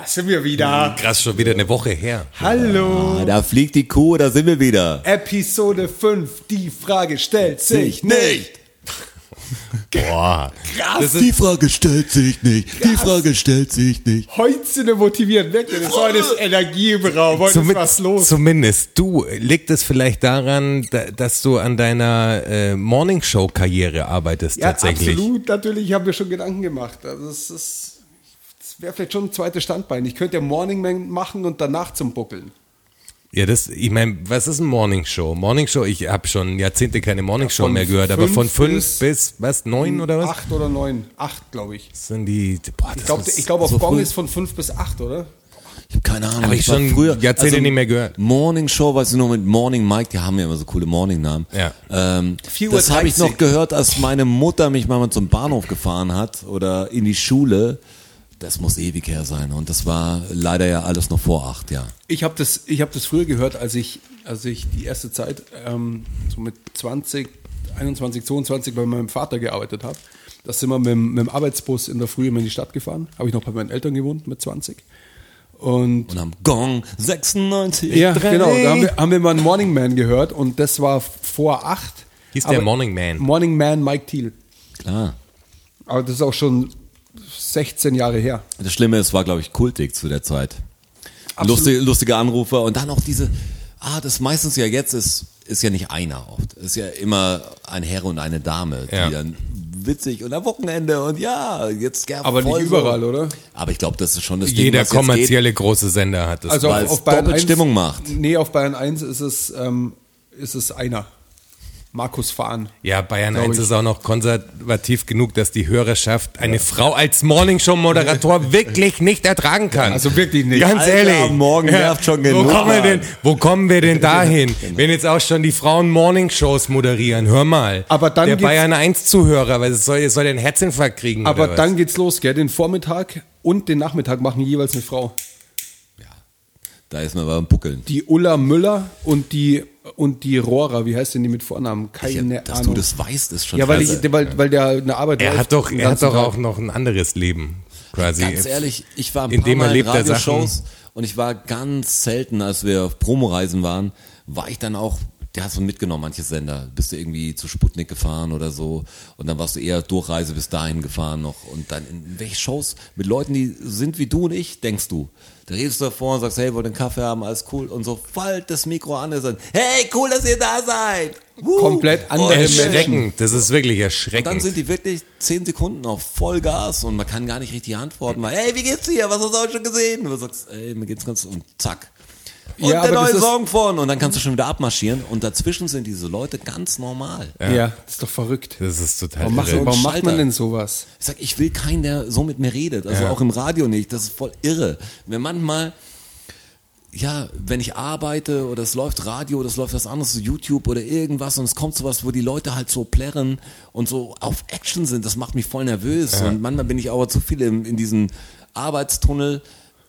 Da sind wir wieder. Krass, schon wieder eine Woche her. Hallo. Ah, da fliegt die Kuh, da sind wir wieder. Episode 5. Die Frage stellt sich nicht. Boah. Krass. Die Frage stellt sich nicht, die Frage stellt sich nicht. Heute sind wir motiviert. Merkt ihr, das heute ist Energie im Raum. Heute Zumi- ist was los. Zumindest du. Liegt es vielleicht daran, da- dass du an deiner äh, Morningshow-Karriere arbeitest ja, tatsächlich? absolut. Natürlich ich habe mir schon Gedanken gemacht. Also es ist, wäre vielleicht schon ein zweites Standbein. Ich könnte ja Morning Man machen und danach zum Buckeln. Ja, das, ich meine, was ist ein Morningshow? Morningshow, ich habe schon Jahrzehnte keine Morningshow von mehr gehört, aber von fünf bis- bis, was, neun oder was? Acht oder neun. Acht, glaube ich. Das sind die, boah, das Ich glaube, ich glaub, auf so Gong früh- ist von fünf bis acht, oder? Ich hab keine Ahnung. Hab ich war schon Jahrzehnte nicht mehr gehört. Morning Show, weißt du noch mit Morning Mike, die haben ja immer so coole Morning-Namen. Ja. Ähm, 4:30 das habe ich noch gehört, als meine Mutter mich mal zum Bahnhof gefahren hat oder in die Schule. Das muss ewig her sein. Und das war leider ja alles noch vor acht, ja. Ich habe das, ich hab das früher gehört, als ich, als ich die erste Zeit ähm, so mit 20, 21, 22 bei meinem Vater gearbeitet habe. Da sind wir mit, dem- mit dem Arbeitsbus in der Früh immer in die Stadt gefahren. Habe ich noch bei meinen Eltern gewohnt mit 20. Und Und am Gong 96. ja, drei. genau, da haben wir, haben wir mal einen Morning Man gehört und das war vor acht. Hieß der Morning Man? Morning Man Mike Thiel. Klar. Aber das ist auch schon 16 Jahre her. Das Schlimme ist, war, glaube ich, kultig zu der Zeit. Absolut. Lustige, lustige Anrufer und dann auch diese, ah, das meistens ja jetzt ist, ist ja nicht einer oft. Ist ja immer ein Herr und eine Dame, die Ja. dann witzig und am Wochenende und ja, jetzt gern Aber nicht überall, so. oder? Aber ich glaube, das ist schon das Ding, Jeder was jetzt geht. kommerzielle große Sender hat das. Also Weil auf, es auf Bayern doppelt 1, Stimmung macht. Nee, auf Bayern 1 ist es, ähm, ist es einer. Markus Fahn. Ja, Bayern Glaub 1 ich. ist auch noch konservativ genug, dass die Hörerschaft eine Frau als Morningshow-Moderator wirklich nicht ertragen kann. Also wirklich nicht. Ganz Alter, ehrlich. Morgen nervt schon wo genug, kommen, wir denn, wo kommen wir denn dahin? Wenn jetzt auch schon die Frauen Morningshows moderieren, hör mal. Aber dann Der Bayern 1-Zuhörer, weil es soll, soll den Herzinfarkt kriegen. Aber dann geht's los, gell? Den Vormittag und den Nachmittag machen jeweils eine Frau. Da ist man beim Buckeln. Die Ulla Müller und die und die Rohrer, wie heißt denn die mit Vornamen? Keine Ich, dass Ahnung. du das weißt, ist schon ja, weil, ich, weil, weil der eine Arbeit Er hat doch, er hat doch auch noch ein anderes Leben, quasi. Ganz ehrlich, ich war ein in paar dem Mal in erlebt Radioshows und ich war ganz selten, als wir auf Promoreisen waren, war ich dann auch, der hat so mitgenommen, manche Sender. Bist du irgendwie zu Sputnik gefahren oder so und dann warst du eher Durchreise bis dahin gefahren noch und dann in welche Shows mit Leuten, die sind wie du und ich, denkst du. Da redest du davor und sagst, hey, wollt ihr einen Kaffee haben, alles cool und so, fallt das Mikro an und dann, hey, cool, dass ihr da seid. Woo. Komplett andere Und Menschen. Erschreckend, das ist wirklich und erschreckend. dann sind die wirklich zehn Sekunden auf Vollgas und man kann gar nicht richtig antworten. Weil, hey, wie geht's dir? Was hast du heute schon gesehen? Und du sagst, ey, mir geht's ganz und zack. Und Ja, der neue Song von und dann kannst du schon wieder abmarschieren und dazwischen sind diese Leute ganz normal. Ja. das ist doch verrückt. das ist total Warum, macht, warum macht man denn sowas? Ich sag, ich will keinen, der so mit mir redet. Also Ja. auch im Radio nicht. Das ist voll irre. Wenn manchmal, ja, wenn ich arbeite oder es läuft Radio oder es läuft was anderes, YouTube oder irgendwas und es kommt sowas, wo die Leute halt so plärren und so auf Action sind, das macht mich voll nervös. Und manchmal bin ich aber zu viel im, in diesem Arbeitstunnel,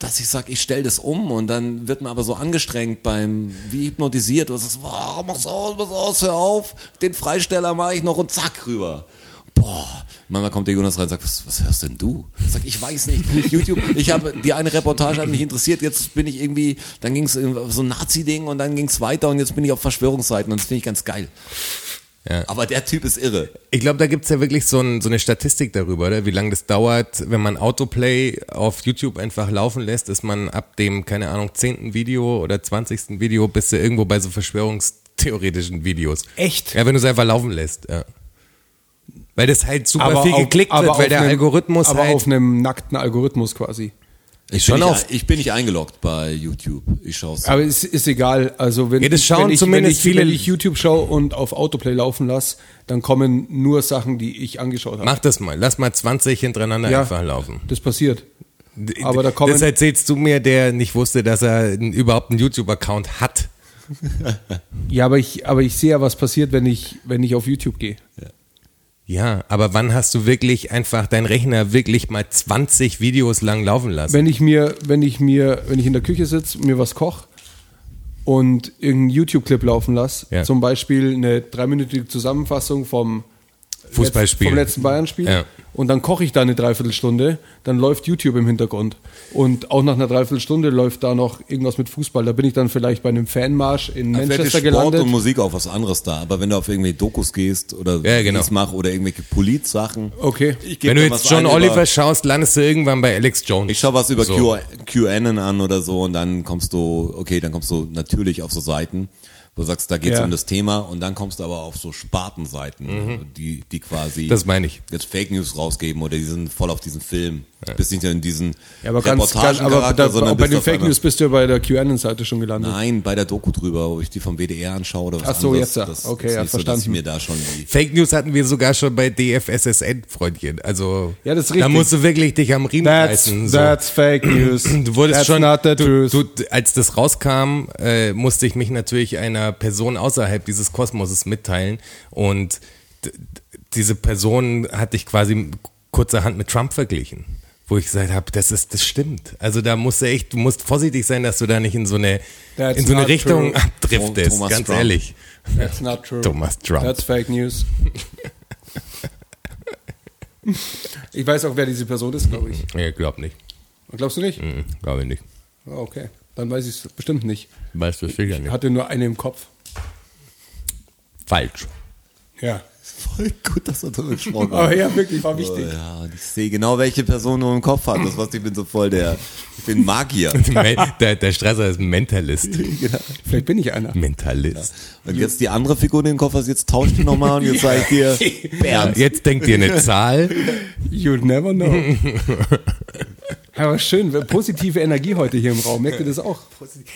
dass ich sage, ich stell das um und dann wird man aber so angestrengt beim, wie hypnotisiert, du sagst, wow, mach's aus, mach's aus, hör auf, den Freisteller mache ich noch und zack rüber. Boah, manchmal kommt der Jonas rein und sagt, was, was hörst denn du? Ich sag, ich weiß nicht. YouTube, ich habe die eine Reportage hat mich interessiert, jetzt bin ich irgendwie, dann ging es so ein Nazi-Ding und dann ging es weiter und jetzt bin ich auf Verschwörungsseiten und das finde ich ganz geil. Ja. Aber der Typ ist irre. Ich glaube, da gibt's ja wirklich so, ein, so eine Statistik darüber, oder? wie lange das dauert, wenn man Autoplay auf YouTube einfach laufen lässt, ist man ab dem, keine Ahnung, zehnten Video oder zwanzigsten Video bist du irgendwo bei so verschwörungstheoretischen Videos. Echt? Ja, wenn du es einfach laufen lässt, ja. Weil das halt super Aber viel auf- geklickt aber wird, weil der einem- Algorithmus Aber halt... auf einem nackten Algorithmus quasi. Ich Schon bin, nicht, auf- ich bin nicht eingeloggt bei YouTube. Ich schaue es. Aber es ist egal. Also wenn, Ja, das ich, schauen wenn, ich, zumindest wenn, ich, viele- wenn ich YouTube schaue und auf Autoplay laufen lasse, dann kommen nur Sachen, die ich angeschaut habe. Mach das mal, lass mal 20 hintereinander Ja. einfach laufen. Das passiert. Aber da kommen- Das erzählst du mir, der nicht wusste, dass er überhaupt einen YouTube-Account hat. Ja, aber ich, aber ich sehe ja, was passiert, wenn ich, wenn ich auf YouTube gehe. Ja, aber wann hast du wirklich einfach deinen Rechner wirklich mal 20 Videos lang laufen lassen? Wenn ich mir, wenn ich mir, wenn ich in der Küche sitze, mir was koche und irgendeinen YouTube-Clip laufen lasse, Ja. zum Beispiel eine dreiminütige Zusammenfassung vom Fußballspiel. vom letzten Bayern-Spiel Ja. Und dann koche ich da eine Dreiviertelstunde, dann läuft YouTube im Hintergrund und auch nach einer Dreiviertelstunde läuft da noch irgendwas mit Fußball. Da bin ich dann vielleicht bei einem Fanmarsch in Vielleicht Manchester ist Sport gelandet. und Musik auch was anderes da. Aber wenn du auf irgendwelche Dokus gehst oder Ja, genau. was mach oder irgendwelche Politsachen. Okay. Wenn du jetzt John ein Oliver Über, schaust, landest du irgendwann bei Alex Jones. ich schau was über So. Q, QAnon an oder so und dann kommst du, okay, dann kommst du natürlich auf so Seiten, wo du sagst, da geht's Ja. um das Thema und dann kommst du aber auf so Spartenseiten, die, die quasi Mhm. Das meine ich. jetzt Fake News rausgeben oder die sind voll auf diesen Film. Du bist nicht in diesen Ja, aber ganz, ganz aber da, sondern bei den Fake einer- News bist du ja bei der QAnon-Seite schon gelandet. Nein, bei der Doku drüber, wo ich die vom WDR anschaue oder was Ach so, anderes. jetzt ja. Das Okay, ist ja, nicht So, verstanden. mir da schon Fake News hatten wir sogar schon bei DFSSN, Freundchen. Also Ja, das ist da richtig. musst du wirklich dich am Riemen That's, reißen. So. that's fake news. Du wurdest that's schon, not the du, truth. du, als das rauskam, äh, musste ich mich natürlich einer Person außerhalb dieses Kosmoses mitteilen und diese Person hatte ich quasi kurzerhand mit Trump verglichen. Wo ich gesagt habe, das ist, das stimmt. Also da musst du echt, du musst vorsichtig sein, dass du da nicht in so eine, That's in so eine Richtung true. abdriftest, Thomas ganz Trump. ehrlich. That's not true. Thomas Trump. That's fake news. ich weiß auch, wer diese Person ist, glaube ich. Nee, glaub nicht. Glaubst du nicht? Mhm, glaube ich nicht. Ah, Okay, dann weiß ich es bestimmt nicht. Weißt du sicher Ich nicht. hatte nur eine im Kopf. Falsch. Ja. Voll gut, dass er darüber gesprochen Aber hat. ja, wirklich, war Oh, wichtig. ja, und ich sehe genau, welche Person du im Kopf hast. Das was ich bin so voll der, ich bin Magier. der, der Strasser ist ein Mentalist. Vielleicht bin ich einer. Mentalist. Und jetzt die andere Figur, die im Kopf hast, jetzt tauscht die nochmal und jetzt sage ich dir, Ja, Bernd. jetzt denkt ihr eine Zahl. You'd never know. Aber schön, positive Energie heute hier im Raum. Merkt ihr das auch?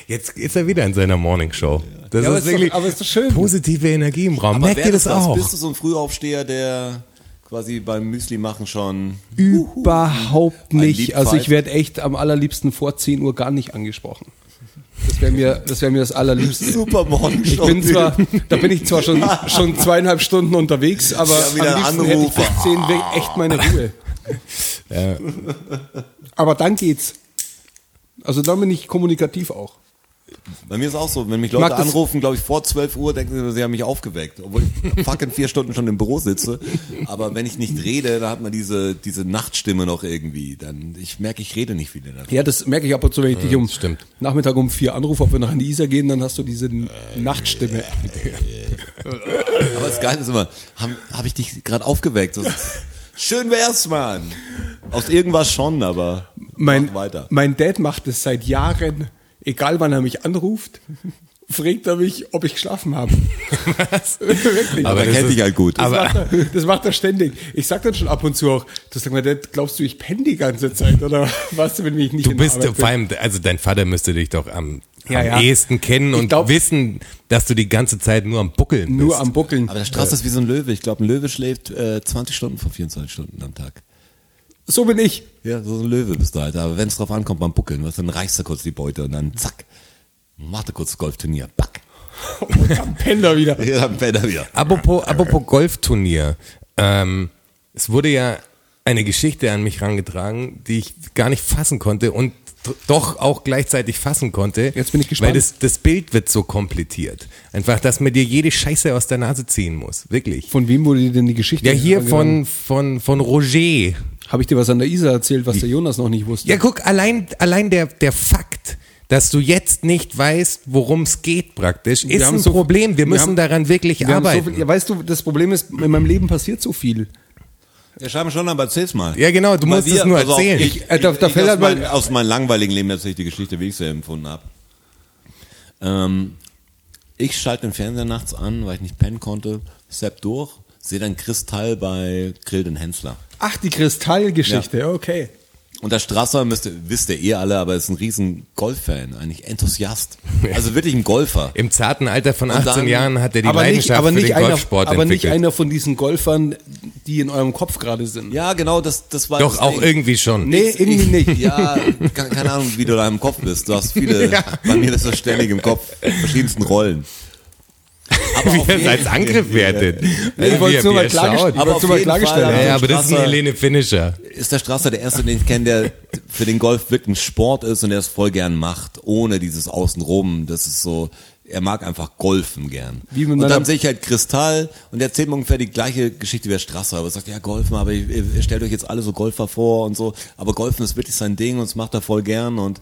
Jetzt ist er wieder in seiner Morning Show. Das Ja, aber ist ist doch- wirklich aber ist doch schön. positive Energie im Raum. Aber Merkt ihr das was? auch? Bist du so ein Frühaufsteher, der quasi beim Müsli machen schon Überhaupt nicht. Also ich werde echt am allerliebsten vor 10 Uhr gar nicht angesprochen. Das wäre mir, das wäre mir das allerliebste. super Ich bin zwar, da bin ich zwar schon, schon zweieinhalb Stunden unterwegs, aber Ja, wieder am liebsten ein hätte ich Anruf. bis 10 weg echt meine Ruhe. Ja. Aber dann geht's. Also dann bin ich kommunikativ auch. Bei mir ist auch so, wenn mich Leute anrufen, glaube ich, vor 12 Uhr, denken sie, sie haben mich aufgeweckt. Obwohl ich fucking vier Stunden schon im Büro sitze. Aber wenn ich nicht rede, da hat man diese, diese Nachtstimme noch irgendwie. Dann, ich merke, ich rede nicht wieder. Ja, das merke ich ab und zu, wenn ich dich um stimmt. Nachmittag um vier anrufe, ob wir nach Isar gehen, dann hast du diese Nachtstimme. Aber das Geile ist immer, habe hab ich dich gerade aufgeweckt? Das schön wär's, Mann. Aus irgendwas schon, aber Mein, weiter. mein Dad macht es seit Jahren, egal wann er mich anruft, fragt er mich, ob ich geschlafen habe. Was? Wirklich. Aber er kennt dich halt gut. Das, aber- macht er, das macht er ständig. Ich sag dann schon ab und zu auch, du sag mal, Dad, glaubst du, ich penne die ganze Zeit oder was, wenn ich nicht Du in der bist Arbeit bin? vor allem, also dein Vater müsste dich doch am, Ja, am ja. ehesten kennen Ich und glaub- wissen, dass du die ganze Zeit nur am Buckeln bist. Nur am Buckeln. Aber der Strauß ist wie so ein Löwe. Ich glaube, ein Löwe schläft äh, 20 Stunden von 24 Stunden am Tag. So bin ich. Ja, so ein Löwe bist du halt. Aber wenn es drauf ankommt beim Buckeln, was, dann reichst du kurz die Beute und dann zack, mach du kurz das Golfturnier. Back. Und dann pennt er wieder. Ja, dann fällt er wieder. Apropos, apropos Golfturnier. Ähm, es wurde ja eine Geschichte an mich rangetragen, die ich gar nicht fassen konnte und doch auch gleichzeitig fassen konnte. Jetzt bin ich gespannt. Weil das, das Bild wird so kompliziert. Einfach, dass man dir jede Scheiße aus der Nase ziehen muss. Wirklich. Von wem wurde dir denn die Geschichte? Ja, hier von, von, von Roger. Habe ich dir was an der Isar erzählt, was der Jonas noch nicht wusste? Ja, guck, allein, allein der, der Fakt, dass du jetzt nicht weißt, worum es geht praktisch, ist haben ein so- Problem. Wir wir müssen haben- daran wirklich Wir haben so arbeiten. viel, ja, weißt du, das Problem ist, in meinem Leben passiert so viel. Ja, schreiben schon, aber erzähl's mal. Ja, genau, du musst wir- es nur auf, erzählen. Ich, Äh, da- ich, da ich fällt aus, halt mein, aus meinem langweiligen Leben erzähle ich die Geschichte, wie ich sie empfunden habe. Ähm, ich schalte den Fernseher nachts an, weil ich nicht pennen konnte, sepp durch, sehe dann Kristall bei Grill den Hensler. Ach, die Kristallgeschichte, okay. Und der Strasser, müsst ihr, wisst ihr eh alle, aber ist ein riesen Golf-Fan, eigentlich Enthusiast. Also wirklich ein Golfer. Im zarten Alter von Und 18 dann- Jahren hat er die aber nicht, Leidenschaft aber für nicht den einer, Golfsport aber nicht entwickelt. einer von diesen Golfern, die in eurem Kopf gerade sind. Ja, genau, das, das war Doch, das auch Ding. irgendwie schon. Nee, irgendwie nicht. Ja, ke- keine Ahnung, wie du da im Kopf bist. Du hast viele, Ja. bei mir ist das ständig im Kopf, verschiedensten Rollen. Aber Wie er als Angriff wertet. Ich wollte es nur mal klargestellt- Aber auf mal klargestellt Fall. Ja, aber das ist ein Helene Finisher. ist der Strasser der erste, den ich kenne, der für den Golf wirklich ein Sport ist und der es voll gern macht, ohne dieses Außenrum. Das ist so, er mag einfach golfen gern. Wie und dann sehe ich halt Kristall und der erzählt mir ungefähr die gleiche Geschichte wie der Strasser, aber er sagt, ja, golfen, aber ihr, ihr stellt euch jetzt alle so Golfer vor und so, aber golfen ist wirklich sein Ding und es macht er voll gern und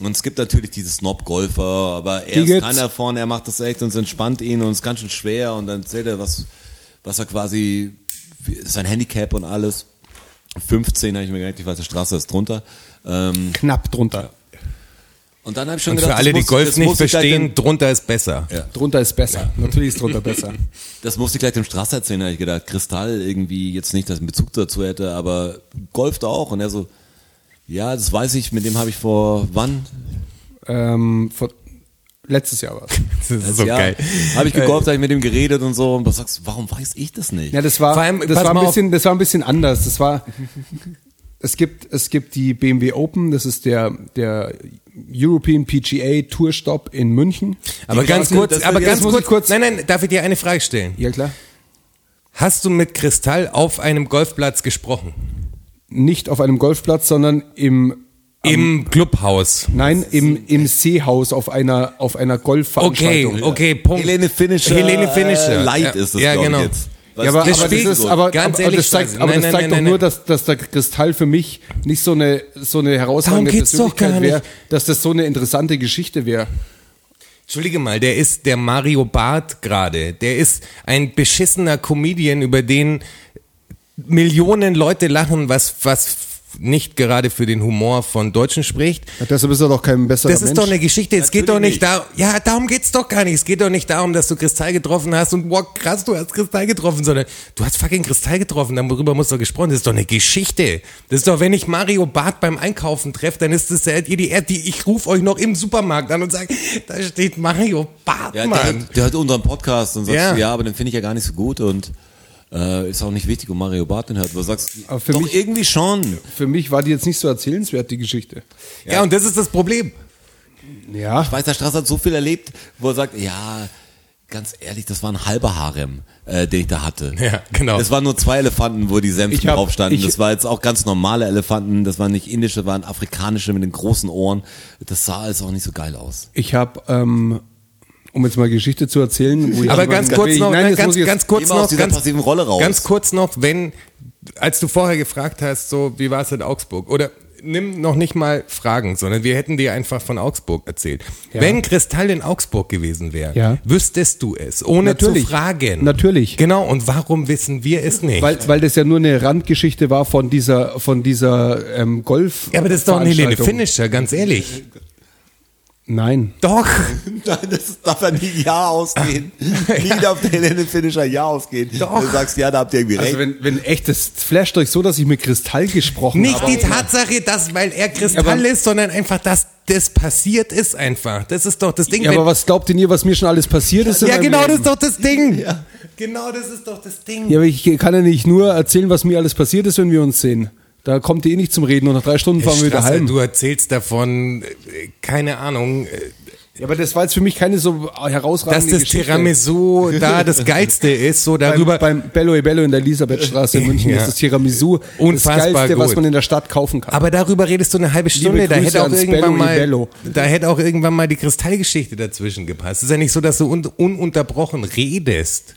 und es gibt natürlich diese Snob-Golfer, aber Die er ist gibt's. keiner davon, er macht das echt und es entspannt ihn und es ist ganz schön schwer und dann erzählt er, was, was er quasi, sein Handicap und alles. 15 habe ich mir gedacht, ich weiß, der Straße ist drunter. Ähm, Knapp drunter. und dann habe ich schon Und gedacht, für alle, das die muss- Golf das nicht verstehen, drunter ist besser. Ja. Drunter ist besser. Natürlich ist drunter besser. das musste ich gleich dem Strasser erzählen, habe ich gedacht, Kristall irgendwie jetzt nicht, dass ich einen Bezug dazu hätte, aber golft auch. Und er so, ja, das weiß ich, mit dem habe ich vor wann? Ähm, vor, letztes Jahr war es. Das ist so ja, geil. Habe ich gegolft, habe ich mit ihm geredet und so. Und du sagst, warum weiß ich das nicht? Ja, das war, Vor allem, das war ein bisschen, das war ein bisschen anders. Das war, es gibt, es gibt die BMW Open, das ist der, der European PGA Tourstop in München. Aber Die ganz kurz, das- aber das ganz kurz, kurz, nein, nein, darf ich dir eine Frage stellen? ja klar, Hast du mit Kristall auf einem Golfplatz gesprochen? Nicht auf einem Golfplatz, sondern im, Im Clubhaus. nein, im, im Seehaus auf einer, auf einer Okay, Golfveranstaltung. okay, Punkt. Helene Finisher, Helene Finisher. äh, Light ja, ist es, ja, genau. jetzt. Ja, aber, Das aber, das ist, aber, ganz aber, ehrlich, das zeigt, aber Nein, das nein, zeigt nein, doch nur, nein. dass, dass der Kristall für mich nicht so eine, so eine herausragende Persönlichkeit wäre, nicht. dass das so eine interessante Geschichte wäre. Entschuldige mal, der ist der Mario Barth gerade. Der ist ein beschissener Comedian, über den Millionen Leute lachen, was, was nicht gerade für den Humor von Deutschen spricht. Ja, deshalb ist er doch kein besserer Das ist Mensch. doch eine Geschichte. Es geht doch Natürlich nicht darum, ja, darum geht's doch gar nicht. Es geht doch nicht darum, dass du Kristall getroffen hast und wow, krass, du hast Kristall getroffen, sondern du hast fucking Kristall getroffen, darüber muss doch gesprochen. Das ist doch eine Geschichte. Das ist doch, wenn ich Mario Barth beim Einkaufen treffe, dann ist das ja ihr die Erde, die ich rufe euch noch im Supermarkt an und sage, da steht Mario Barth, Ja, der, Mann. hört- der hört unseren Podcast und sagt, Ja. ja, aber den finde ich ja gar nicht so gut und äh, ist auch nicht wichtig, um Mario Barth den hört. Du sagst, Aber für doch mich- irgendwie schon. Für mich war die jetzt nicht so erzählenswert, die Geschichte. Ja, und das ist das Problem. Ja. Ich weiß, der Strasser hat so viel erlebt, wo er sagt, ja, ganz ehrlich, das war ein halber Harem, äh, den ich da hatte. Ja, genau. Es waren nur zwei Elefanten, wo die hab- drauf standen. ich- Das war jetzt auch ganz normale Elefanten, das waren nicht indische, das waren afrikanische mit den großen Ohren. Das sah alles auch nicht so geil aus. Ich habe, ähm, um jetzt mal Geschichte zu erzählen. Aber jemanden- ganz kurz noch, Nein, ganz, ganz kurz noch, ganz, ganz kurz noch, wenn, als du vorher gefragt hast, so, wie war es in Augsburg? Oder nimm noch nicht mal Fragen, sondern wir hätten dir einfach von Augsburg erzählt. Ja. Wenn Kristall in Augsburg gewesen wäre, Ja. wüsstest du es, ohne Natürlich. zu fragen. Natürlich. Genau, und warum wissen wir es nicht? Weil, weil das ja nur eine Randgeschichte war von dieser, von dieser ähm, Golf. ja, aber das ist doch ein Helene. Finisher, ganz ehrlich. Nein. Doch. Nein, das darf ja nie Ja ausgehen. nie darf der Helene Finisher Ja ausgehen. Doch. Du sagst, ja, da habt ihr irgendwie recht. Also wenn, wenn echt, das flasht euch so, dass ich mit Kristall gesprochen Nicht habe. die Tatsache, dass, weil er Kristall aber- ist, sondern einfach, dass das passiert ist einfach. Das ist doch das Ding. Ja, wenn- aber was glaubt denn ihr, was mir schon alles passiert ist? Ja, genau, das ist doch das Ding. Genau, das ist doch das Ding. Ja, aber ich kann ja nicht nur erzählen, was mir alles passiert ist, wenn wir uns sehen. Da kommt ihr eh nicht zum Reden und nach drei Stunden fahren wir wieder Strasser, heim. du erzählst davon, äh, keine Ahnung, äh, Ja, aber das war jetzt für mich keine so dass herausragende das Geschichte. Tiramisu da das Geilste ist, so darüber. Beim, beim Bello e Bello in der Elisabethstraße in München Ja. ist das Tiramisu Unfassbar das Geilste, was gut. man in der Stadt kaufen kann. aber darüber redest du eine halbe Stunde, da hätte auch irgendwann e mal, da hätte auch irgendwann mal die Kristallgeschichte dazwischen gepasst. Es ist ja nicht so, dass du un ununterbrochen redest.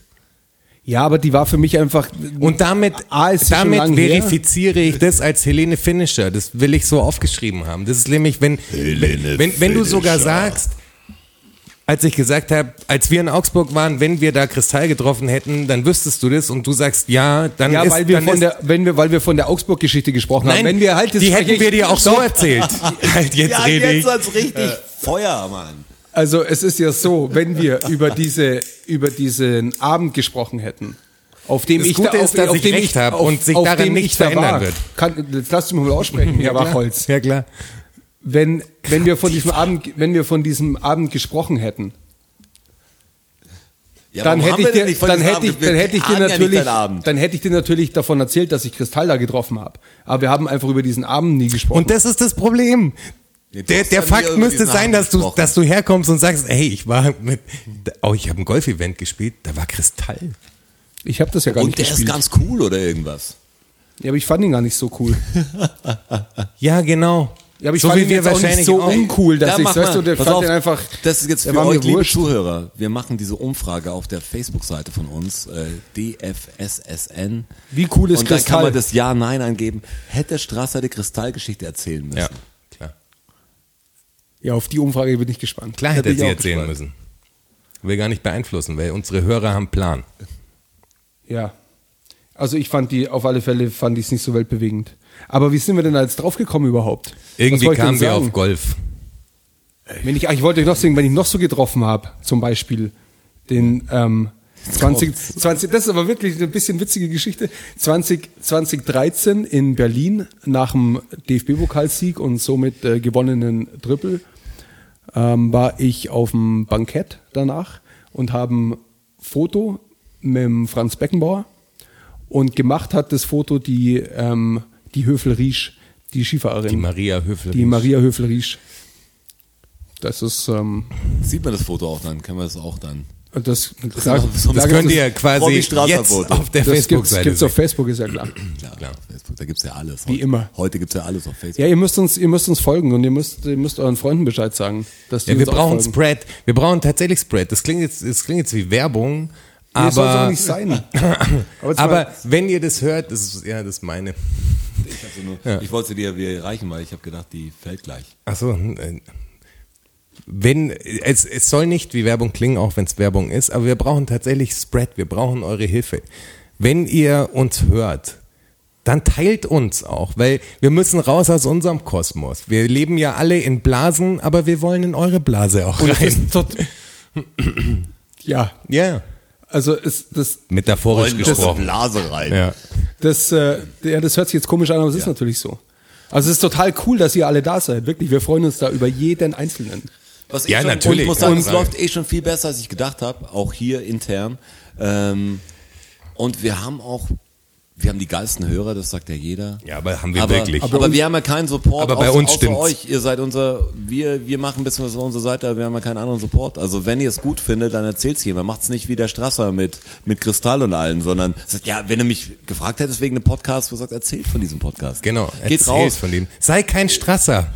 Ja, aber die war für mich einfach. Und damit, A, damit lang her. verifiziere ich das als Helene Finisher. Das will ich so aufgeschrieben haben. Das ist nämlich, wenn, Helene wenn, wenn du sogar sagst, als ich gesagt habe, als wir in Augsburg waren, wenn wir da Kristall getroffen hätten, dann wüsstest du das und du sagst ja, dann Ja, ist, weil wir dann von ist, der, wenn wir, weil wir von der Augsburg-Geschichte gesprochen Nein, haben. Wenn wir halt das die hätten ich- wir dir auch so erzählt. halt jetzt ja, rede ich. jetzt als richtig Feuer, Mann. Also es ist ja so, wenn wir über diese über diesen Abend gesprochen hätten, auf dem Das ich Gute da, ist, dass ich dem recht habe auf- und sich auf daran dem nichts ich da verändern war. wird. Kann, jetzt lass mich mal aussprechen, Herr Wachholz. Ja, klar. Wenn wenn wir von diesem Abend wenn wir von diesem Abend gesprochen hätten, Ja, dann hätte ich dir, nicht dann hätte ich, dann hätte ich dir ja nicht natürlich, Abend. dann hätte ich dir natürlich davon erzählt, dass ich Kristall da getroffen habe. Aber wir haben einfach über diesen Abend nie gesprochen. Und das ist das Problem. Der, der ja Fakt müsste sein, dass du, dass du herkommst und sagst, hey, ich war mit, oh, ich habe ein Golf-Event gespielt, da war Kristall. ich habe das ja gar Und nicht der ist gespielt. ganz cool oder irgendwas. ja, aber ich fand ihn gar nicht so cool. Ja, genau. Ja, aber ich so fand wie ihn wir jetzt auch nicht wahrscheinlich so auch. uncool, dass Da ich, weißt du, der pass fand auf, den einfach, Das ist jetzt für euch, liebe wurscht. Zuhörer. Wir machen diese Umfrage auf der Facebook-Seite von uns, äh, DFSSN. Wie cool ist Und dann Kristall? kann man das Ja, Nein angeben. Hätte Strasser die Kristallgeschichte erzählen müssen? Ja. Ja, auf die Umfrage bin ich gespannt. Klar hätte ich sie erzählen gespannt. müssen. Will gar nicht beeinflussen, weil unsere Hörer haben Plan. Ja. Also ich fand die, auf alle Fälle fand ich es nicht so weltbewegend. Aber wie sind wir denn da jetzt draufgekommen überhaupt? Irgendwie kamen wir auf Golf. Wenn ich, ach, ich wollte euch noch sagen, wenn ich noch so getroffen habe, zum Beispiel den ähm, 20, 20, das ist aber wirklich eine bisschen witzige Geschichte. 20, 2013 in Berlin nach dem DFB-Pokalsieg und somit äh, gewonnenen Triple ähm, war ich auf dem Bankett danach und habe ein Foto mit dem Franz Beckenbauer und gemacht hat das Foto die, ähm, die Höfel-Riesch, die Skifahrerin. Die Maria Höfel. Die Maria Höfel-Riesch. Das ist, ähm, Sieht man das Foto auch dann? Können wir das auch dann? Das, ein klar Das Das könnt ihr quasi jetzt auf der das gibt's, Facebook-Seite gibt's auf. Facebook, ist ja klar. Klar, Klar. Facebook, da gibt's ja alles. Wie heute. immer. Heute gibt's ja alles auf Facebook. Ja, ihr müsst uns, ihr müsst uns folgen und ihr müsst, ihr müsst euren Freunden Bescheid sagen, dass die Ja, wir brauchen. Spread. Wir brauchen tatsächlich Spread. Das klingt jetzt, das klingt jetzt wie Werbung, Nee, das soll es auch aber, nicht sein. Aber, aber wenn ihr das hört, das ist, ja, das ist meine. Ich, nur, ich wollte sie dir wieder erreichen, weil ich habe gedacht, die fällt gleich. Achso, äh, wenn, es, es soll nicht wie Werbung klingen, auch wenn es Werbung ist, aber wir brauchen tatsächlich Spread, wir brauchen eure Hilfe. Wenn ihr uns hört, dann teilt uns auch, weil wir müssen raus aus unserem Kosmos. Wir leben ja alle in Blasen, aber wir wollen in eure Blase auch Und rein. ja, Ja, also ist das, metaphorisch gesprochen. Blase rein. Ja. das, äh, ja, das hört sich jetzt komisch an, aber es ist natürlich so. Also es ist total cool, dass ihr alle da seid. Wirklich, wir freuen uns da über jeden Einzelnen. Was Ja, ich schon, natürlich, Und muss sagen, es läuft eh schon viel besser, als ich gedacht habe, auch hier intern. Ähm, und wir haben auch, wir haben die geilsten Hörer, das sagt ja jeder. Ja, aber haben wir aber, wirklich. Aber, wir haben ja keinen Support. Aber bei uns außer stimmt's. euch. Ihr seid unser, wir, wir machen ein bisschen was auf unserer Seite, aber wir haben ja keinen anderen Support. Also wenn ihr es gut findet, dann erzählt's jemand. Macht's nicht wie der Strasser mit, mit Kristall und allen, sondern sagt, ja, wenn du mich gefragt hättest wegen einem Podcast, wo sagt, erzählt von diesem Podcast. Genau, Geht raus. von dem. Sei kein Strasser.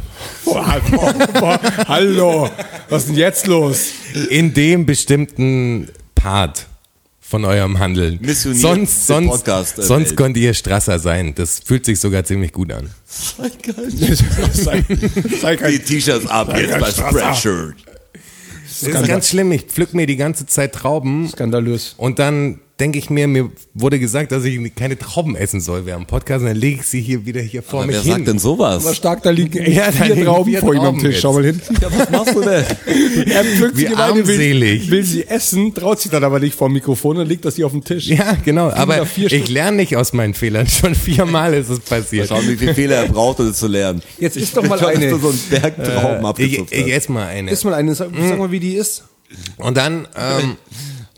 Boah, boah, boah, hallo, was ist denn jetzt los? in dem bestimmten Part von eurem Handeln. Missioniert sonst sonst, Podcast sonst könnt ihr Strasser sein. Das fühlt sich sogar ziemlich gut an. sei, sei Die T-Shirts ab jetzt bei Spreadshirt. Das ist ganz schlimm. Ich pflück mir die ganze Zeit Trauben skandalös. und dann denke ich mir, mir wurde gesagt, dass ich keine Trauben essen soll während dem Podcast und dann lege ich sie hier wieder hier vor Aber mich wer hin. sagt denn sowas? Aber stark, da liegen echt Ja, vier liegen Trauben vier vor ihm am Tisch. jetzt. Schau mal hin. Ja, was machst du denn? Er pflückt Wie sie will, will sie essen, traut sich dann aber nicht vor dem Mikrofon und legt das hier auf den Tisch. Ja, genau. Aber da vier ich lerne nicht aus meinen Fehlern. Schon viermal ist es Mal passiert. schauen, wie viele Fehler er braucht, um es zu lernen. Jetzt isst doch mal dass eine. so einen Berg Trauben Ich, abgezupft ich esse mal eine. Iss mal eine, sag, sag mal, wie die ist. Und dann, ähm,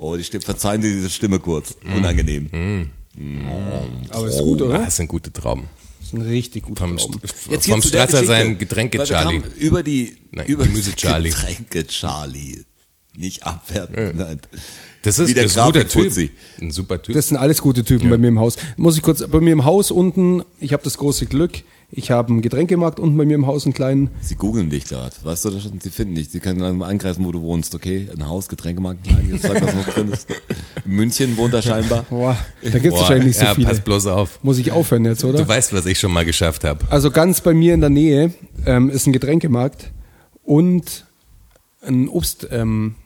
Oh, die Stimme, verzeihen Sie diese Stimme kurz. Unangenehm. Aber ist gut, ah, oder? das sind gute Trauben. Das sind richtig gute Vom, Trauben. Jetzt hier vom Strasser sein Getränke Charlie. Über die, Nein, über Gemüse Charlie. Getränke Charlie. Nicht abwerten. Nein. Das ist, das ist ein guter. Typ. Ein super Typ. Das sind alles gute Typen bei mir im Haus. Muss ich kurz, bei mir im Haus unten, ich habe das große Glück, ich habe einen Getränkemarkt unten bei mir im Haus, einen kleinen. Sie googeln dich gerade. Weißt du das schon? Sie finden dich. Sie können dann mal angreifen, wo du wohnst. Okay? Ein Haus, Getränkemarkt, klein. Jetzt sag, was noch drin ist. In München wohnt er scheinbar. Boah, da gibt's Boah, wahrscheinlich nicht so ja, viele. pass bloß auf. Muss ich aufhören jetzt, oder? Du weißt, was ich schon mal geschafft habe. Also ganz bei mir in der Nähe ähm, ist ein Getränkemarkt und ein Obst, ähm,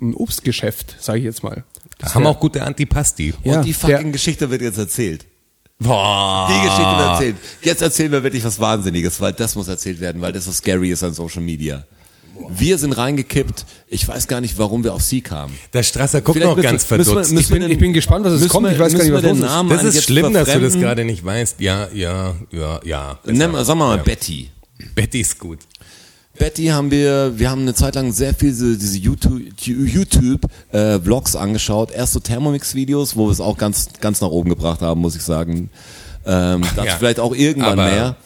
ein Obstgeschäft, sage ich jetzt mal. Das Haben auch gute Antipasti. Ja, Und die der- fucking Geschichte wird jetzt erzählt. Boah. Die Geschichte wird erzählt. Jetzt erzählen wir wirklich was Wahnsinniges, weil das muss erzählt werden, weil das so scary ist an Social Media. Wir sind reingekippt. Ich weiß gar nicht, warum wir auf sie kamen. Der Strasser guckt Vielleicht noch müssen- ganz müssen wir- verdutzt. müssen Ich bin, ich bin gespannt, was es kommt. Ich weiß gar nicht, was los ist. Namen das ist schlimm, dass du das gerade nicht weißt. Ja, ja, ja, ja. Mal, sag mal, ja. Betty. Betty ist gut. Betty haben wir, wir haben eine Zeit lang sehr viel diese, diese YouTube, YouTube äh, Vlogs angeschaut. Erst so Thermomix-Videos, wo wir es auch ganz, ganz nach oben gebracht haben, muss ich sagen. Ähm, dazu Ja. vielleicht auch irgendwann Aber- mehr.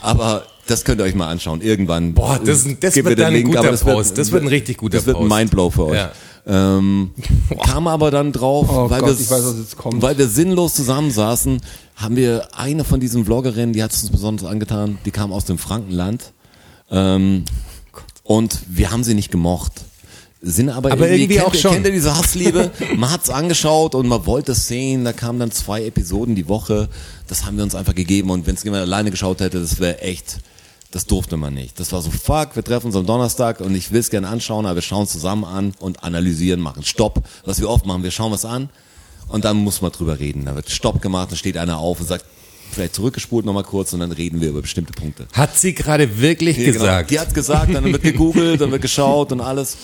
Aber das könnt ihr euch mal anschauen. Irgendwann. Boah, das- das wird dann ein guter das Post. Das wird ein richtig guter Das wird ein Post. Mindblow für euch. Ja. Ähm, kam aber dann drauf, Oh weil, Gott, wir, weiß, was jetzt kommt. weil wir sinnlos zusammensaßen, haben wir eine von diesen Vloggerinnen, die hat es uns besonders angetan, die kam aus dem Frankenland. Ähm, und wir haben sie nicht gemocht. Sind aber, Aber irgendwie kennt, auch schon. Kennt ihr diese Hassliebe? Man hat's angeschaut und man wollte es sehen. Da kamen dann zwei Episoden die Woche. Das haben wir uns einfach gegeben. Und wenn es jemand alleine geschaut hätte, das wäre echt, das durfte man nicht. Das war so, fuck, wir treffen uns am Donnerstag und ich will es gerne anschauen, aber wir schauen es zusammen an und analysieren, machen Stopp. Was wir oft machen, wir schauen was an und dann muss man drüber reden. Da wird Stopp gemacht, dann steht einer auf und sagt, vielleicht zurückgespult nochmal kurz und dann reden wir über bestimmte Punkte. Hat sie gerade wirklich Ja, genau. gesagt? Die hat gesagt, dann wird gegoogelt, dann wird geschaut und alles.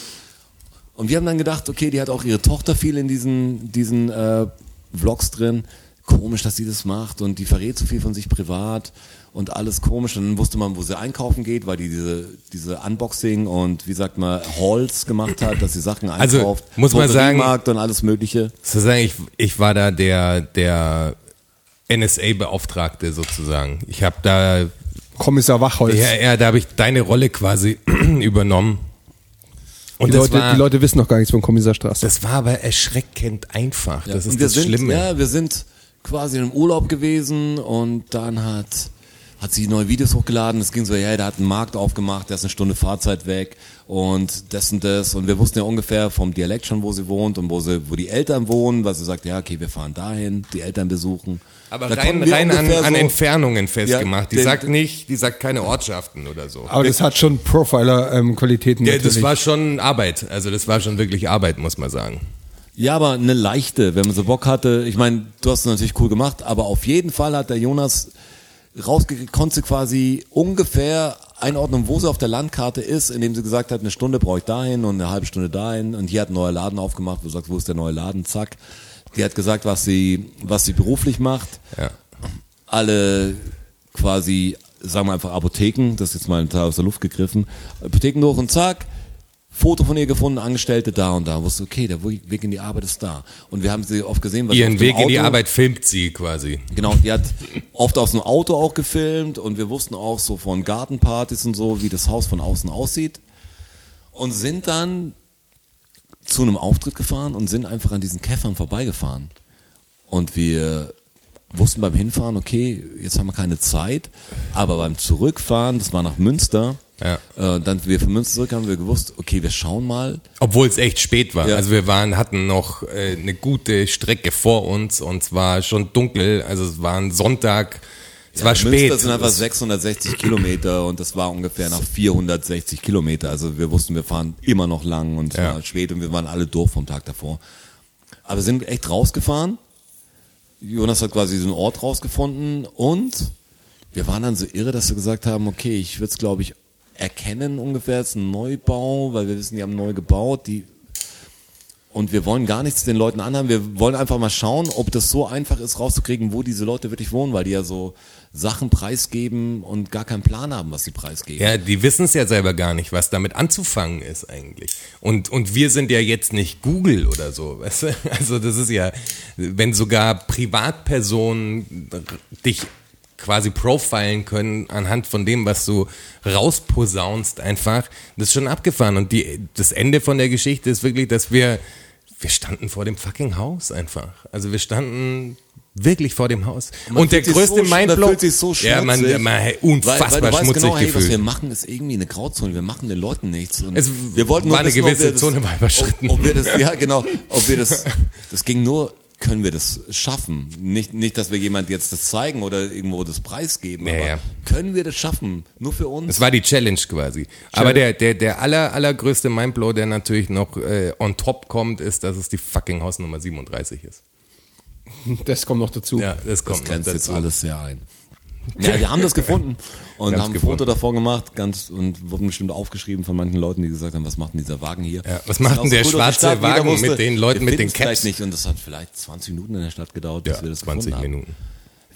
Und wir haben dann gedacht, okay, die hat auch ihre Tochter viel in diesen, diesen äh, Vlogs drin. Komisch, dass sie das macht und die verrät so viel von sich privat und alles komisch. Und dann wusste man, wo sie einkaufen geht, weil die diese, diese Unboxing und wie sagt man, Hauls gemacht hat, dass sie Sachen Also, einkauft. muss man sagen- Drogeriemarkt und alles mögliche. Sozusagen, ich, ich war da der, der NSA-Beauftragte sozusagen. Ich habe da, Kommissar Wachholz. ja, ja, da habe ich deine Rolle quasi übernommen. Und die, Leute, war, die Leute wissen noch gar nichts von Kommissar Straße. das war aber erschreckend einfach. das ist das sind, Schlimme. Ja, wir sind quasi im Urlaub gewesen und dann hat, hat sie neue Videos hochgeladen. Es ging so, ja, der hat einen Markt aufgemacht, der ist eine Stunde Fahrzeit weg und das und das. Und wir wussten ja ungefähr vom Dialekt schon, wo sie wohnt und wo sie, wo die Eltern wohnen, weil sie sagt, ja, okay, wir fahren dahin, die Eltern besuchen. aber Da rein, rein an, ungefähr an so- Entfernungen festgemacht. die den- sagt nicht, die sagt keine Ortschaften oder so. Aber das hat schon Profiler-Qualitäten Ja, natürlich. das war schon Arbeit. Also das war schon wirklich Arbeit, muss man sagen. Ja, aber eine leichte, wenn man so Bock hatte. Ich meine, du hast es natürlich cool gemacht, aber auf jeden Fall hat der Jonas rausgekriegt, konnte quasi ungefähr einordnen, wo sie auf der Landkarte ist, indem sie gesagt hat, eine Stunde brauche ich dahin und eine halbe Stunde dahin und hier hat ein neuer Laden aufgemacht, wo du sagst, wo ist der neue Laden, zack. Die hat gesagt, was sie, was sie beruflich macht. Ja. Alle quasi, sagen wir einfach Apotheken, das ist jetzt mal ein Teil aus der Luft gegriffen, Apotheken durch und zack, Foto von ihr gefunden, Angestellte da und da. Wusste, okay, der Weg in die Arbeit ist da. Und wir haben sie oft gesehen, weil sie Ihren Weg in die Auto- Arbeit filmt sie quasi. Genau, die hat oft aus dem Auto auch gefilmt und wir wussten auch so von Gartenpartys und so, wie das Haus von außen aussieht. Und sind dann zu einem Auftritt gefahren und sind einfach an diesen Käffern vorbeigefahren. Und wir wussten beim Hinfahren, okay, jetzt haben wir keine Zeit, aber beim Zurückfahren, das war nach Münster, Ja. äh, dann wir von Münster zurück haben wir gewusst, okay, wir schauen mal, Obwohl es echt spät war. Ja. Also wir waren, hatten noch äh, eine gute Strecke vor uns und es war schon dunkel. Also es war ein Sonntag. Es war spät. Münster sind einfach Es- 660 Kilometer und das war ungefähr nach 460 Kilometer. Also wir wussten, wir fahren immer noch lang und es Ja. war spät und wir waren alle durch vom Tag davor. Aber wir sind echt rausgefahren. Jonas hat quasi so einen Ort rausgefunden und wir waren dann so irre, dass wir gesagt haben, okay, ich würde es glaube ich erkennen ungefähr, es ist ein Neubau, weil wir wissen, die haben neu gebaut, die und wir wollen gar nichts den Leuten anhaben. Wir wollen einfach mal schauen, ob das so einfach ist, rauszukriegen, wo diese Leute wirklich wohnen, weil die ja so Sachen preisgeben und gar keinen Plan haben, was sie preisgeben. Ja, die wissen es ja selber gar nicht, was damit anzufangen ist eigentlich. Und, und wir sind ja jetzt nicht Google oder so. Weißt du? Also das ist ja, wenn sogar Privatpersonen dich quasi profilen können anhand von dem, was du rausposaunst einfach, das ist schon abgefahren. Und die, das Ende von der Geschichte ist wirklich, dass wir, wir standen vor dem fucking Haus einfach. Also wir standen wirklich vor dem Haus. Man und der größte so, man Mindblow. sich so ja, man, man, hey, unfassbar weil, weil schmutzig genau, hey, was wir machen, ist irgendwie eine Grauzone. Wir machen den Leuten nichts. Und Es wir wollten war nur eine wissen, gewisse wir das, Zone war überschritten. Ob, ob wir das, ja genau, ob wir das, das ging nur, können wir das schaffen? Nicht, nicht, dass wir jemand jetzt das zeigen oder irgendwo das preisgeben, Ja, aber ja. können wir das schaffen? Nur für uns? Das war die Challenge quasi. Aber der, der, der aller, allergrößte Mindblow, der natürlich noch äh, on top kommt, ist, dass es die fucking Hausnummer 37 ist. Das kommt noch dazu. Ja, das das kommt noch grenzt jetzt dazu. alles sehr ein. Ja, wir haben das gefunden und haben ein gefunden. Foto davon gemacht ganz, und wurden bestimmt aufgeschrieben von manchen Leuten, die gesagt haben, was macht denn dieser Wagen hier? Ja, was macht denn der schwarze Stadt, Wagen jeder mit den Leuten mit den finden's vielleicht Caps? nicht und das hat vielleicht 20 Minuten in der Stadt gedauert, bis Ja, wir das 20 gefunden haben. Minuten.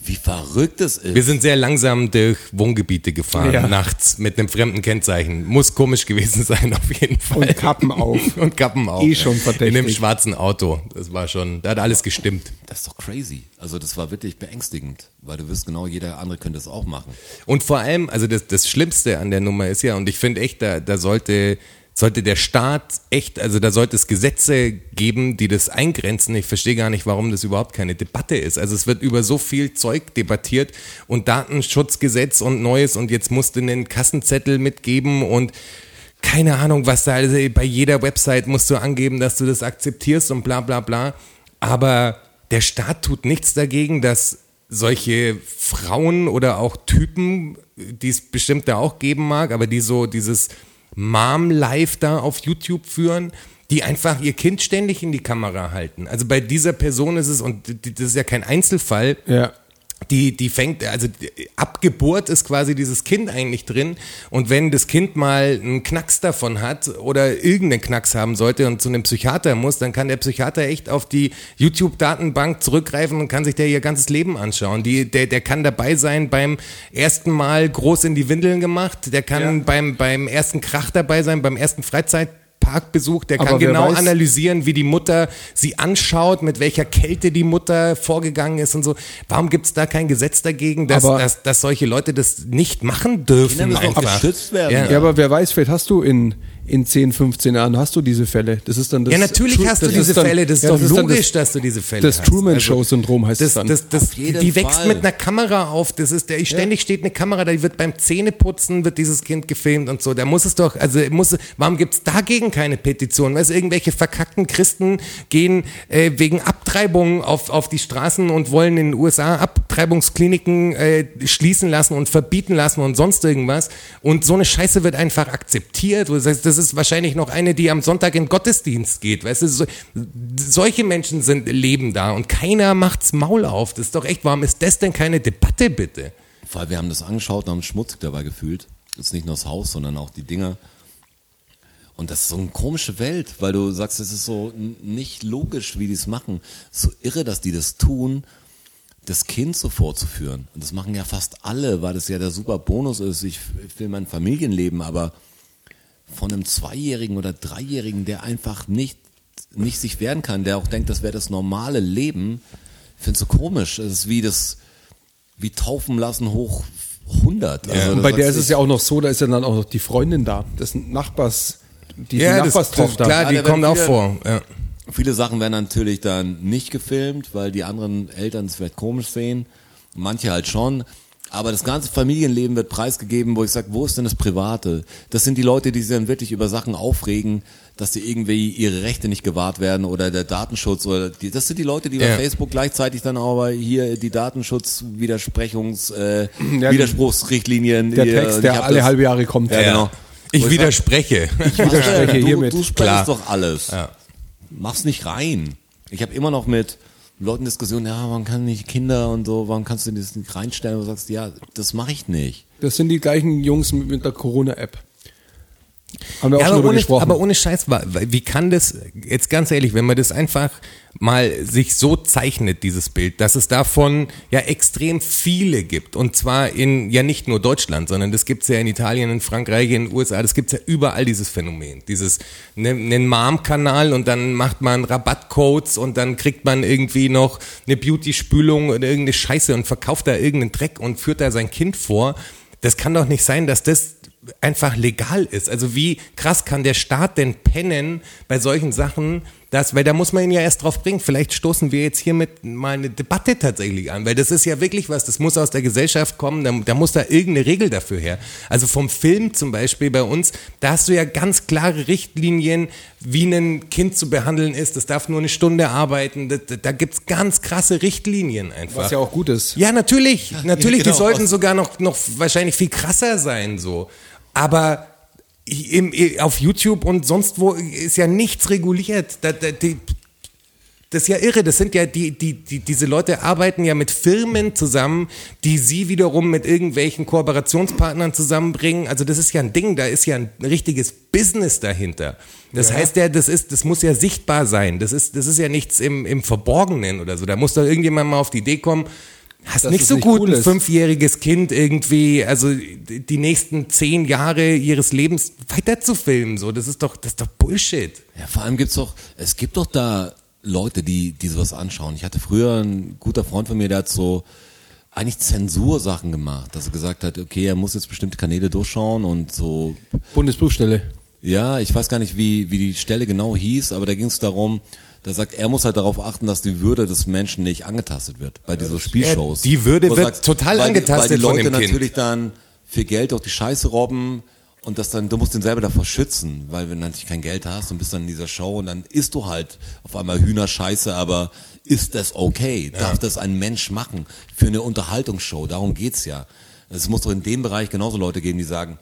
Wie verrückt es ist. Wir sind sehr langsam durch Wohngebiete gefahren, Ja. nachts mit einem fremden Kennzeichen. Muss komisch gewesen sein, auf jeden Fall. Und Kappen auf. Und Kappen auf. Eh schon verdächtig. In einem schwarzen Auto. Das war schon, da hat alles gestimmt. das ist doch crazy. Also das war wirklich beängstigend, weil du wirst genau, jeder andere könnte es auch machen. Und vor allem, also das, das Schlimmste an der Nummer ist ja, und ich finde echt, da, da sollte, sollte der Staat echt, also da sollte es Gesetze geben, die das eingrenzen. Ich verstehe gar nicht, warum das überhaupt keine Debatte ist. Also es wird über so viel Zeug debattiert und Datenschutzgesetz und Neues und jetzt musst du einen Kassenzettel mitgeben und keine Ahnung, was da, also bei jeder Website musst du angeben, dass du das akzeptierst und bla bla bla. Aber der Staat tut nichts dagegen, dass solche Frauen oder auch Typen, die es bestimmt da auch geben mag, aber die so dieses Mom-Life da auf YouTube führen, die einfach ihr Kind ständig in die Kamera halten. Also bei dieser Person ist es, und das ist ja kein Einzelfall, Ja. Die, die fängt, also ab Geburt ist quasi dieses Kind eigentlich drin. Und wenn das Kind mal einen Knacks davon hat oder irgendeinen Knacks haben sollte und zu einem Psychiater muss, dann kann der Psychiater echt auf die YouTube-Datenbank zurückgreifen und kann sich der ihr ganzes Leben anschauen. Die, der, der kann dabei sein beim ersten Mal groß in die Windeln gemacht, der kann beim, beim ersten Krach dabei sein, beim ersten Freizeitparkbesuch, der kann Aber genau weiß- analysieren, wie die Mutter sie anschaut, mit welcher Kälte die Mutter vorgegangen ist und so. Warum gibt es da kein Gesetz dagegen, dass, Aber- dass, dass solche Leute das nicht machen dürfen? Kinder müssen auch einfach? geschützt werden. Ja. Ja, aber wer weiß, vielleicht hast du in, in 10, 15 Jahren hast du diese Fälle. Das ist dann das Ja, natürlich Tru- hast du das diese dann- Fälle, das ist ja, doch logisch, das, dass du diese Fälle das hast. Also, Truman-Show-Syndrom heißt das, es dann. das, das, die wächst Fall. mit einer Kamera auf, das ist, der, ständig steht eine Kamera, da wird beim Zähneputzen wird dieses Kind gefilmt und so, da muss es doch, also muss, warum gibt's dagegen keine Petition? Weißt du, irgendwelche verkackten Christen gehen äh, wegen Abtreibung auf, auf die Straßen und wollen in den USA Abtreibungskliniken äh, schließen lassen und verbieten lassen und sonst irgendwas und so eine Scheiße wird einfach akzeptiert, das heißt, das ist wahrscheinlich noch eine, die am Sonntag in Gottesdienst geht, weißt du, so, solche Menschen sind, leben da und keiner macht's Maul auf. Das ist doch echt, warum ist das denn keine Debatte, bitte? Weil wir haben das angeschaut und haben schmutzig dabei gefühlt. Jetzt nicht nur das Haus, sondern auch die Dinger. Und das ist so eine komische Welt, weil du sagst, es ist so nicht logisch, wie die es machen. So irre, dass die das tun, das Kind so vorzuführen. Und das machen ja fast alle, weil das ja der super Bonus ist. Ich, ich will mein Familienleben, aber von einem Zweijährigen oder Dreijährigen, der einfach nicht, nicht sich wehren kann, der auch denkt, das wäre das normale Leben, ich finde es so komisch. Es ist wie das, wie taufen lassen hoch 100. Also, Und das bei der ist es ja auch noch so, da ist ja dann auch noch die Freundin da. Das sind Nachbars, die, das, Nachbarstochter. klar, Ja, die kommt auch vor. Ja. Viele Sachen werden natürlich dann nicht gefilmt, weil die anderen Eltern es vielleicht komisch sehen. Manche halt schon. Aber das ganze Familienleben wird preisgegeben, wo ich sage, wo ist denn das Private? Das sind die Leute, die sich dann wirklich über Sachen aufregen, dass die irgendwie ihre Rechte nicht gewahrt werden oder der Datenschutz oder die, das sind die Leute, die Ja. bei Facebook gleichzeitig dann aber hier die Datenschutzwidersprechungs äh, Ja, Widerspruchsrichtlinien der hier, Text, der alle das- halbe Jahre kommt. Ja, genau. Ich widerspreche. Ich widerspreche du, hiermit. Du sprichst Klar. doch alles. Ja. Mach's nicht rein. Ich habe immer noch mit Leuten Diskussionen, ja, warum kann nicht Kinder und so, warum kannst du das nicht reinstellen? Und du sagst, ja, das mache ich nicht. Das sind die gleichen Jungs mit der Corona-App. Haben wir auch Ja, schon aber ohne, gesprochen. aber ohne Scheiß, wie kann das, jetzt ganz ehrlich, wenn man das einfach mal sich so zeichnet, dieses Bild, dass es davon ja extrem viele gibt. Und zwar in, ja nicht nur Deutschland, sondern das gibt's ja in Italien, in Frankreich, in den USA, das gibt's ja überall, dieses Phänomen. Dieses, ne, einen Mom-Kanal und dann macht man Rabattcodes und dann kriegt man irgendwie noch eine Beauty-Spülung oder irgendeine Scheiße und verkauft da irgendeinen Dreck und führt da sein Kind vor. Das kann doch nicht sein, dass das einfach legal ist. Also wie krass kann der Staat denn pennen bei solchen Sachen, dass, weil da muss man ihn ja erst drauf bringen. Vielleicht stoßen wir jetzt hiermit mal eine Debatte tatsächlich an, weil das ist ja wirklich was, das muss aus der Gesellschaft kommen, da, da muss da irgendeine Regel dafür her. Also vom Film zum Beispiel bei uns, da hast du ja ganz klare Richtlinien, wie ein Kind zu behandeln ist. Das darf nur eine Stunde arbeiten. Da, da gibt's ganz krasse Richtlinien einfach. was ja auch gut ist. Ja, natürlich. Natürlich, genau. die sollten sogar noch, noch wahrscheinlich viel krasser sein, so. Aber im, auf YouTube und sonst wo ist ja nichts reguliert. Da, da, die, das ist ja irre. Das sind ja die, die, die, diese Leute arbeiten ja mit Firmen zusammen, die sie wiederum mit irgendwelchen Kooperationspartnern zusammenbringen. Also das ist ja ein Ding, da ist ja ein richtiges Business dahinter. Das heißt ja, das ist, das muss ja sichtbar sein. Das ist, das ist ja nichts im, im Verborgenen oder so. Da muss doch irgendjemand mal auf die Idee kommen, Hast nicht so gut cool ein fünfjähriges Kind irgendwie, also die nächsten zehn Jahre ihres Lebens weiter zu filmen, so, das ist doch, das ist doch Bullshit. Ja, vor allem gibt's doch, es gibt doch da Leute, die, die sowas anschauen. Ich hatte früher ein guter Freund von mir, der hat so eigentlich Zensursachen gemacht, dass er gesagt hat, okay, er muss jetzt bestimmte Kanäle durchschauen und so Bundesprüfstelle. Ja, ich weiß gar nicht, wie, wie die Stelle genau hieß, aber da ging es darum, da sagt, er muss halt darauf achten, dass die Würde des Menschen nicht angetastet wird bei diesen Spielshows. die Würde wird total weil, angetastet Weil die Leute dem Kind. natürlich dann viel Geld durch die Scheiße robben und das dann, du musst den selber davor schützen, weil wenn du natürlich kein Geld hast und bist dann in dieser Show und dann isst du halt auf einmal Hühnerscheiße, aber ist das okay? Darf das ein Mensch machen für eine Unterhaltungsshow? Darum geht's ja. Es muss doch in dem Bereich genauso Leute geben, die sagen,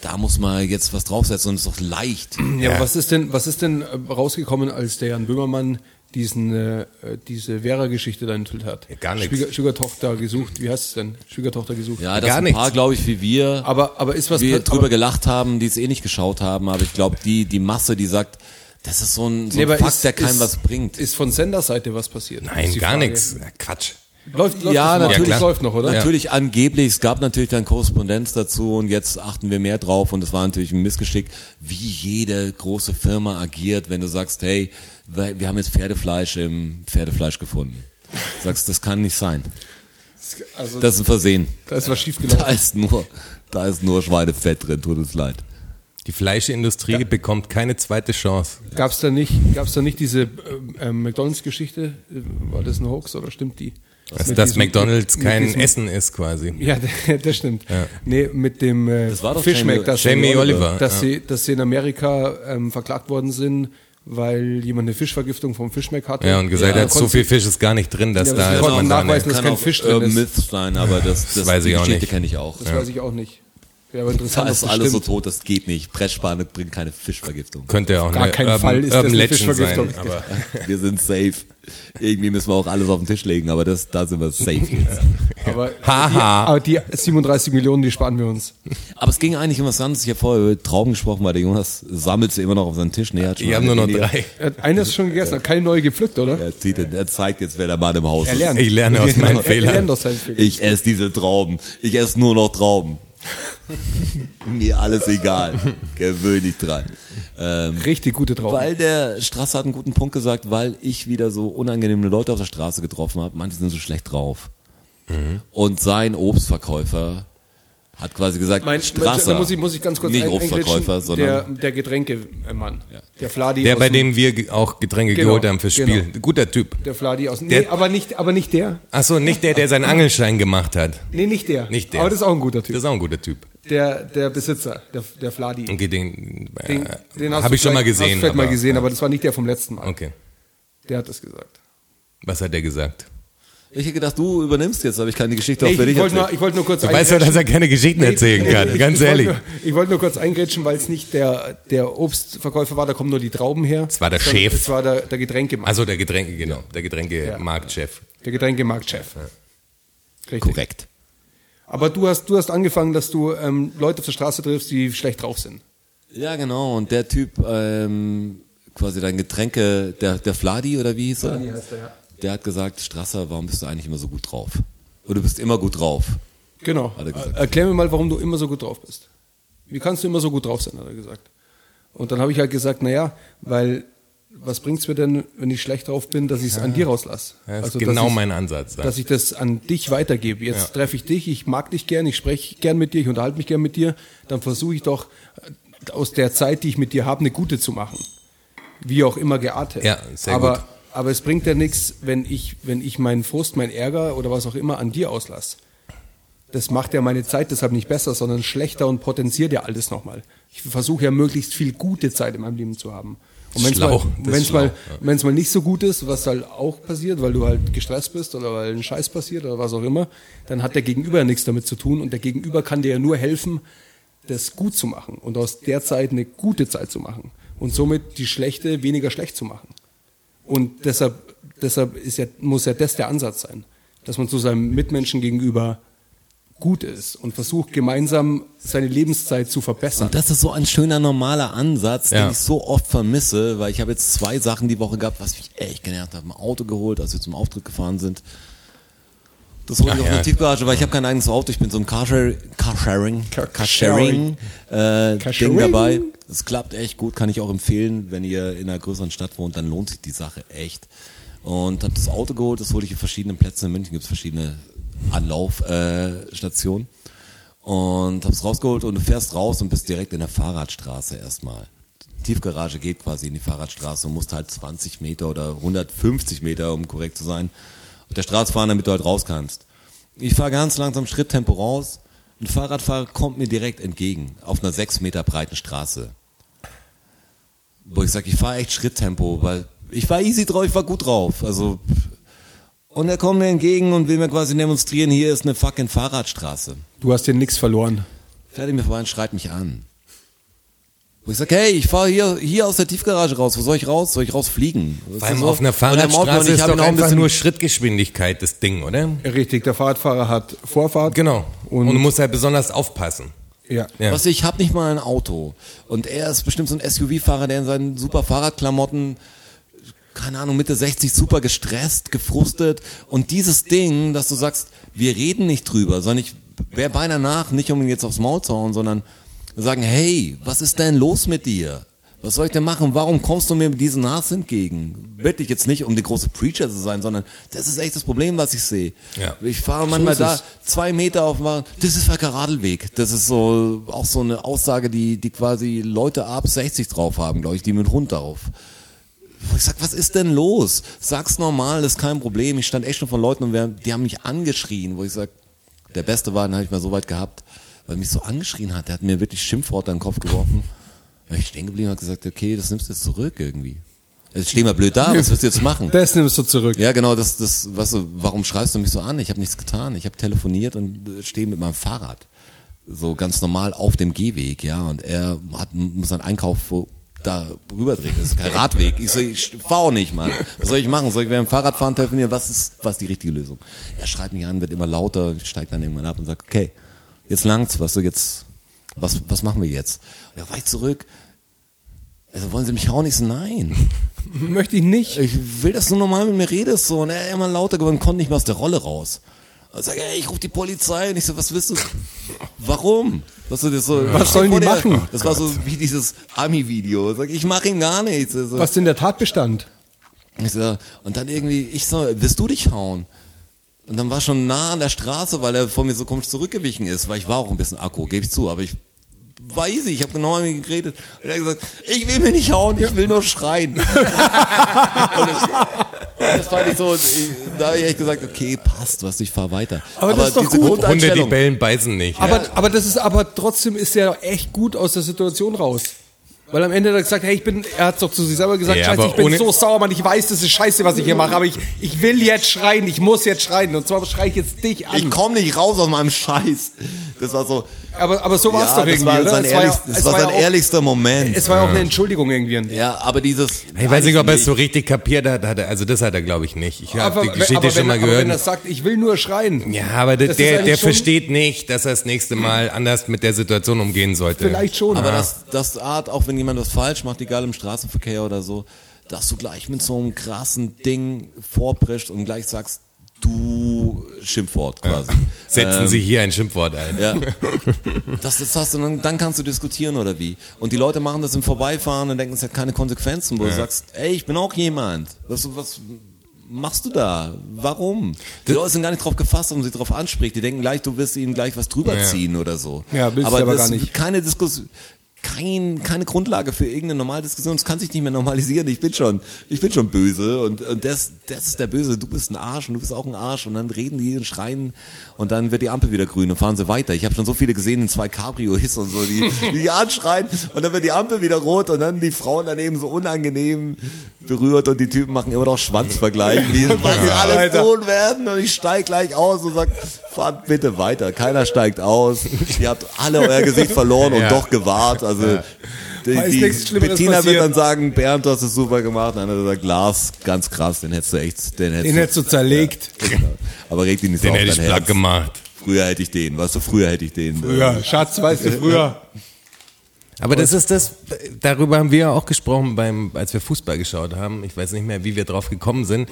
da muss man jetzt was draufsetzen und es ist doch leicht. Ja, aber was ist denn, was ist denn äh, rausgekommen, als der Jan Böhmermann diesen, äh, diese Vera-Geschichte da enthüllt hat? Ja, gar nichts. Schwieger, Schwiegertochter gesucht, wie heißt es denn? Schwiegertochter gesucht. Ja, das Gar ein paar, nichts. glaube ich, wie wir, Aber, aber ist was wir aber- drüber gelacht haben, die es eh nicht geschaut haben, aber ich glaube, die, die Masse, die sagt, das ist so ein, so Nee, ein aber Fakt, ist- der keinem ist- was bringt. Ist von Senderseite was passiert? Nein, gar nichts. Ja, Quatsch. Läuft, läuft ja, natürlich, klar. läuft noch, oder? Natürlich angeblich, es gab natürlich dann Korrespondenz dazu und jetzt achten wir mehr drauf und es war natürlich ein Missgeschick, wie jede große Firma agiert, wenn du sagst, hey, wir haben jetzt Pferdefleisch im Pferdefleisch gefunden. Sagst, das kann nicht sein. Also, Das ist ein Versehen. da ist was schiefgelaufen. Da ist nur, da ist nur Schweinefett drin, tut uns leid. Die Fleischindustrie bekommt keine zweite Chance. Gab's da nicht, gab's da nicht diese ähm, ähm, McDonalds-Geschichte? Äh, War das ein Hoax oder stimmt die? Also, dass McDonalds kein diesem- Essen ist quasi. Ja, das stimmt. Nee, mit dem äh, Das war doch dass, Jamie sie, Oliver, dass, ja. sie, dass sie in Amerika ähm, verklagt worden sind, weil jemand eine Fischvergiftung vom Fischmeck hatte. Ja, und gesagt Ja, hat, so viel Fisch ist gar nicht drin, dass Ja, da das ist konnte man Sahne. nachweisen, dass kein Fisch drin ist. Myth sein, aber das, das, weiß die ich auch Geschichte nicht. kenne ich auch. Das weiß ich auch nicht. Wäre aber interessant, Da ob ist das alles so stimmt. tot, das geht nicht. Pressspanne bringt keine Fischvergiftung. Könnte auch Gar eine keinen Urban, Fall ist das Urban eine Legend sein. Fischvergiftung. Aber Wir sind safe. Irgendwie müssen wir auch alles auf den Tisch legen, aber das, da sind wir safe jetzt. Aber, Haha. aber die 37 Millionen, die sparen wir uns. Aber es ging eigentlich um was anderes. Ich habe vorher über Trauben gesprochen, weil der Jonas sammelt sie immer noch auf seinen Tisch. Nee, er hat schon wir haben eine nur noch drei. Er hat eines schon gegessen, hat keine neue gepflückt, oder? Er, zieht, er zeigt jetzt, wer der Mann im Haus Er ist. lernt. Ich lerne aus meinen Er, er Fehlern. Ich esse diese Trauben. Ich esse nur noch Trauben. Mir alles egal. Gewöhn dich dran. Ähm, Richtig gute Trauben. Weil der Strasser hat einen guten Punkt gesagt, weil ich wieder so unangenehme Leute auf der Straße getroffen habe. Manche sind so schlecht drauf. Und sein Obstverkäufer hat quasi gesagt, Mein, Strasser, da muss ich, muss ich ganz kurz nicht ein- Obstverkäufer, sondern der, der Getränkemann. Der Fladi Der, bei dem- wir auch Getränke Genau, geholt haben fürs Spiel. genau. Guter Typ. Der Fladi aus. Nee, Der- aber nicht, aber nicht der. Ach so, nicht der, der seinen Angelschein gemacht hat. Nee, nicht der. Nicht der. Aber das ist auch ein guter Das Typ. ist auch ein guter Typ. Der, der Besitzer, der, der Fladi. Okay, den, Den, äh, den hast habe du ich schon mal gesehen. Hast du vielleicht mal aber- gesehen, aber das war nicht der vom letzten Mal. Okay. Der hat das gesagt. Was hat der gesagt? Ich hätte gedacht, du übernimmst jetzt, aber ich kann die Geschichte Nee, auch ich für dich ich wollte nur, erzählen. ich wollte nur kurz Du weißt ja, dass er keine Geschichten erzählen kann. Ich- Ganz ich ehrlich. Wollte nur, ich wollte nur kurz eingrätschen, weil es nicht der, der Obstverkäufer war, da kommen nur die Trauben her. Es war der Chef. Es war der, der Getränkemann. Also der Getränke, genau. Der Getränkemarktchef. der Getränkemarktchef. Richtig. Korrekt. Aber du hast, du hast angefangen, dass du ähm, Leute auf der Straße triffst, die schlecht drauf sind. Ja, genau. Und der Typ, ähm, quasi dein Getränke, der, der Fladi oder wie hieß er? Der hat gesagt, Strasser, warum bist du eigentlich immer so gut drauf? Oder du bist immer gut drauf. Genau. Hat er gesagt. Erklär mir mal, warum du immer so gut drauf bist. Wie kannst du immer so gut drauf sein, hat er gesagt. Und dann habe ich halt gesagt, naja, weil was bringt's mir denn, wenn ich schlecht drauf bin, dass ich es an dir rauslasse? Ja, das Also, ist genau ich- mein Ansatz. Ja. dass ich das an dich weitergebe. Jetzt Ja. treffe ich dich, ich mag dich gern, ich spreche gern mit dir, ich unterhalte mich gern mit dir, dann versuche ich doch aus der Zeit, die ich mit dir habe, eine gute zu machen. Wie auch immer geartet. Ja, sehr aber, gut. Aber es bringt ja nichts, wenn ich, wenn ich meinen Frust, meinen Ärger oder was auch immer an dir auslasse. Das macht ja meine Zeit deshalb nicht besser, sondern schlechter und potenziert ja alles nochmal. Ich versuche ja möglichst viel gute Zeit in meinem Leben zu haben. Und wenn es mal, wenn's schlau, mal, ja. wenn's mal nicht so gut ist, was halt auch passiert, weil du halt gestresst bist oder weil ein Scheiß passiert oder was auch immer, dann hat der Gegenüber ja nichts damit zu tun und der Gegenüber kann dir ja nur helfen, das gut zu machen und aus der Zeit eine gute Zeit zu machen und somit die schlechte weniger schlecht zu machen. Und deshalb, deshalb ist ja, muss ja das der Ansatz sein, dass man zu seinem Mitmenschen gegenüber gut ist und versucht gemeinsam seine Lebenszeit zu verbessern. Und das ist so ein schöner, normaler Ansatz, Ja. den ich so oft vermisse, weil ich habe jetzt zwei Sachen die Woche gehabt, was mich echt genervt hat. Ein Auto geholt, als wir zum Auftritt gefahren sind. Das hole ich auf ja. eine Tiefgarage, weil ich habe kein eigenes Auto. Ich bin so ein Carsharing, Carsharing, Car- Carsharing, äh, Ding Carsharing. dabei. Es klappt echt gut, kann ich auch empfehlen. Wenn ihr in einer größeren Stadt wohnt, dann lohnt sich die Sache echt. Und habe das Auto geholt, das hole ich in verschiedenen Plätzen. In München gibt es verschiedene Anlaufstationen. Äh, und hab's rausgeholt und du fährst raus und bist direkt in der Fahrradstraße erstmal. Die Tiefgarage geht quasi in die Fahrradstraße und musst halt 20 Meter oder 150 Meter, um korrekt zu sein, der Straße fahren, damit du halt raus kannst. Ich fahre ganz langsam Schritttempo raus. Ein Fahrradfahrer kommt mir direkt entgegen auf einer 6 Meter breiten Straße. Wo ich sage, ich fahre echt Schritttempo, weil ich war easy drauf, ich war gut drauf. Also und er kommt mir entgegen und will mir quasi demonstrieren, hier ist eine fucking Fahrradstraße. Du hast dir nichts verloren. Fährt er mir vorbei und schreit mich an. Wo ich sage, hey, ich fahre hier, hier aus der Tiefgarage raus. Wo soll ich raus? Soll ich rausfliegen? Vor allem So. auf einer Fahrradstraße ich ist doch ein einfach bisschen- nur Schrittgeschwindigkeit das Ding, oder? Richtig, der Fahrradfahrer hat Vorfahrt. Genau. Und, Und- du musst halt besonders aufpassen. Ja. Ja. Was ich habe nicht mal ein Auto. Und er ist bestimmt so ein SUV-Fahrer, der in seinen super Fahrradklamotten, keine Ahnung, Mitte 60 super gestresst, gefrustet. Und dieses Ding, dass du sagst, wir reden nicht drüber, sondern ich wäre beinahe nach, nicht um ihn jetzt aufs Maul zu hauen, sondern sagen, hey, was ist denn los mit dir? Was soll ich denn machen? Warum kommst du mir mit diesem Hass entgegen? Wirklich jetzt nicht, um die große Preacher zu sein, sondern das ist echt das Problem, was ich sehe. Ja. Ich fahre manchmal ist da zwei Meter auf dem. Das ist Verkehr Radlweg. Das ist so auch so eine Aussage, die, die quasi Leute ab 60 drauf haben, glaube ich, die mit Hund drauf. Ich sag, was ist denn los? Sag's normal, das ist kein Problem. Ich stand echt schon von Leuten und die haben mich angeschrien, wo ich sag, der beste war, den habe ich mal so weit gehabt, weil er mich so angeschrien hat. Der hat mir wirklich Schimpfworte an den Kopf geworfen. Bin ich stehen geblieben und gesagt, okay, das nimmst du jetzt zurück irgendwie. Jetzt stehen wir blöd da, was willst du jetzt machen? Das nimmst du zurück. Ja, genau, das, das, weißt du, warum schreist du mich so an? Ich habe nichts getan. Ich habe telefoniert und stehe mit meinem Fahrrad. So ganz normal auf dem Gehweg, ja. Und er hat, muss seinen Einkauf wo, da rüberdrehen. Das ist kein Radweg. Ich so, ich fahr nicht, Mann. Was soll ich machen? Soll ich während dem Fahrradfahren telefonieren? Was ist, was ist die richtige Lösung? Er schreit mich an, wird immer lauter, steigt dann irgendwann ab und sagt, okay, jetzt langt's, was du jetzt, was, was machen wir jetzt? Und er weicht zurück. Also wollen Sie mich hauen? Ich so, nein. Möchte ich nicht. Ich will, dass du normal mit mir redest, so. Und er immer lauter geworden, konnte nicht mehr aus der Rolle raus. Und sag, ey, ich rufe die Polizei. Und ich so, was willst du? Warum? Was, du das so, Was sollen die der- machen? Das war so wie dieses Ami-Video. Sag, ich mach ihm gar nichts. Also, Was denn der Tatbestand? ich so, und dann irgendwie, ich so, willst du dich hauen? Und dann war schon nah an der Straße, weil er von mir so komisch zurückgewichen ist, weil ich war auch ein bisschen Akku, gebe ich zu, aber ich war easy, ich habe genau mit ihm geredet. Und er hat gesagt, ich will mich nicht hauen, ich will nur schreien. und das, das fand ich so, ich, da habe ich echt gesagt, okay, passt, was, ich fahr weiter. Aber das ist doch diese gut. Hunde, die bellen, beißen nicht. Aber, aber das ist, aber trotzdem ist er echt gut aus der Situation raus. Weil am Ende hat er gesagt, hey, ich bin, er hat doch zu sich selber gesagt, Ja, scheiße, ich bin so sauer, Mann, ich weiß, das ist scheiße, was ich hier mache, aber ich, ich will jetzt schreien, ich muss jetzt schreien. Und zwar schreie ich jetzt dich an. Ich komme nicht raus aus meinem Scheiß. Das war so, aber, aber so war es ja, doch das irgendwie, war oder? sein, Es war ja- das es war sein ja auch- ehrlichster Moment. Es war ja auch eine Entschuldigung irgendwie. Ja, aber dieses. Ich weiß nicht, ob er es so richtig kapiert hat, hat er, also das hat er glaube ich nicht. Ich habe die aber Geschichte wenn, schon mal aber wenn er gehört. sagt, ich will nur schreien, Ja, aber der, Das der, der versteht nicht, dass er das nächste Mal anders mit der Situation umgehen sollte. vielleicht schon. Aber das, das Art, auch wenn jemand was falsch macht, egal im Straßenverkehr oder so, dass du gleich mit so einem krassen Ding vorpreschst und gleich sagst, du Schimpfwort quasi. Setzen Ähm, Sie hier ein Schimpfwort ein. Ja. Das, das hast du, dann, dann kannst du diskutieren oder wie. Und die Leute machen das im Vorbeifahren und denken, es hat keine Konsequenzen, wo du sagst, ey, ich bin auch jemand. Was, was machst du da? Warum? Die Leute sind gar nicht drauf gefasst, um sie drauf anspricht. Die denken gleich, du wirst ihnen gleich was drüber Ja. ziehen oder so. Ja, willst aber das gar ist nicht. Keine Diskussion. Kein, keine Grundlage für irgendeine normale Diskussion. Es kann sich nicht mehr normalisieren. Ich bin schon, ich bin schon böse und, und das, das ist der Böse. Du bist ein Arsch und du bist auch ein Arsch und dann reden die und schreien und dann wird die Ampel wieder grün und fahren sie weiter. Ich habe schon so viele gesehen in zwei Cabrios und so, die, die anschreien und dann wird die Ampel wieder rot und dann die Frauen daneben so unangenehm berührt und die Typen machen immer noch Schwanzvergleich, wie alles Alter. tun werden und ich steig gleich aus und sag, fahrt bitte weiter. Keiner steigt aus. Ihr habt alle euer Gesicht verloren und Ja. doch gewahrt. Also die, ist die nichts Schlimmeres Bettina wird dann sagen, Bernd, du hast es super gemacht. Dann hat er gesagt, Lars, ganz krass, den hättest du echt, den hättest Den du, hättest du zerlegt. Genau. Aber reg dich nicht Den auf hätte ich platt gemacht. Früher hätte ich den, weißt du, früher hätte ich den. Ja, Schatz, weißt du, früher. Aber das ist das, darüber haben wir auch gesprochen, beim, als wir Fußball geschaut haben. Ich weiß nicht mehr, wie wir drauf gekommen sind.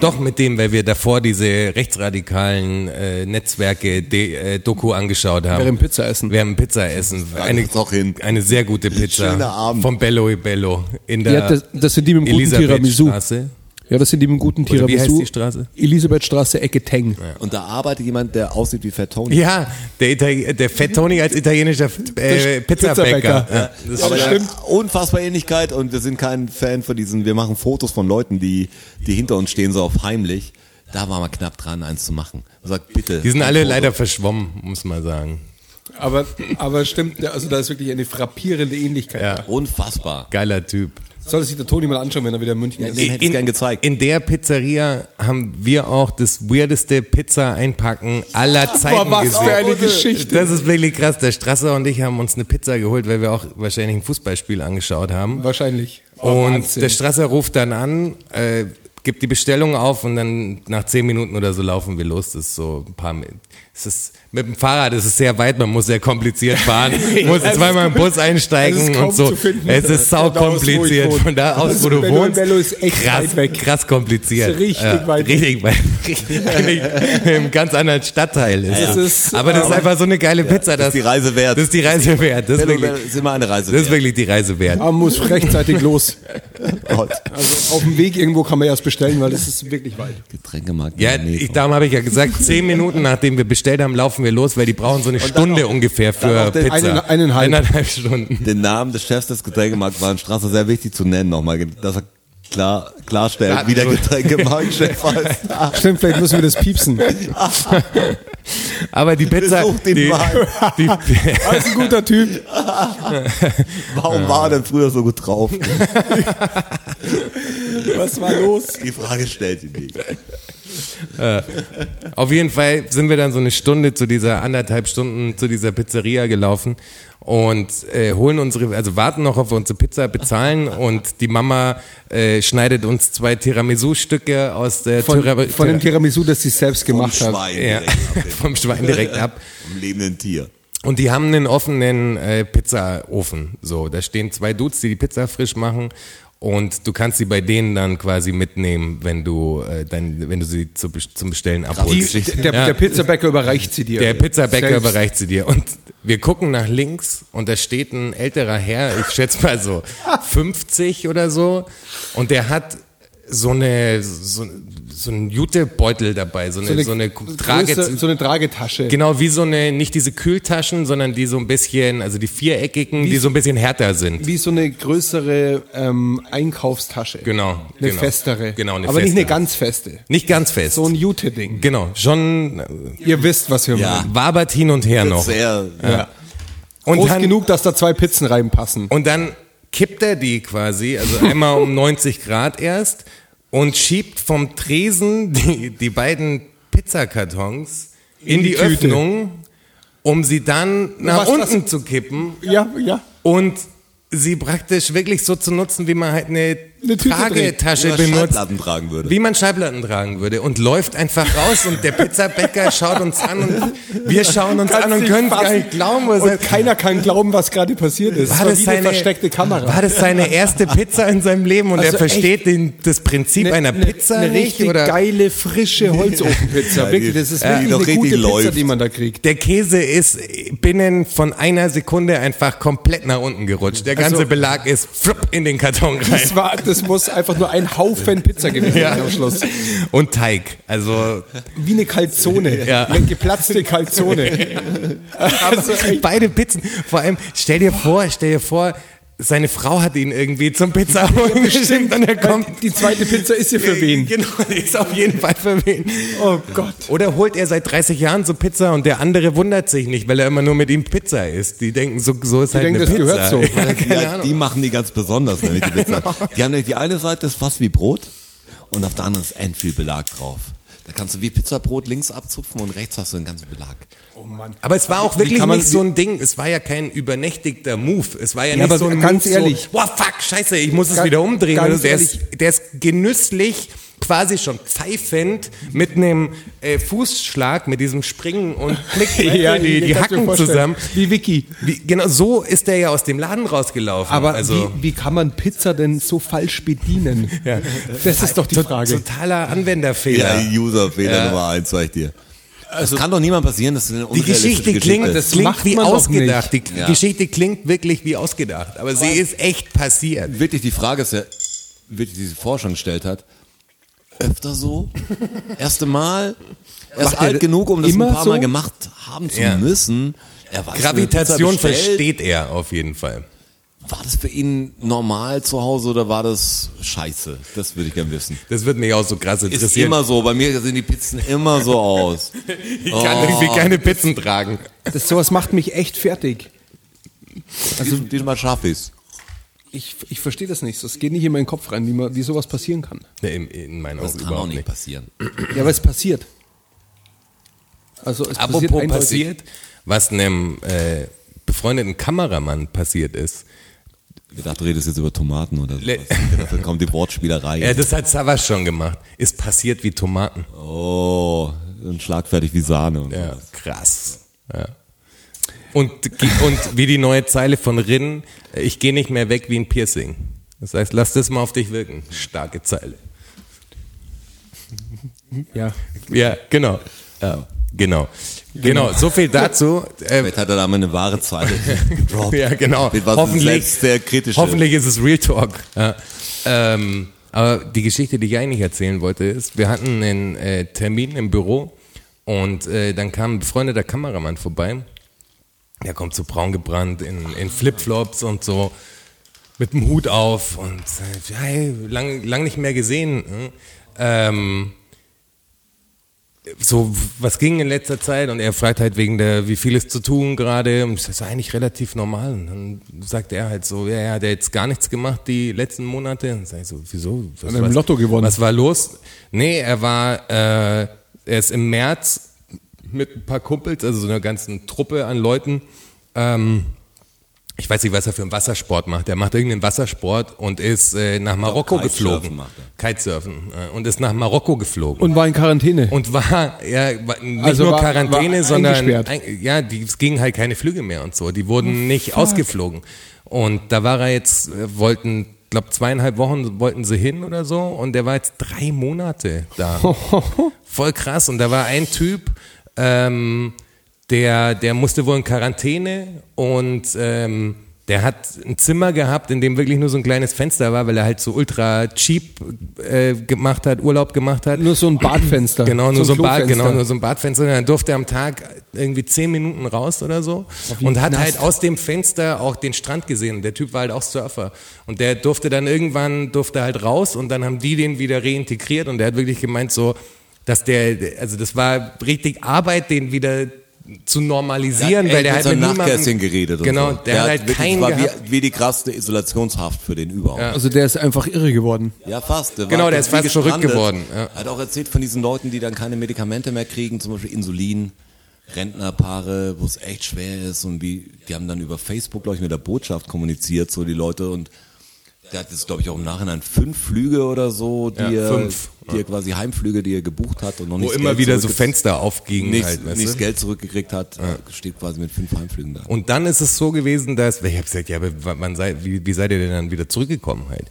Doch mit dem, weil wir davor diese rechtsradikalen äh, Netzwerke de, äh, Doku angeschaut haben. Während Pizza essen. Während Pizza essen. Eine, hin. eine sehr gute Pizza. Schöner Abend. Vom Bello e Bello in der Ja, das, das sind die mit dem guten Tiramisu. Elisabethstraße. Ja, das sind die mit dem guten Oder wie heißt die Straße? Elisabethstraße, Ecke Teng. Und da arbeitet jemand, der aussieht wie Fat Tony. Ja, der, Itali der Fat Tony als italienischer äh, Pizzabäcker. Pizzabäcker. Ja, das Aber ist- ja, unfassbar Ähnlichkeit und wir sind kein Fan von diesen, wir machen Fotos von Leuten, die, die hinter uns stehen, so auf heimlich. Da waren wir knapp dran, eins zu machen. Und sagt, bitte. die sind alle Foto. leider verschwommen, muss man sagen. Aber, aber stimmt, ja, also da ist wirklich eine frappierende Ähnlichkeit. Ja. Unfassbar. Geiler Typ. Sollte sich der Toni mal anschauen, wenn er wieder in München Ja, ist. den hätte ich gern gezeigt. In der Pizzeria haben wir auch das weirdeste Pizza-Einpacken aller Zeiten was gesehen. für eine Geschichte. Das ist wirklich krass. Der Strasser und ich haben uns eine Pizza geholt, weil wir auch wahrscheinlich ein Fußballspiel angeschaut haben. Wahrscheinlich. Oh, Und Wahnsinn. der Strasser ruft dann an, äh, gibt die Bestellung auf und dann nach zehn Minuten oder so laufen wir los. Das ist so ein paar. Es ist mit dem Fahrrad, es ist sehr weit, man muss sehr kompliziert fahren, muss es zweimal im Bus einsteigen es ist kaum und so. zu finden. Es ist sau Von da aus, wo ich kompliziert. Von da aus, Also wo du wohnst. Bello ist echt krass, weit weg. krass kompliziert. Ist richtig weit weg. Richtig weit. Einem ganz anderen Stadtteil ist. Das es. ist, Aber das ist ähm, einfach so eine geile Pizza. Das ist die Reise wert. Das ist die Reise wert. Das ist Bello wirklich, ist immer eine Reise das ist wert. wirklich die Reise wert. Man muss rechtzeitig los. Gott. Also auf dem Weg irgendwo kann man erst bestellen, weil das ist wirklich weit. Getränkemarkt. Ja, darum habe ich ja gesagt, zehn Minuten nachdem wir bestellt haben, laufen wir los, weil die brauchen so eine Stunde noch- ungefähr für den- Pizza. Einen- eineinhalb. Eineinhalb Stunden. Den Namen des Chefs des Getränkemarkts war in Straße sehr wichtig zu nennen nochmal, dass er klar, klarstellt, wie der Getränkemarktchef heißt. Stimmt, vielleicht müssen wir das piepsen. Aber die Pizza, Besucht ihn die, mal. die, Er ist ein guter Typ. Warum war er denn früher so gut drauf? Was war los? Die Frage stellt ihn nicht. Auf jeden Fall sind wir dann so eine Stunde zu dieser anderthalb Stunden zu dieser Pizzeria gelaufen und äh, holen unsere, also warten noch auf unsere Pizza, bezahlen und die Mama äh, schneidet uns zwei Tiramisu-Stücke aus der Von, Tira- von dem Tiramisu, das sie selbst Vom gemacht hat. Schwein ja, direkt ab. vom Schwein direkt ab. Vom lebenden Tier. Und die haben einen offenen äh, Pizzaofen. So, da stehen zwei Dudes, die die Pizza frisch machen. Und du kannst sie bei denen dann quasi mitnehmen, wenn du, äh, dann, wenn du sie zu, zum Bestellen Die, abholst. der, der Pizzabäcker überreicht sie dir. Der Pizzabäcker Selbst. überreicht sie dir. Und wir gucken nach links und da steht ein älterer Herr, ich schätze mal so 50 oder so. Und der hat so eine, so, so einen Jutebeutel dabei, so eine, so eine, Trage, größere- so eine Tragetasche. Genau, wie so eine, nicht diese Kühltaschen, sondern die so ein bisschen, also die viereckigen, die so ein bisschen härter sind. Wie so eine größere ähm, Einkaufstasche. Genau. Eine genau. festere. Genau, eine Aber nicht eine festere. ganz feste. Nicht ganz fest. So ein Jute-Ding. genau, schon äh, Ihr wisst, was wir Ja. meinen. wabert hin und her noch. Sehr, Ja. Und Groß dann, genug, dass da zwei Pizzen reinpassen. Und dann kippt er die quasi, also einmal um 90 Grad erst und schiebt vom Tresen die, die beiden Pizzakartons in, In die, die. Öffnung, um sie dann nach Was das- unten zu kippen Ja, ja. und sie praktisch wirklich so zu nutzen, wie man halt eine, Eine Tüte Tragetasche wie man benutzt. Schallplatten tragen würde. Wie man Schallplatten tragen würde und läuft einfach raus und der Pizzabäcker schaut uns an und wir schauen uns an und können es gar fassen. nicht glauben. Was Und keiner kann glauben, was gerade passiert ist. war das seine eine versteckte Kamera. War das seine erste Pizza in seinem Leben und Also er versteht den, das Prinzip einer Pizza eine nicht? richtig Oder geile, frische Holzofenpizza. Ja, wirklich, das ist ja, die wirklich noch eine gute richtig Pizza, läuft. die man da kriegt. der Käse ist binnen von einer Sekunde einfach komplett nach unten gerutscht. Der ganze Also- Belag ist flupp in den Karton rein. Das, war, das muss einfach nur ein Haufen Pizza gewesen sein Ja. am Schluss. Und Teig. Also Wie eine Calzone. Ja. Eine geplatzte Calzone. also, beide Pizzen. Vor allem, stell dir vor, stell dir vor, seine Frau hat ihn irgendwie zum Pizza holen geschickt und er kommt. die zweite Pizza ist hier für wen? Genau, die ist auf jeden Fall für wen. Oh Gott. Oder holt er seit 30 Jahren so Pizza und der andere wundert sich nicht, weil er immer nur mit ihm Pizza isst. Die denken, so, so ist halt denken, eine das Pizza. gehört so. Ja, keine ja, die machen die ganz besonders, nämlich die Pizza. Die haben nämlich die eine Seite ist fast wie Brot und auf der anderen ist end viel Belag drauf. Da kannst du wie Pizzabrot links abzupfen und rechts hast du den ganzen Belag. Oh Mann. Aber es war auch Wie wirklich man- nicht so ein Ding. Es war ja kein übernächtigter Move. Es war ja, nicht aber so ein ganz Move ehrlich. So, Boah, fuck, scheiße, ich muss es Ganz- wieder umdrehen. ganz Also der, ist, ehrlich. der ist genüsslich quasi schon pfeifend mit einem äh, Fußschlag, mit diesem Springen und Klick, ja, die, die Hacken zusammen. Wie Vicky. Wie, genau, so ist er ja aus dem Laden rausgelaufen. Aber also, wie, wie kann man Pizza denn so falsch bedienen? Ja. Das ist doch die Frage. Totaler Anwenderfehler. Ja, Userfehler Ja. Nummer eins, sag ich dir. Also, das kann doch niemand passieren, das ist eine Die Geschichte klingt, Das klingt wie ausgedacht. Die Ja. Geschichte klingt wirklich wie ausgedacht. Aber sie ist echt passiert. Wirklich die Frage ist ja, wirklich diese Forschung gestellt hat, öfter so? Erste Mal? Er ist alt genug, um das ein paar so? Mal gemacht haben zu Ja. müssen. Gravitation er versteht er auf jeden Fall. War das für ihn normal zu Hause oder war das scheiße? Das würde ich gerne wissen. Das wird mich auch so krass Ist interessieren. immer so, bei mir sehen die Pizzen immer so aus. ich kann irgendwie keine Pizzen tragen. Das, sowas macht mich echt fertig. Also diesmal schaffe ich's. Ich, ich verstehe das nicht. Das geht nicht in meinen Kopf rein, wie, man, wie sowas passieren kann. Nee, in, in meinen Das Augen kann auch überhaupt nicht nicht. passieren. Ja, aber es passiert. Also es passiert Apropos eindeutig. passiert, was einem äh, befreundeten Kameramann passiert ist. Ich dachte, du redest jetzt über Tomaten oder so. Dann kommt die Wortspielerei. Ja, das hat Savas schon gemacht. Ist passiert wie Tomaten. oh, und schlagfertig wie Sahne. Und Ja, sowas. krass. Ja. Und, und wie die neue Zeile von Rin, äh, ich gehe nicht mehr weg wie ein Piercing. Das heißt, lass das mal auf dich wirken. Starke Zeile. Ja. Ja, genau. Ja, genau. Genau, so viel dazu. Vielleicht hat er da mal eine wahre Zeile gedroppt. ja, genau. Hoffentlich, hoffentlich ist es Real Talk. Ja. Ähm, aber die Geschichte, die ich eigentlich erzählen wollte, ist, wir hatten einen äh, Termin im Büro und äh, dann kam ein befreundeter Kameramann vorbei. Der kommt so braun gebrannt in, in Flipflops und so mit dem Hut auf und äh, hey, lang, lang nicht mehr gesehen. hm? Ähm, so, was ging in letzter Zeit? Und er fragt halt wegen der, wie viel ist zu tun gerade. Und das ist eigentlich relativ normal. Und dann sagt er halt so, ja, er hat jetzt gar nichts gemacht die letzten Monate. Und sag ich so, wieso? Was, Hat er im Lotto gewonnen? Was war los? Nee, er war, äh, er ist im März mit ein paar Kumpels, also so einer ganzen Truppe an Leuten, ähm, ich weiß nicht, was er für einen Wassersport macht. Er macht irgendeinen Wassersport und ist äh, nach Marokko Kitesurfen geflogen. macht Kitesurfen. Äh, und ist nach Marokko geflogen. Und war in Quarantäne. Und war, ja, war nicht Also nur war- Quarantäne, war sondern ein, ja, die, es gingen halt keine Flüge mehr und so. Die wurden nicht ausgeflogen. Und da war er jetzt, äh, wollten, glaube zweieinhalb Wochen wollten sie hin oder so. Und der war jetzt drei Monate da. Voll krass. Und da war ein Typ, ähm, der, der musste wohl in Quarantäne und ähm, der hat ein Zimmer gehabt, in dem wirklich nur so ein kleines Fenster war, weil er halt so ultra cheap äh, gemacht hat, Urlaub gemacht hat. nur so ein Badfenster. Genau, nur so, ein Bad, genau, nur so ein Badfenster. Und dann durfte er am Tag irgendwie zehn Minuten raus oder so. Und hat halt aus dem Fenster auch den Strand gesehen. Der Typ war halt auch Surfer. Und der durfte dann irgendwann, durfte halt raus und dann haben die den wieder reintegriert. Und der hat wirklich gemeint so, dass der, also das war richtig Arbeit, den wieder zu normalisieren, Ja, weil der mit halt so mit niemandem, Nachkästchen geredet. Genau, und so. der, hat halt keinen war wie, wie die krasseste Isolationshaft für den überhaupt. Ja, Also der ist einfach irre geworden. fast. Der Genau, war der ist fast verrückt geworden, ja. Er hat auch erzählt von diesen Leuten, die dann keine Medikamente mehr kriegen, zum Beispiel Insulin. Rentnerpaare, wo es echt schwer ist und wie, die haben dann über Facebook, glaube ich, mit der Botschaft kommuniziert, so die Leute und der hat jetzt, glaube ich, auch im Nachhinein fünf Flüge oder so, die, Ja, er, die er quasi Heimflüge, die er gebucht hat und noch Wo nicht immer wieder so Fenster aufgingen nichts, halt, weißt nichts du? Geld zurückgekriegt hat, steht quasi mit fünf Heimflügen da. Und dann ist es so gewesen, dass, ich habe gesagt, ja, aber wann sei, wie, wie seid ihr denn dann wieder zurückgekommen halt?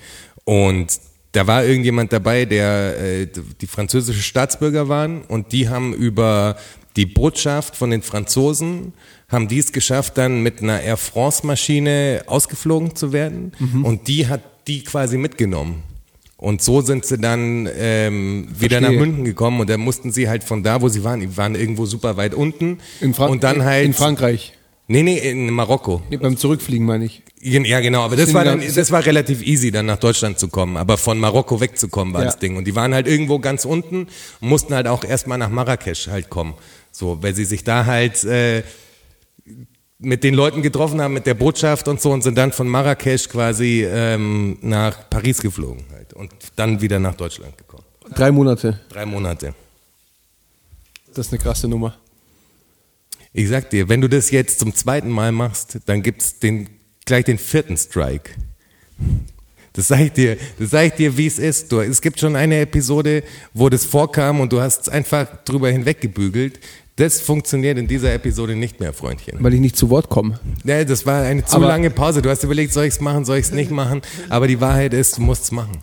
Und da war irgendjemand dabei, der äh, die französische Staatsbürger waren und die haben über die Botschaft von den Franzosen haben die es geschafft, dann mit einer Air France Maschine ausgeflogen zu werden und die hat die quasi mitgenommen. Und so sind sie dann ähm, wieder nach. München gekommen und dann mussten sie halt von da, wo sie waren, die waren irgendwo super weit unten In, Fran und dann halt in Frankreich. Nee, nee, in Marokko. Nee, beim Zurückfliegen meine ich. Ja, genau, aber das war dann- das war relativ easy, dann nach Deutschland zu kommen, aber von Marokko wegzukommen war Ja. das Ding. Und die waren halt irgendwo ganz unten und mussten halt auch erstmal nach Marrakesch halt kommen. So, weil sie sich da halt äh, mit den Leuten getroffen haben, mit der Botschaft und so und sind dann von Marrakesch quasi ähm, nach Paris geflogen halt und dann wieder nach Deutschland gekommen. Drei Monate. Drei Monate. Das ist eine krasse Nummer. Ich sag dir, wenn du das jetzt zum zweiten Mal machst, dann gibt's den, gleich den vierten Strike. Das sag ich dir, das sag ich dir, wie es ist. Du, es gibt schon eine Episode, wo das vorkam und du hast einfach drüber hinweggebügelt. Das funktioniert in dieser Episode nicht mehr, Freundchen. Weil ich nicht zu Wort komme. Ja, das war eine zu Aber- lange Pause. Du hast überlegt, soll ich es machen, soll ich es nicht machen? Aber die Wahrheit ist, du musst es machen.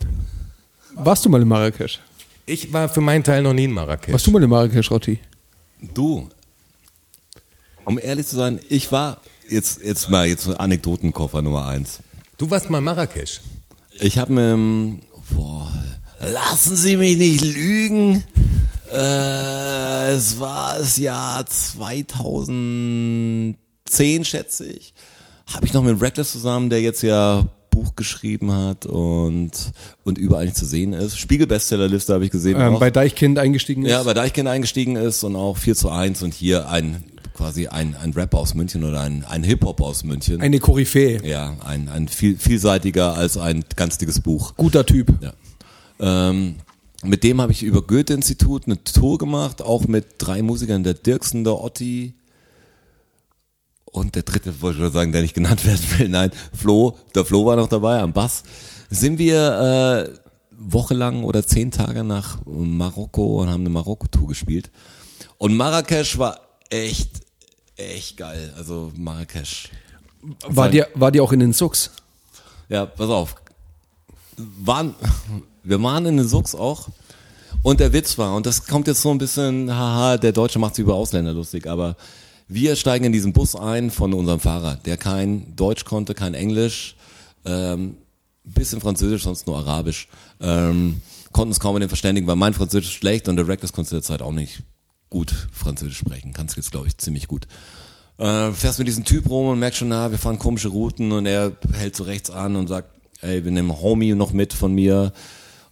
Warst du mal in Marrakesch? Ich war für meinen Teil noch nie in Marrakesch. Warst du mal in Marrakesch, Rotti? Du, um ehrlich zu sein, ich war jetzt, jetzt mal jetzt Anekdotenkoffer Nummer eins. Du warst mal in Marrakesch. Ich habe mir, boah, lassen Sie mich nicht lügen. Äh, es war das Jahr 2010, schätze ich. Habe ich noch mit Reckless zusammen, der jetzt ja Buch geschrieben hat und, und überall nicht zu sehen ist. Spiegel-Bestsellerliste habe ich gesehen. Ähm, bei Deichkind eingestiegen ist? Ja, bei Deichkind eingestiegen ist und auch 4 zu 1 und hier ein quasi ein, ein Rapper aus München oder ein, ein Hip-Hop aus München. Eine Koryphäe. ja, ein, ein viel, vielseitiger als ein ganz dickes Buch. Guter Typ. Ja. Ähm, mit dem habe ich über Goethe-Institut eine Tour gemacht, auch mit drei Musikern, der Dirksen, der Otti und der dritte, wollte ich schon sagen, der nicht genannt werden will, nein, Flo, der Flo war noch dabei am Bass. Sind wir äh, wochenlang oder zehn Tage nach Marokko und haben eine Marokko-Tour gespielt. Und Marrakesch war echt, echt geil. Also Marrakesch. War dir, war dir auch in den Sucks? Ja, pass auf. Waren, wir waren in den Sux auch. Und der Witz war, und das kommt jetzt so ein bisschen, haha, der Deutsche macht sich über Ausländer lustig, aber wir steigen in diesen Bus ein von unserem Fahrer, der kein Deutsch konnte, kein Englisch, ähm, bisschen Französisch, sonst nur Arabisch. Ähm, konnten uns kaum mit dem verständigen, weil mein Französisch ist schlecht und der Reckless konnte zu der Zeit auch nicht gut Französisch sprechen. Kannst jetzt, glaube ich, ziemlich gut. Äh, fährst mit diesem Typ rum und merkst schon, na, wir fahren komische Routen und er hält so rechts an und sagt, ey, wir nehmen Homie noch mit von mir.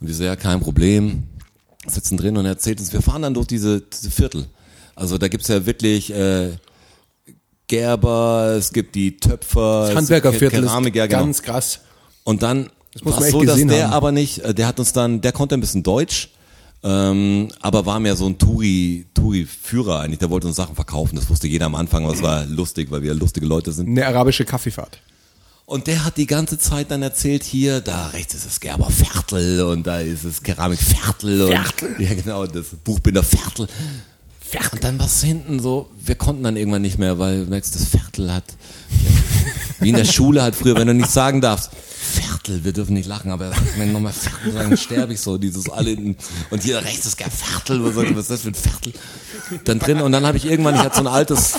Und wir so, ja, kein Problem. Sitzen drin und er erzählt uns, wir fahren dann durch diese, diese Viertel. Also da gibt's ja wirklich äh, Gerber, es gibt die Töpfer, Das Handwerkerviertel es gibt Keramik, ja, ist genau. ganz krass. Und dann muss war es so, dass der haben. aber nicht, äh, der hat uns dann, der konnte ein bisschen Deutsch, ähm, aber war mehr so ein Touri, Touri-Führer eigentlich. Der wollte uns Sachen verkaufen. Das wusste jeder am Anfang, aber es war lustig, weil wir lustige Leute sind. Eine arabische Kaffeefahrt. Und der hat die ganze Zeit dann erzählt, hier, da rechts ist das Gerber Viertel und da ist es Keramik Viertel. Und, Ja, genau, das Buchbinder Viertel. Und dann war es hinten so, wir konnten dann irgendwann nicht mehr, weil merkst, das Viertel hat, wie in der Schule halt früher, wenn du nicht sagen darfst, Viertel, wir dürfen nicht lachen, aber wenn nochmal Viertel sagen, dann sterbe ich so, dieses alle hinten. Und hier rechts ist gar Viertel, was, was ist das für ein Viertel? Dann drin, und dann habe ich irgendwann, ich hatte so ein altes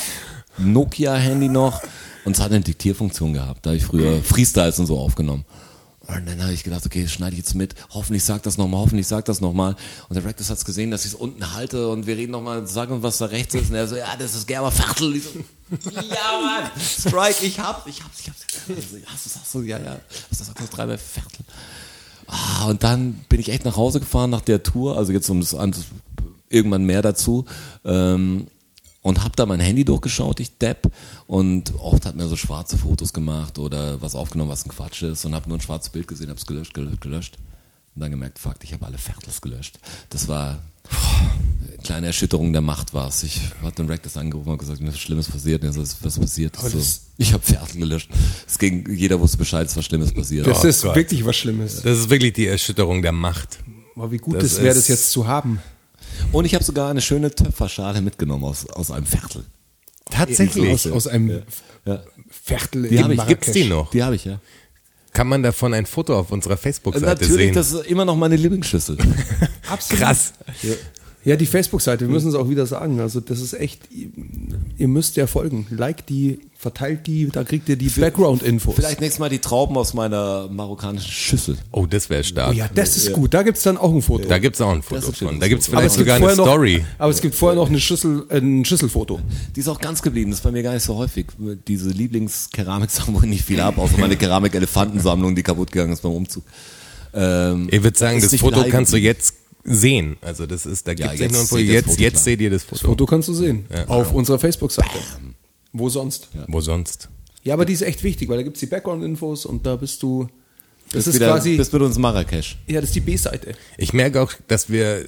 Nokia-Handy noch und es hat eine Diktierfunktion gehabt. Da habe ich früher Freestyles und so aufgenommen. Und dann habe ich gedacht, okay, das schneide ich jetzt mit. Hoffentlich sagt das nochmal, hoffentlich sagt das nochmal. Und der Rectus hat es gesehen, dass ich es unten halte und wir reden nochmal, sag uns, was da rechts ist. Und er so, ja, das ist Gerber Viertel. So, ja, Mann, Strike, ich hab, ich hab's, ich hab's. Also, hast du, hast du, ja, ja. Was das sagt das drei bei Viertel. Ah, und dann bin ich echt nach Hause gefahren nach der Tour, also jetzt um das, an- irgendwann mehr dazu. Ähm, und hab da mein Handy durchgeschaut, ich Depp, und oft hat mir so schwarze Fotos gemacht oder was aufgenommen, was ein Quatsch ist und hab nur ein schwarzes Bild gesehen, hab's gelöscht, gelöscht, gelöscht. Und dann gemerkt, fuck, ich habe alle Viertels gelöscht. Das war eine kleine Erschütterung der Macht war's. Ich hab den Rectus angerufen und gesagt, mir ist was Schlimmes passiert. Und er so, "Ist was passiert? Ich So, ich habe Viertel gelöscht. Es ging, jeder wusste Bescheid, es was Schlimmes passiert. Das Oh ist Gott. wirklich was Schlimmes. Das ist wirklich die Erschütterung der Macht. Aber wie gut es wäre, das jetzt zu haben. Und ich habe sogar eine schöne Töpferschale mitgenommen aus, aus einem Viertel. Tatsächlich. Aus, aus einem Ja. Viertel Die in ich. Marrakesch. Gibt's die noch? Die habe ich, ja. Kann man davon ein Foto auf unserer Facebook-Seite Natürlich, sehen? das ist immer noch meine Lieblingsschüssel. Absolut. Krass. Ja, die Facebook-Seite, wir müssen es auch wieder sagen. Also das ist echt, ihr müsst der folgen. Like die, verteilt die, da kriegt ihr die Background-Infos. Vielleicht nächstes Mal die Trauben aus meiner marokkanischen Schüssel. Oh, das wäre Oh stark. ja, das ist gut. Da gibt's dann auch ein Foto. Da gibt's auch ein Foto Das von. Da gibt's vielleicht gibt sogar eine vorher Story. Noch, aber es gibt vorher noch eine Schüssel, äh, ein Schüsselfoto. Die ist auch ganz geblieben. Das ist bei mir gar nicht so häufig. Diese Lieblingskeramiksammlung, wo ich nicht viel habe, außer meine Keramik-Elefantensammlung, die kaputt gegangen ist beim Umzug. Ähm, Ich würde sagen, das nicht Foto kannst du jetzt sehen. Also das ist, da gibt's jetzt nicht nur ein Foto. seht ihr das Jetzt, Foto, jetzt seht ihr das Foto. Foto kannst du sehen. Auf unserer Facebook-Seite. Wo sonst? Ja. Wo sonst? aber die ist echt wichtig, weil da gibt's die Background-Infos und da bist du. Das bist ist wieder, quasi. Bist mit uns Marrakesch. ja, das ist die B-Seite. Ich merke auch, dass wir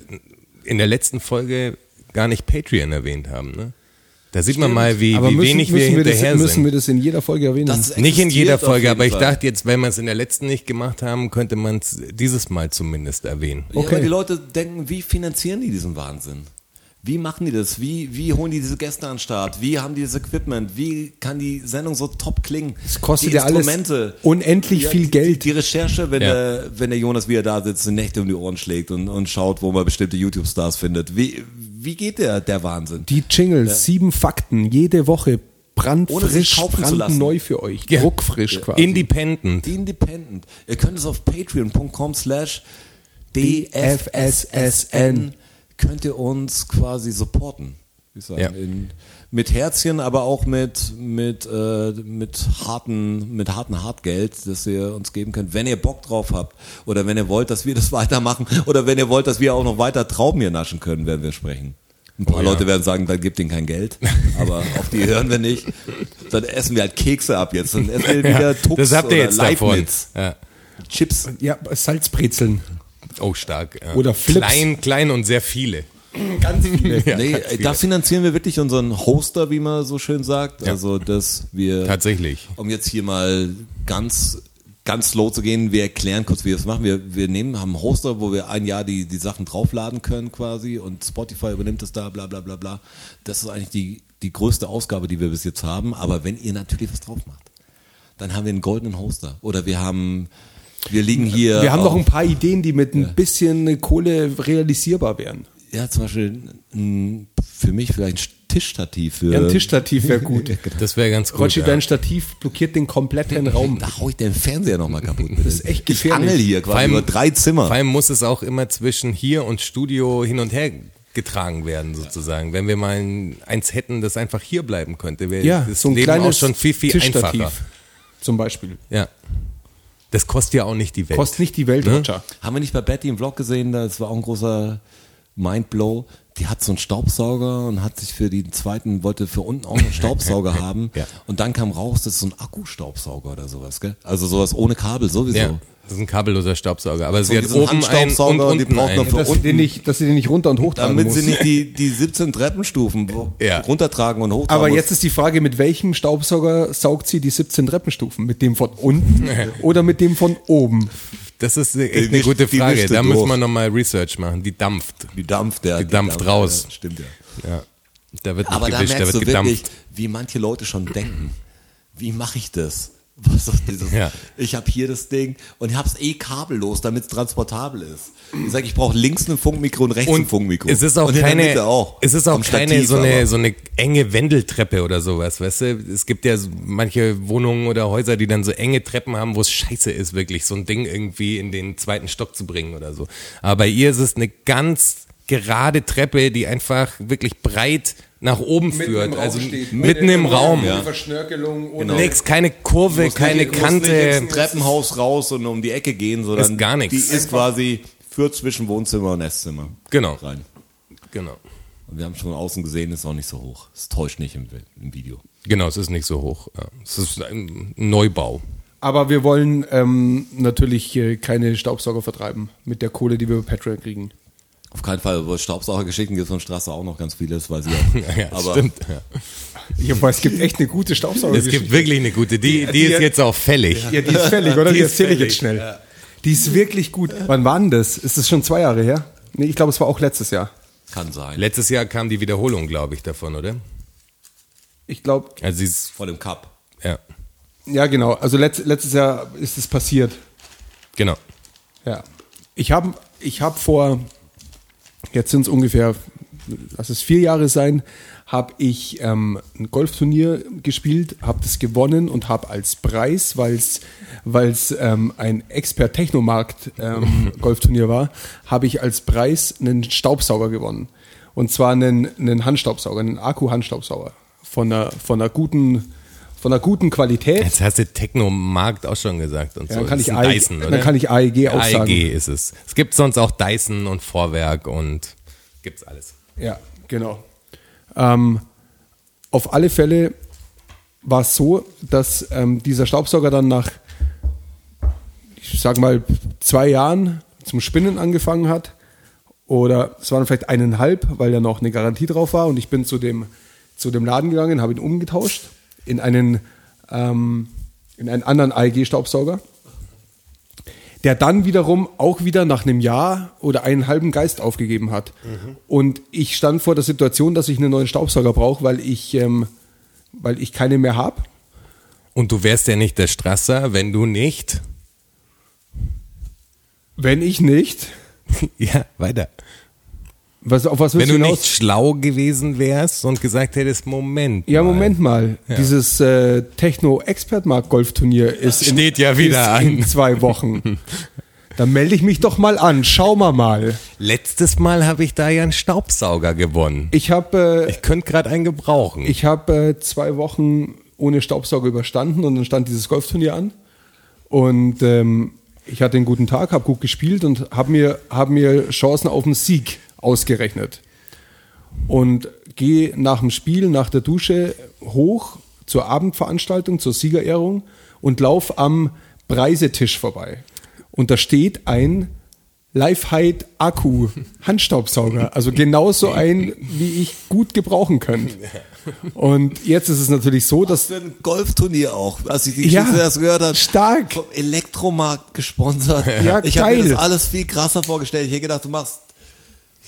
in der letzten Folge gar nicht Patreon erwähnt haben. Ne? Da sieht man mal, wie, Aber wie müssen, wenig wir müssen, wir hinterher das, müssen sind. wir das in jeder Folge erwähnen? Nicht in jeder Folge, aber ich Fall. dachte jetzt, wenn wir es in der letzten nicht gemacht haben, könnte man es dieses Mal zumindest erwähnen. Ja, Okay. aber die Leute denken, wie finanzieren die diesen Wahnsinn? Wie machen die das? Wie, wie holen die diese Gäste an den Start? Wie haben die das Equipment? Wie kann die Sendung so top klingen? Es kostet die ja alles unendlich viel die, Geld. Die Recherche, wenn, Ja. der, wenn der Jonas wieder da sitzt und Nächte um die Ohren schlägt und, und schaut, wo man bestimmte YouTube-Stars findet. Wie, wie geht der, der Wahnsinn? Die Jingles, sieben Fakten, jede Woche Ohne brandfrisch, brandneu für euch. Ja. Druckfrisch quasi. Independent. Independent. Ihr könnt es auf patreon.com slash DFSSN könnt ihr uns quasi supporten. wie sagen, Ja. in, mit Herzchen, aber auch mit, mit, äh, mit harten, mit harten Hartgeld, das ihr uns geben könnt, wenn ihr Bock drauf habt oder wenn ihr wollt, dass wir das weitermachen oder wenn ihr wollt, dass wir auch noch weiter Trauben hier naschen können, werden wir sprechen. Ein paar Oh ja. Leute werden sagen, dann gibt ihnen kein Geld, aber auf die hören wir nicht. Dann essen wir halt Kekse ab jetzt. Dann essen wir wieder Tux Das habt ihr oder jetzt davon. Leibniz. Ja. Chips. Ja, Salzbrezeln. Oh, stark. Ja. Oder Flips. Klein, klein und sehr viele. Ganz viele. Ja, nee, ganz ey, viele. da finanzieren wir wirklich unseren Hoster, wie man so schön sagt. Ja. Also, dass wir, Tatsächlich. um jetzt hier mal ganz, ganz slow zu gehen, wir erklären kurz, wie wir das machen. Wir, wir nehmen, haben einen Hoster, wo wir ein Jahr die, die Sachen draufladen können quasi und Spotify übernimmt es da, bla, bla, bla, bla. Das ist eigentlich die, die größte Ausgabe, die wir bis jetzt haben. Aber wenn ihr natürlich was drauf macht, dann haben wir einen goldenen Hoster. Oder wir haben, wir liegen hier. Wir haben noch ein paar Ideen, die mit ein bisschen Kohle realisierbar wären. Ja, zum Beispiel ein, für mich vielleicht ein Tischstativ für. Ja, ein Tischstativ wäre gut. Das wäre ganz gut. Rotschi, ja. dein Stativ blockiert den kompletten Raum. Da hau ich den Fernseher nochmal kaputt. Das ist echt Ich gefährlich. angel hier quasi Vor allem- über drei Zimmer. Vor allem muss es auch immer zwischen hier und Studio hin und her getragen werden, sozusagen. Wenn wir mal ein, eins hätten, das einfach hier bleiben könnte, wäre Ja, das so ein Leben kleines auch schon viel, viel Tischstativ einfacher. zum Beispiel. Ja. Das kostet ja auch nicht die Welt. Kostet nicht die Welt, Ne? Roger. Haben wir nicht bei Betty im Vlog gesehen, das war auch ein großer Mindblow. Die hat so einen Staubsauger und hat sich für den zweiten, wollte für unten auch einen Staubsauger haben. Ja. Und dann kam raus, das ist so ein Akkustaubsauger oder sowas, gell? Also sowas ohne Kabel sowieso. Ja, das ist ein kabelloser Staubsauger. Aber So sie hat diesen oben einen und und die unten braucht noch für Dass sie, den nicht, dass sie den nicht runter und hoch tragen Damit muss. sie nicht die, die 17 Treppenstufen Ja. runtertragen und hochtragen Aber muss. jetzt ist die Frage, mit welchem Staubsauger saugt sie die 17 Treppenstufen? Mit dem von unten oder mit dem von oben? Das ist echt Die eine gute die Frage. Da durch. müssen wir nochmal Research machen. Die dampft. Die dampft, ja. Die dampft raus. Ja, stimmt ja. Ja. Da wird nicht Aber da gewischt, da merkst wird du gedampft. wirklich, wie manche Leute schon denken. Wie mache ich das? Was ist dieses? Ja. Ich habe hier das Ding und ich habe es eh kabellos, damit es transportabel ist. Ich sage, ich brauche links ein Funkmikro und rechts ein Und Funkmikro. es ist auch und keine, auch. es ist auch keine Stativ so eine, so eine enge Wendeltreppe oder sowas, weißt du? Es gibt ja manche Wohnungen oder Häuser, die dann so enge Treppen haben, wo es scheiße ist, wirklich so ein Ding irgendwie in den zweiten Stock zu bringen oder so. Aber bei ihr ist es eine ganz gerade Treppe, die einfach wirklich breit nach oben führt, also mitten im Raum. Ohne Genau. Nix, keine Kurve, keine Du musst nicht Kante. ins Treppenhaus raus und um die Ecke gehen, sondern Ist gar nichts. die ist quasi führt zwischen Wohnzimmer und Esszimmer Genau. rein. Genau. Und wir haben schon von außen gesehen, ist auch nicht so hoch. Es täuscht nicht im, im Video. Genau, es ist nicht so hoch. Ja. Es ist ein Neubau. Aber wir wollen ähm, natürlich äh, keine Staubsauger vertreiben mit der Kohle, die wir über Patreon kriegen. Auf keinen Fall, aber Staubsaugergeschichten gibt es von Straße auch noch ganz vieles, weiß ich auch. Ja, aber stimmt. Ja. Ich weiß, es gibt echt eine gute Staubsauger. Es gibt wirklich eine gute, die, die ist jetzt auch fällig. Ja, die ist fällig, oder? Die Die, ist erzähle ich fällig, jetzt schnell. Die ist wirklich gut. Wann war denn das? Ist das schon zwei Jahre her? Nee, ich glaube, es war auch letztes Jahr. kann sein. Letztes Jahr kam die Wiederholung, glaube ich, davon, oder? Ich glaube, Also sie ist, Vor dem Cup. ja, ja genau. Also letzt, letztes Jahr ist es passiert. genau. Ja. Ich habe ich hab vor, jetzt sind es ungefähr, lass es vier Jahre sein, habe ich ähm, ein Golfturnier gespielt, habe das gewonnen und habe als Preis, weil es ähm, ein Expert Technomarkt ähm, Golfturnier war, habe ich als Preis einen Staubsauger gewonnen. Und zwar einen, einen Handstaubsauger, einen Akku-Handstaubsauger von einer, von einer guten von einer guten Qualität. Jetzt hast du Technomarkt auch schon gesagt und Ja, so. dann kann ich AEG Dyson, dann kann ich AEG auch sagen. AEG ist es. Es gibt sonst auch Dyson und Vorwerk und gibt's alles. Ja, genau. Ähm, auf alle Fälle war es so, dass ähm, dieser Staubsauger dann nach, ich sag mal, zwei Jahren zum Spinnen angefangen hat. Oder es waren vielleicht eineinhalb, weil ja noch eine Garantie drauf war. Und ich bin zu dem zu dem Laden gegangen, habe ihn umgetauscht in einen, ähm, in einen anderen AEG-Staubsauger, der dann wiederum auch wieder nach einem Jahr oder einen halben Geist aufgegeben hat. Und ich stand vor der Situation, dass ich einen neuen Staubsauger brauche, weil ich, ähm, weil ich keine mehr habe. Und du wärst ja nicht der Strasser, wenn du nicht. Wenn ich nicht, ja, weiter. Was, auf was Wenn du du nicht hinaus? schlau gewesen wärst und gesagt hättest, Moment. Ja, mal. Moment mal. Dieses äh, Techno-Expert-Markt-Golfturnier ist in, Steht ja wieder in zwei Wochen. Dann melde ich mich doch mal an. Schau mal mal. Letztes Mal habe ich da ja einen Staubsauger gewonnen. Ich habe äh, Ich könnte gerade einen gebrauchen. ich hab, äh, zwei Wochen ohne Staubsauger überstanden und dann stand dieses Golfturnier an. Und ähm, ich hatte einen guten Tag, habe gut gespielt und habe mir, hab mir Chancen auf den Sieg ausgerechnet. Und gehe nach dem Spiel, nach der Dusche hoch zur Abendveranstaltung, zur Siegerehrung und lauf am Preisetisch vorbei. Und da steht ein Lifehide Akku Handstaubsauger, also genauso ein, wie ich gut gebrauchen könnte. Und jetzt ist es natürlich so, dass für ein Golfturnier auch, als ich die Ja, Geschichte erst gehört habe. stark. Vom Elektromarkt gesponsert. Ja, ich habe mir das alles viel krasser vorgestellt. Ich hätte gedacht, du machst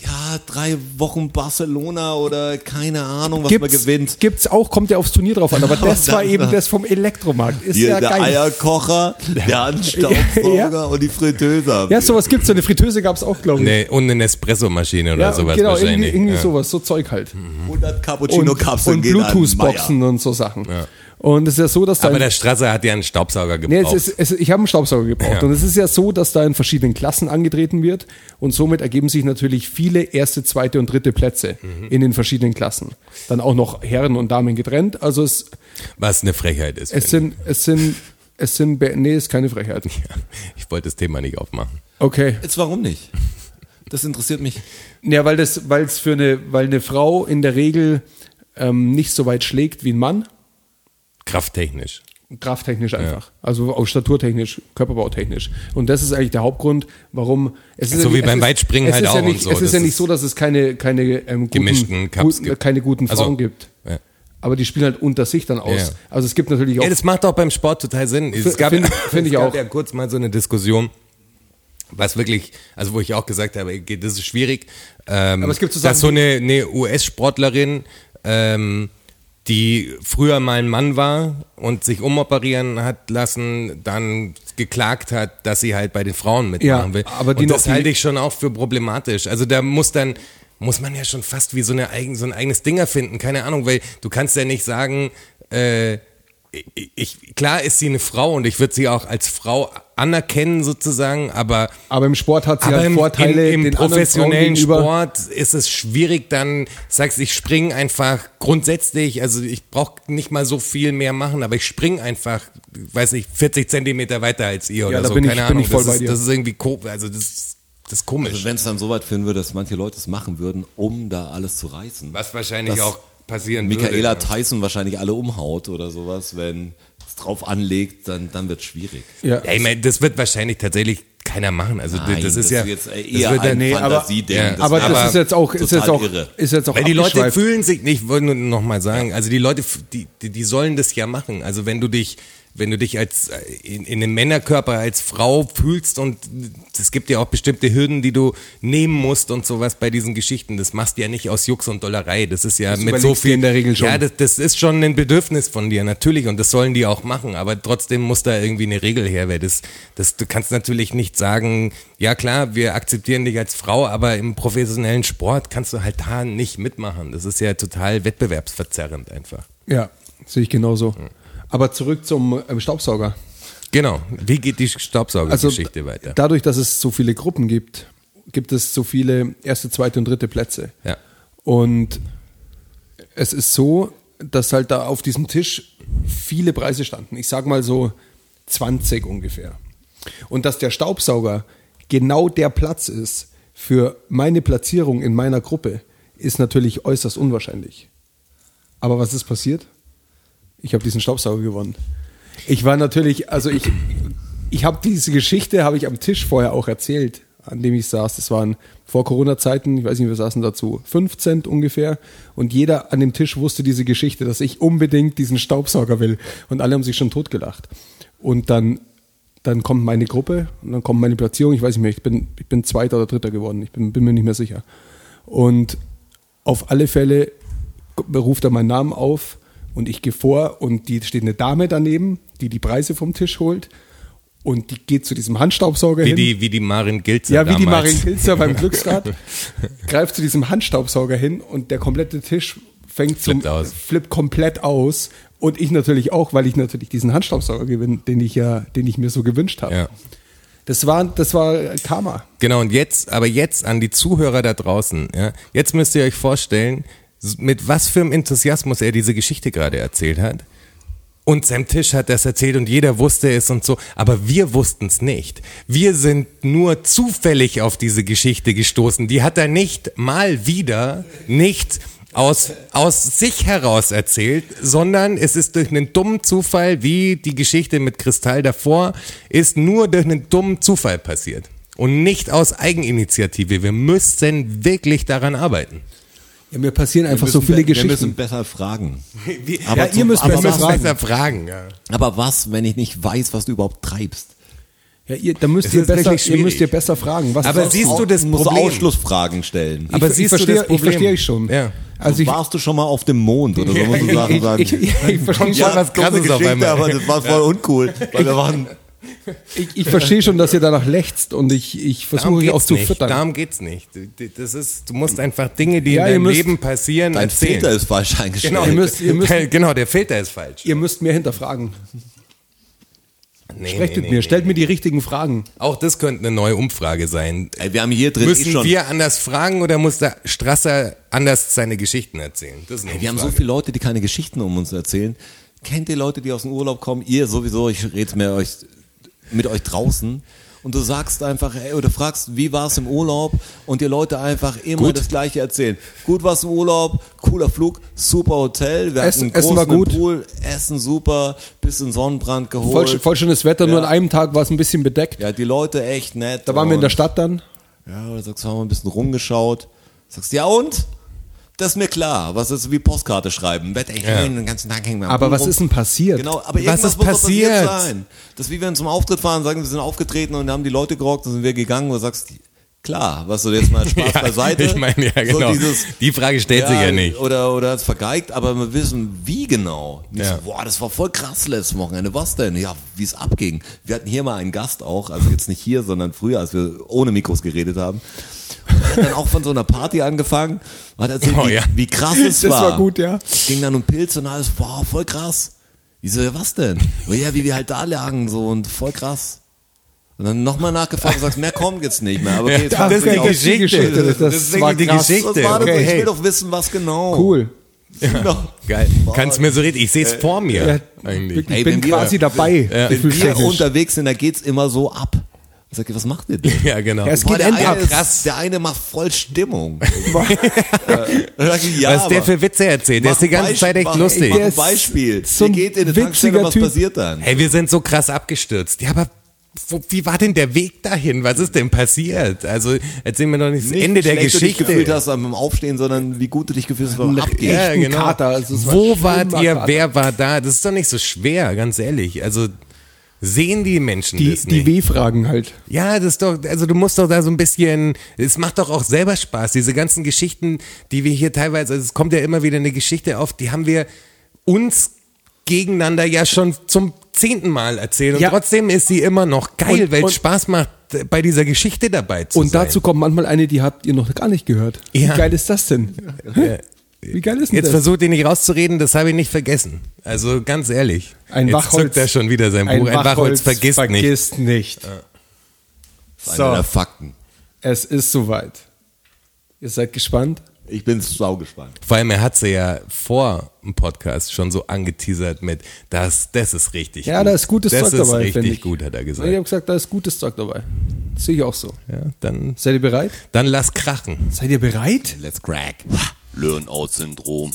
ja drei Wochen Barcelona oder keine Ahnung, was man gewinnt. Gibt's auch, kommt ja aufs Turnier drauf an, aber Und das war dann- eben das vom Elektromarkt. Ist Hier ja der geil. Eierkocher, der Handstaubsauger Ja. und die Fritteuse. Ja, sowas gibt's. So eine Fritteuse gab's auch, glaube ich. Nee, und eine Espressomaschine oder ja, sowas genau, irgendwie, wahrscheinlich. irgendwie ja. sowas, so Zeug halt. 100 Und, Cappuccino-Kapseln und an Bluetooth-Boxen und so Sachen. Und es ist ja so, dass da Aber der Strasser hat ja einen Staubsauger Nee, gebraucht. es ist, es, ich habe einen Staubsauger gebraucht. Ja. Und es ist ja so, dass da in verschiedenen Klassen angetreten wird. Und somit ergeben sich natürlich viele erste, zweite und dritte Plätze Mhm. in den verschiedenen Klassen. Dann auch noch Herren und Damen getrennt. Also es, was eine Frechheit ist. es sind, es sind, es sind, nee, ist keine Frechheit. ich. ich wollte das Thema nicht aufmachen. Okay. Jetzt warum nicht? Das interessiert mich. Ja, weil das, weil es für eine, weil eine Frau in der Regel ähm, nicht so weit schlägt wie ein Mann. Krafttechnisch. Krafttechnisch einfach. Also auch staturtechnisch, körperbautechnisch. Und das ist eigentlich der Hauptgrund, warum es ist So ja wie nicht- beim Weitspringen halt ist auch ja und nicht, so. Es ist Das ja nicht so, dass es keine, keine ähm, guten, Gemischten Cups guten, gibt. keine guten Also, Frauen gibt. ja. Aber die spielen halt unter sich dann aus. Ja. Also es gibt natürlich auch. Ja, das macht auch beim Sport total Sinn. Es gab, find- find ich es gab auch. ja kurz mal so eine Diskussion, was wirklich, also wo ich auch gesagt habe, das ist schwierig. Ähm, Aber es gibt so dass so eine, eine US-Sportlerin, ähm, die früher mal ein Mann war und sich umoperieren hat lassen, dann geklagt hat, dass sie halt bei den Frauen mitmachen Ja, will. aber die und das halte ich schon auch für problematisch. Also da muss dann muss man ja schon fast wie so eine eigen, so ein eigenes Ding erfinden, keine Ahnung, weil du kannst ja nicht sagen, äh, ich, klar ist sie eine Frau und ich würde sie auch als Frau anerkennen sozusagen, aber aber im Sport hat sie halt im, Vorteile im, im professionellen. Sport ist es schwierig, dann sagst ich springe einfach grundsätzlich, also ich brauche nicht mal so viel mehr machen, aber ich springe einfach, weiß nicht, 40 Zentimeter weiter als ihr oder da so, bin ich- keine bin Ahnung. ich voll das, bei ist, dir. das ist irgendwie, ko also das, das ist komisch. Also wenn es dann so weit führen würde, dass manche Leute es machen würden, um da alles zu reißen. was wahrscheinlich auch passieren Michaela würde. Tyson wahrscheinlich alle umhaut oder sowas, wenn drauf anlegt, dann, dann wird es schwierig. Ja. Ja, ich meine, das wird wahrscheinlich tatsächlich keiner machen. Also Nein, das ist ja jetzt das eher wird ja- ein nee, aber- Fantasieding. ja, Das aber das ist jetzt auch, ist jetzt auch, irre. ist jetzt auch Weil die Leute fühlen sich nicht, ich wollte nur noch mal sagen, also die Leute, die, die, die sollen das ja machen. Also wenn du dich, wenn du dich als äh, in, in einem Männerkörper als Frau fühlst und es gibt ja auch bestimmte Hürden, die du nehmen musst und sowas bei diesen Geschichten. Das machst du ja nicht aus Jux und Dollerei. Das ist ja Das mit so viel in der Regel schon. Ja, das, das ist schon ein Bedürfnis von dir natürlich und das sollen die auch machen. Aber trotzdem muss da irgendwie eine Regel her, weil das, das du kannst natürlich nicht sagen, ja klar, wir akzeptieren dich als Frau, aber im professionellen Sport kannst du halt da nicht mitmachen. Das ist ja total wettbewerbsverzerrend einfach. Ja, sehe ich genauso. Aber zurück zum ähm, Staubsauger. Genau. Wie geht die Also Staubsaugergeschichte weiter? dadurch, dass es so viele Gruppen gibt, gibt es so viele erste, zweite und dritte Plätze. Ja. Und es ist so, dass halt da auf diesem Tisch viele Preise standen. Ich sag mal so 20 ungefähr. Und dass der Staubsauger genau der Platz ist für meine Platzierung in meiner Gruppe, ist natürlich äußerst unwahrscheinlich. Aber was ist passiert? Ich habe diesen Staubsauger gewonnen. Ich war natürlich, also ich, ich habe diese Geschichte, habe ich am Tisch vorher auch erzählt. an dem ich saß. Das waren vor Corona-Zeiten, ich weiß nicht, wir saßen dazu 15 ungefähr. Und jeder an dem Tisch wusste diese Geschichte, dass ich unbedingt diesen Staubsauger will. Und alle haben sich schon totgelacht. Und dann, dann kommt meine Gruppe und dann kommt meine Platzierung. Ich weiß nicht mehr, ich bin, ich bin Zweiter oder Dritter geworden. Ich bin, bin mir nicht mehr sicher. Und auf alle Fälle ruft er meinen Namen auf und ich gehe vor und die steht eine Dame daneben, die die Preise vom Tisch holt und die geht zu diesem Handstaubsauger Wie hin. die, wie die Marin Gilzer ja, wie die damals. Marin Pilzer beim Glücksrad, greift zu diesem Handstaubsauger hin und der komplette Tisch fängt zum Flippt aus. flippt komplett aus und ich natürlich auch, weil ich natürlich diesen Handstaubsauger gewinne, den ich ja, den ich mir so gewünscht habe. Ja. Das war, das war Karma. Genau, und jetzt, aber jetzt an die Zuhörer da draußen, ja, jetzt müsst ihr euch vorstellen, mit was für einem Enthusiasmus er diese Geschichte gerade erzählt hat. Und Sam Tisch hat das erzählt und jeder wusste es und so, aber wir wussten es nicht. Wir sind nur zufällig auf diese Geschichte gestoßen. Die hat er nicht mal wieder nicht aus, aus sich heraus erzählt, sondern es ist durch einen dummen Zufall, wie die Geschichte mit Kristall davor, ist nur durch einen dummen Zufall passiert. Und nicht aus Eigeninitiative. Wir müssen wirklich daran arbeiten. Ja, mir passieren einfach so viele be- Wir müssen Geschichten. besser fragen. Wie, Aber Ja, ihr müsst aber besser was, fragen. besser fragen. Ja. Aber was, wenn ich nicht weiß, was du überhaupt treibst? Ja, ihr, da müsst ihr besser, ihr müsst ihr besser fragen. Was Aber siehst du das musst Problem? Ausschlussfragen stellen. Aber ich, siehst ich du verstehe, das ich Problem? verstehe ich schon. Ja. Also ich, Warst du schon mal auf dem Mond oder so, musst du Sachen ich, sagen. ich, ich, ich verstehe Kommt schon, schon was Krasses auf einmal. aber das war voll uncool. Weil wir waren, ich, ich verstehe schon, dass ihr danach lechzt und ich, ich versuche euch auch zu nicht. füttern. Darum geht's nicht. Du- Das ist, du musst einfach Dinge, die Ja, in deinem müsst- Leben passieren, dein erzählen. Filter ist falsch eingestellt. Genau, Ihr müsst- ihr müsst- genau, der Filter ist falsch. Ihr müsst mehr hinterfragen. Nee, Sprecht nee, mit nee, mir, stellt nee. mir die richtigen Fragen. Auch das könnte eine neue Umfrage sein. Wir haben hier drin eh Müssen schon. wir anders fragen oder muss der Strasser anders seine Geschichten erzählen? Wir haben so viele Leute, die keine Geschichten um uns erzählen. Kennt ihr Leute, die aus dem Urlaub kommen? Ihr sowieso, ich rede mit euch, mit euch draußen. Und du sagst einfach, ey, oder fragst, wie war es im Urlaub? Und die Leute einfach immer Gut. das Gleiche erzählen. Gut war's im Urlaub, cooler Flug, super Hotel, wir Essen- hatten einen Essen war gut. Pool, Essen super, bisschen Sonnenbrand geholt. Voll, voll schönes Wetter, nur Ja. an einem Tag war es ein bisschen bedeckt. Ja, die Leute echt nett. Da waren wir in der Stadt dann. Ja, oder sagst, haben wir ein bisschen rumgeschaut. Sagst, ja und? Das ist mir klar. Was ist wie Postkarte schreiben? Wetter, ich Ja. den ganzen Tag hängen wir Aber was rum. ist denn passiert? Genau, aber Was irgendwas ist passiert passiert? sein. Das ist wie wenn wir zum Auftritt fahren, sagen, wir sind aufgetreten und haben die Leute gerockt, dann sind wir gegangen und du sagst, klar, was du jetzt mal Spaß Ja, beiseite. ich meine, ja, So genau. dieses, Die Frage stellt sich ja nicht. Oder, oder hat's vergeigt, aber wir wissen, wie genau. Ja. so, boah, das war voll krass letztes Wochenende. Was denn? Ja, wie es abging. Wir hatten hier mal einen Gast auch, also jetzt nicht hier, sondern früher, als wir ohne Mikros geredet haben. Der hat dann auch von so einer Party angefangen hat erzählt, Oh, wie, ja. wie krass es Das war. war gut, ja. Ging dann um Pilze und alles, wow, voll krass. Ich so, ja, was denn? Oh ja, wie wir halt da lagen, so und voll krass. Und dann nochmal nachgefragt und sagst, mehr kommt jetzt nicht mehr. Aber okay, jetzt das ist ich die auf. Geschichte. Das- das ist war die krass. Geschichte. War das? Okay, ich hey. will doch wissen, was genau. Cool. Genau. Geil. Kannst mir so reden. Ich sehe es vor mir. Ja, eigentlich. Ich Ey, bin wir- quasi dabei. Wenn wir unterwegs sind, da geht's immer so ab. Ich sag, was macht ihr denn? Ja, genau. Ja, es Boah, geht der, eine ist, der eine macht voll Stimmung. Sag ich, ja, Was ist der für Witze erzählt? Der ist die ganze Beisp- Zeit echt mach- lustig. Mach ein Beispiel. so ein geht in eine witziger Tankstelle, was Typ. passiert dann? Hey, wir sind so krass abgestürzt. Ja, aber wo, wie war denn der Weg dahin? Was ist denn passiert? Also erzähl mir doch nicht das Nicht, Ende wie der schlecht du dich gefühlt Geschichte. hast beim Aufstehen, sondern wie gut du dich gefühlt hast beim Abgehen. Ja, genau. Kater. Also war Wo wart ihr? Kater. Wer war da? Das ist doch nicht so schwer, ganz ehrlich. Also sehen die Menschen Die, das die? W-Fragen halt. Ja, das ist doch, also du musst doch da so ein bisschen, es macht doch auch selber Spaß, diese ganzen Geschichten, die wir hier teilweise, also es kommt ja immer wieder eine Geschichte auf, die haben wir uns gegeneinander ja schon zum zehnten Mal erzählt und Ja. trotzdem ist sie immer noch geil, Und- weil es und- Spaß macht, bei dieser Geschichte dabei zu Und sein. dazu kommt manchmal eine, die habt ihr noch gar nicht gehört. Ja. Wie geil ist das denn? Ja. Wie geil ist denn Jetzt das? versucht ihr nicht rauszureden, das habe ich nicht vergessen. Also ganz ehrlich. Ein Jetzt Wachholz. zückt er schon wieder sein Buch. Ein Wachholz, vergisst, nicht. vergisst nicht. Das ist So. einer der Fakten. Es ist soweit. Ihr seid gespannt? Ich bin saugespannt. Vor allem, er hat sie ja vor dem Podcast schon so angeteasert mit, das, das ist richtig Ja, gut. da ist gutes das Zeug dabei, ist finde richtig ich. gut, hat er Ich gesagt. habe gesagt, da ist gutes Zeug dabei. Das sehe ich auch so. Ja, dann, Seid ihr bereit? dann lass krachen. Seid ihr bereit? Let's crack. Learn-out-Syndrom.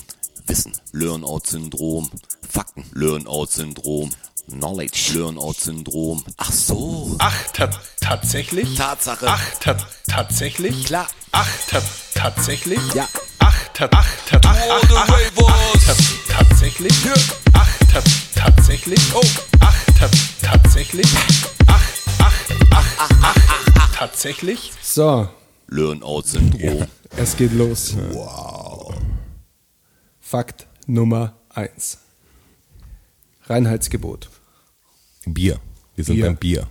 Wissen. Learn-out-Syndrom. Fakten. Learn-out-Syndrom. Knowledge. Learn-out-Syndrom. Ach so. Ach, ta tatsächlich? Tatsache. Ach, ta tatsächlich? Klar. Ach, ta tatsächlich? Ja. Ach, ta ach, ta ach, ach, ach, ach, ta tatsächlich? Ach, ta tatsächlich? Oh. Ach, ta tatsächlich? Ach, ach, ach, ach, ach, ach, tatsächlich? So, Learn-out-Syndrom. es geht los. Wow. Fakt Nummer eins. Reinheitsgebot. Bier. Wir sind Bier. beim Bier.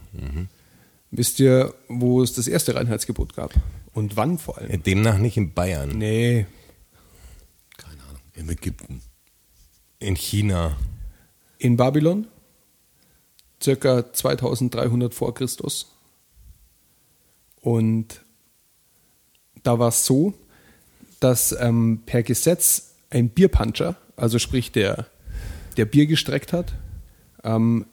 Wisst ihr, wo es das erste Reinheitsgebot gab? Und wann vor allem? Demnach nicht in Bayern. Nee, Keine Ahnung. Im Ägypten. In China. in Babylon, circa 2300 vor Christus. Und da war es so, dass ähm, per Gesetz ein Bierpuncher, also sprich der, der Bier gestreckt hat, ähm,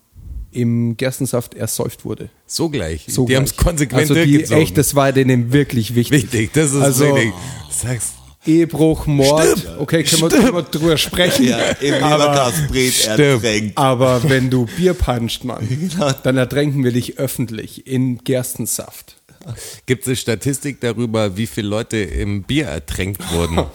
im Gerstensaft ersäuft wurde. So gleich. So die haben es konsequent also die, echt, das war denen wirklich wichtig. wichtig. Das ist Also- wichtig. Sag's. Ehebruch, Mord, okay, können wir, können wir drüber sprechen. im aber, ertränkt. aber wenn du Bier puncht, Mann, dann ertränken wir dich öffentlich in Gerstensaft. Gibt es eine Statistik darüber, wie viele Leute im Bier ertränkt wurden?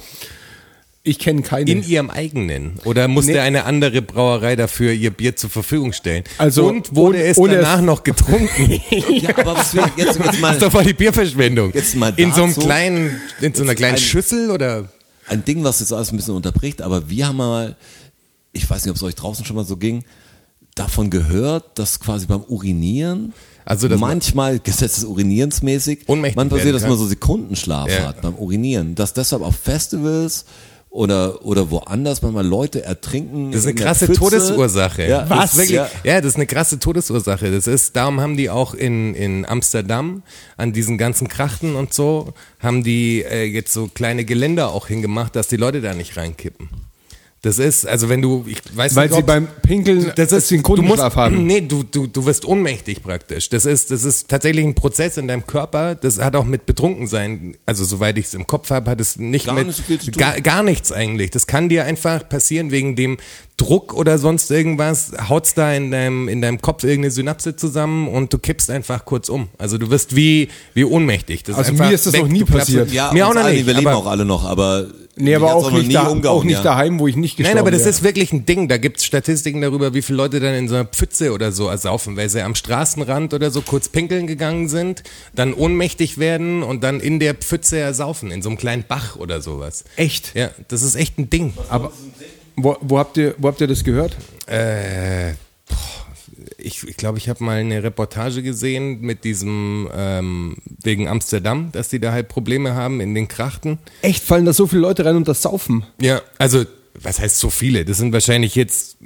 Ich kenne keine. In ihrem eigenen? Oder musste Nee. eine andere Brauerei dafür ihr Bier zur Verfügung stellen? Also, Und wurde ohne- es ohne danach es- noch getrunken? Ja, aber was wir jetzt, jetzt mal Das ist doch voll die Bierverschwendung. Jetzt mal in so einem dazu. kleinen, in so einer kleinen ein- Schüssel oder? ein Ding, was jetzt alles ein bisschen unterbricht, aber wir haben mal, ich weiß nicht, ob es euch draußen schon mal so ging, davon gehört, dass quasi beim Urinieren, Also, manchmal Gesetz des Urinierens mäßig, passiert, dass man so Sekundenschlaf Ja. hat beim Urinieren, dass deshalb auf Festivals oder, oder woanders manchmal Leute ertrinken. Das ist eine krasse Pfütze. Todesursache. Ja, Das ist wirklich, Ja. ja. das ist eine krasse Todesursache. Das ist, darum haben die auch in, in Amsterdam an diesen ganzen Krachten und so, haben die äh, jetzt so kleine Geländer auch hingemacht, dass die Leute da nicht reinkippen. Das ist, also wenn du, ich weiß weil nicht, sie ob- beim Pinkeln das ist, du musst, Sekundenschlaf haben. nee, du, du, du wirst ohnmächtig praktisch. Das ist, das ist tatsächlich ein Prozess in deinem Körper. Das hat auch mit Betrunkensein, also soweit ich es im Kopf habe, hat es nicht Gar mit, nicht so viel zu tun. Gar, gar nichts eigentlich. Das kann dir einfach passieren wegen dem Druck oder sonst irgendwas. Haut's da in deinem, in deinem Kopf irgendeine Synapse zusammen und du kippst einfach kurz um. Also du wirst wie, wie ohnmächtig. Das Also einfach mir ist das weg, noch nie passiert. Ja, mir auch noch nicht. Wir leben aber- auch alle noch, aber Nee, aber auch noch nicht, da, umgehauen, auch nicht ja. daheim, wo ich nicht gestorben Nein, aber das wäre. ist wirklich ein Ding. Da gibt's Statistiken darüber, wie viele Leute dann in so einer Pfütze oder so ersaufen, weil sie am Straßenrand oder so kurz pinkeln gegangen sind, dann ohnmächtig werden und dann in der Pfütze ersaufen, in so einem kleinen Bach oder sowas. Echt? Ja, das ist echt ein Ding. Aber wo, wo, habt ihr, wo habt ihr das gehört? Äh, boah, ich ich, glaube, ich habe mal eine Reportage gesehen mit diesem, ähm, wegen Amsterdam, dass die da halt Probleme haben in den Krachten. Echt, fallen da so viele Leute rein und das saufen? Ja, also, was heißt so viele? Das sind wahrscheinlich jetzt,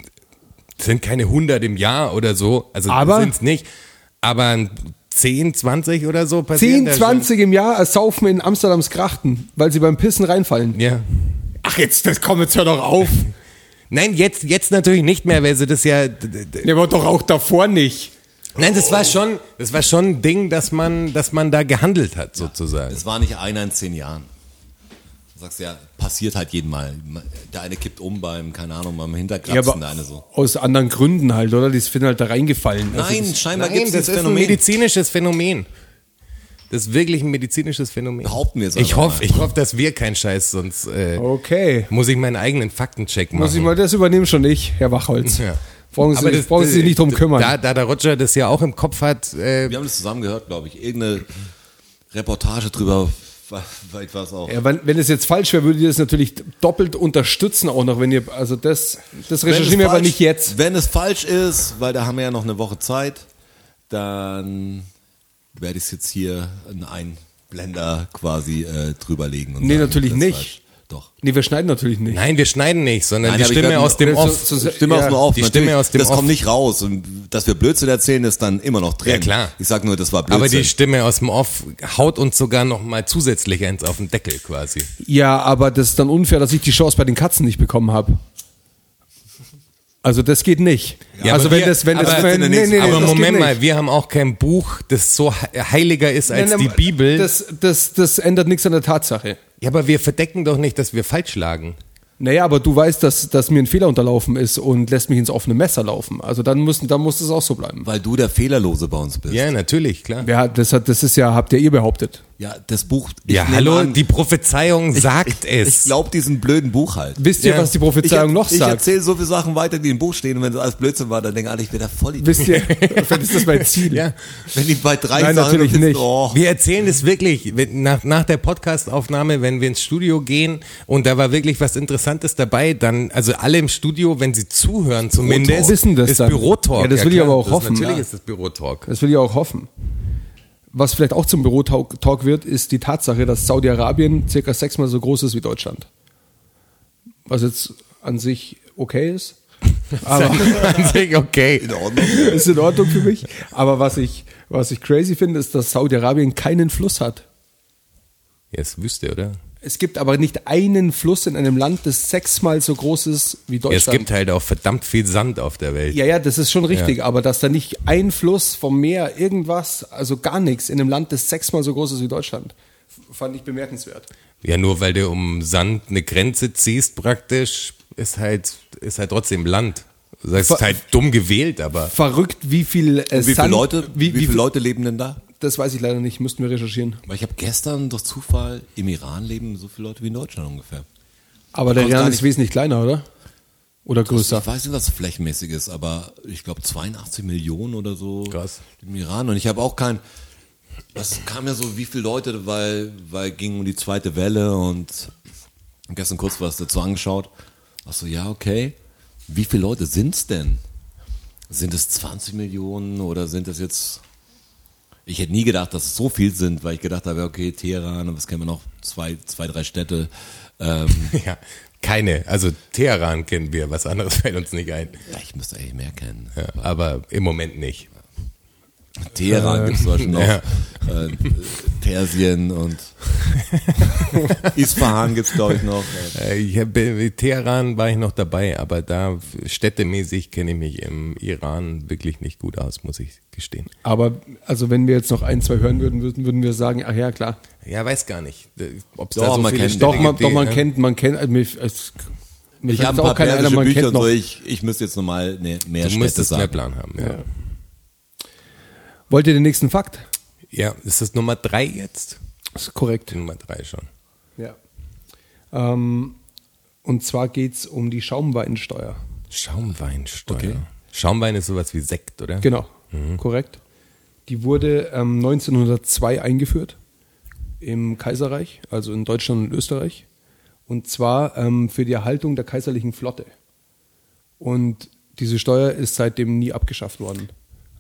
das sind keine 100 im Jahr oder so. Also, Aber? sind es nicht. Aber 10, 20 oder so passieren 10, da 20 im Jahr ersaufen in Amsterdams Krachten, weil sie beim Pissen reinfallen. Ja. Ach, jetzt, das komm, jetzt hör doch auf. Nein, jetzt, jetzt natürlich nicht mehr, weil sie das ja, Der war doch auch davor nicht. nein, das war schon, das war schon ein Ding, dass man, dass man da gehandelt hat, sozusagen. Es war nicht einer in zehn Jahren. Du sagst ja, passiert halt jeden Mal. Der eine kippt um beim, keine Ahnung, beim Hinterkrapsen, der eine so. aus anderen Gründen halt, oder? Die sind halt da reingefallen. Also Nein, das- scheinbar gibt es das das ist ein medizinisches Phänomen. Das ist wirklich ein medizinisches Phänomen. Behaupten wir es Ich hoffe, ich hoffe, dass wir keinen Scheiß, sonst äh, Okay. muss ich meinen eigenen Faktencheck machen. Muss ich mal, das übernehmen schon ich, Herr Wachholz. Ja. Brauchen Sie, das- brauchen Sie sich nicht drum kümmern. Da, da der Roger das ja auch im Kopf hat, äh, Wir haben das zusammen gehört, glaube ich. Irgendeine Reportage drüber, weit was auch. ja, wenn, wenn es jetzt falsch wäre, würdet ihr das natürlich doppelt unterstützen auch noch, wenn ihr, also das, das Wenn es recherchieren wir aber falsch- nicht jetzt. Wenn es falsch ist, weil da haben wir ja noch eine Woche Zeit, dann werde ich es jetzt hier in einen Blender quasi äh, drüberlegen. Und Nee, sagen, natürlich nicht. falsch. Doch. Nee, wir schneiden natürlich nicht. nein, wir schneiden nicht, sondern Nein, die Stimme aus dem Off. so- so- Stimme Ja, aus dem Off. die natürlich. Stimme aus dem das Off. kommt nicht raus. Und dass wir Blödsinn erzählen, ist dann immer noch drin. Ja, klar. Ich sag nur, das war Blödsinn. aber die Stimme aus dem Off haut uns sogar noch mal zusätzlich eins auf den Deckel quasi. Ja, aber das ist dann unfair, dass ich die Chance bei den Katzen nicht bekommen habe. Also das geht nicht. Ja, also wenn wir- das, wenn das, aber- wenn, nee, nee, Aber das Moment mal, wir haben auch kein Buch, das so he- heiliger ist als Nein, die Bibel. Das, das, das ändert nichts an der Tatsache. ja, aber wir verdecken doch nicht, dass wir falsch lagen. Naja, aber du weißt, dass, dass mir ein Fehler unterlaufen ist und lässt mich ins offene Messer laufen. Also dann, müssen, dann muss es auch so bleiben. Weil du der Fehlerlose bei uns bist. Ja, natürlich, klar. Ja, das, hat, das ist ja, habt ihr ihr behauptet. Ja, das Buch. ich Ja, hallo, an, die Prophezeiung sagt ich, es. Ich glaube diesen blöden Buch halt. Wisst ihr, Ja. was die Prophezeiung ich, noch ich sagt? erzähle so viele Sachen weiter, die im Buch stehen und wenn das alles Blödsinn war, dann denke ich, ich bin da voll Wisst ihr, vielleicht ist das mein Ziel. ja. Wenn die bei drei Nein, Sachen natürlich nicht. Oh, Wir erzählen es wirklich nach, nach der Podcastaufnahme, wenn wir ins Studio gehen und da war wirklich was Interessantes dabei, dann, also alle im Studio, wenn sie zuhören zumindest, Wissen das ist dann. Bürotalk. Ja, das will ich klar, aber auch das hoffen. Natürlich Ja. ist das Bürotalk. Das will ich auch hoffen. Was vielleicht auch zum Bürotalk wird, ist die Tatsache, dass Saudi-Arabien circa sechsmal so groß ist wie Deutschland. Was jetzt an sich okay ist. Aber An sich okay. in Ordnung. ist in Ordnung für mich. Aber was ich, was ich crazy finde, ist, dass Saudi-Arabien keinen Fluss hat. Ja, ist Wüste, oder? Es gibt aber nicht einen Fluss in einem Land, das sechsmal so groß ist wie Ja, es Deutschland. gibt halt auch verdammt viel Sand auf der Welt. Ja, ja, das ist schon richtig, aber dass da nicht ein Fluss vom Meer, irgendwas, also gar nichts in einem Land, das sechsmal so groß ist wie Deutschland, fand ich bemerkenswert. Ja, nur weil du um Sand eine Grenze ziehst praktisch, ist halt, ist halt trotzdem Land. Das ist Ver- halt dumm gewählt, aber Verrückt, wie viel, äh, Wie viele Sand- Leute, wie, wie, viele Leute leben denn da? Das weiß ich leider nicht, müssten wir recherchieren. Weil ich habe gestern durch Zufall im Iran leben so viele Leute wie in Deutschland ungefähr. Aber der Iran ist nicht- wesentlich kleiner, oder? Oder größer? Ich weiß nicht, was flächenmäßig ist, aber ich glaube 82 Millionen oder so Krass. im Iran. Und ich habe auch kein. Das kam ja so, wie viele Leute, weil, weil ging um die zweite Welle und gestern kurz was dazu angeschaut. Ach so, ja, okay. Wie viele Leute sind's denn? Sind es 20 Millionen oder sind es jetzt. Ich hätte nie gedacht, dass es so viel sind, weil ich gedacht habe, okay, Teheran und was kennen wir noch? Zwei, zwei drei Städte. Ähm, ja, keine. Also Teheran kennen wir, was anderes fällt uns nicht ein. ja, ich müsste eigentlich mehr kennen. Ja, aber im Moment nicht. Teheran gibt es zum Beispiel noch. Ja. Äh, Persien und Isfahan gibt es, glaube ich, noch. Äh, Ich hab, in Teheran war ich noch dabei, aber da städtemäßig kenne ich mich im Iran wirklich nicht gut aus, muss ich gestehen. Aber also wenn wir jetzt noch ein, zwei hören würden, würden, würden wir sagen, ach ja, klar. Ja, weiß gar nicht, ob es Doch, da so man viele kennt- Doch, man, doch, man ne? kennt, man kennt, also mir, es, mir Ich habe auch man Bücher kennt und noch. so. Ich, ich müsste jetzt nochmal ne, mehr Du Städte müsstest mehr sagen. Plan haben, ja. Ja. Wollt ihr den nächsten Fakt? Ja, ist das Nummer drei jetzt? Das ist korrekt. Nummer drei schon. Ja. Ähm, und zwar geht es um die Schaumweinsteuer. Schaumweinsteuer. Okay. Schaumwein ist sowas wie Sekt, oder? Genau, korrekt. Die wurde ähm, 1902 eingeführt im Kaiserreich, also in Deutschland und Österreich. Und zwar ähm, für die Erhaltung der kaiserlichen Flotte. Und diese Steuer ist seitdem nie abgeschafft worden.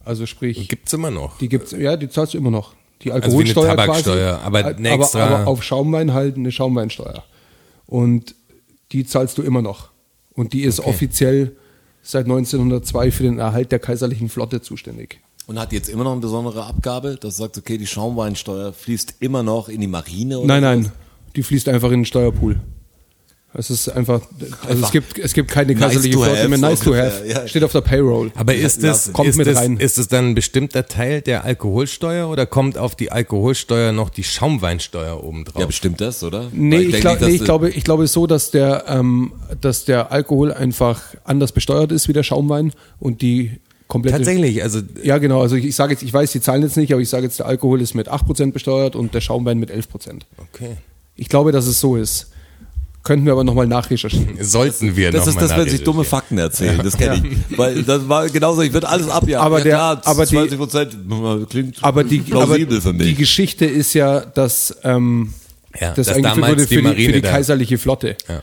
Also sprich, Gibt's immer noch. die gibt's, ja, die zahlst du immer noch. Die Also wie eine Alkoholsteuer Tabaksteuer, quasi, aber eine extra- aber, aber auf Schaumwein halt eine Schaumweinsteuer. Und die zahlst du immer noch. Und die ist offiziell seit 1902 für den Erhalt der kaiserlichen Flotte zuständig. Und hat jetzt immer noch eine besondere Abgabe, das sagt, okay, die Schaumweinsteuer fließt immer noch in die Marine? Oder Nein, nein, die fließt einfach in den Steuerpool. Es ist einfach, also Einfach es gibt, es gibt keine nice kaiserliche to Flotte mehr. Nice to have. ja. Steht auf der Payroll. Aber ist das, kommt ist, mit das, rein. ist das dann ein bestimmter Teil der Alkoholsteuer oder kommt auf die Alkoholsteuer noch die Schaumweinsteuer obendrauf? Ja, bestimmt das, oder? Nee, ich, denk glaub, nee, ich, glaube, ich glaube so, dass der, ähm, dass der Alkohol einfach anders besteuert ist wie der Schaumwein und die komplette. Tatsächlich, also Ja, genau. Also ich, ich sage jetzt, ich weiß die Zahlen jetzt nicht, aber ich sage jetzt, der Alkohol ist mit 8% besteuert und der Schaumwein mit 11%. okay. Ich glaube, dass es so ist. Könnten wir aber nochmal nachrecherchieren. Sollten wir Das noch ist das, wenn sich dumme. Fakten erzählen. Das kenne ich. Weil das war genauso, ich würde alles abjagen. Aber ja, der- klar, aber die- 20 Prozent klingt Aber die, plausibel aber für mich. die Geschichte ist ja, dass ähm, Ja, das dass eingeführt wurde die für die, Marine für die kaiserliche Flotte, Ja.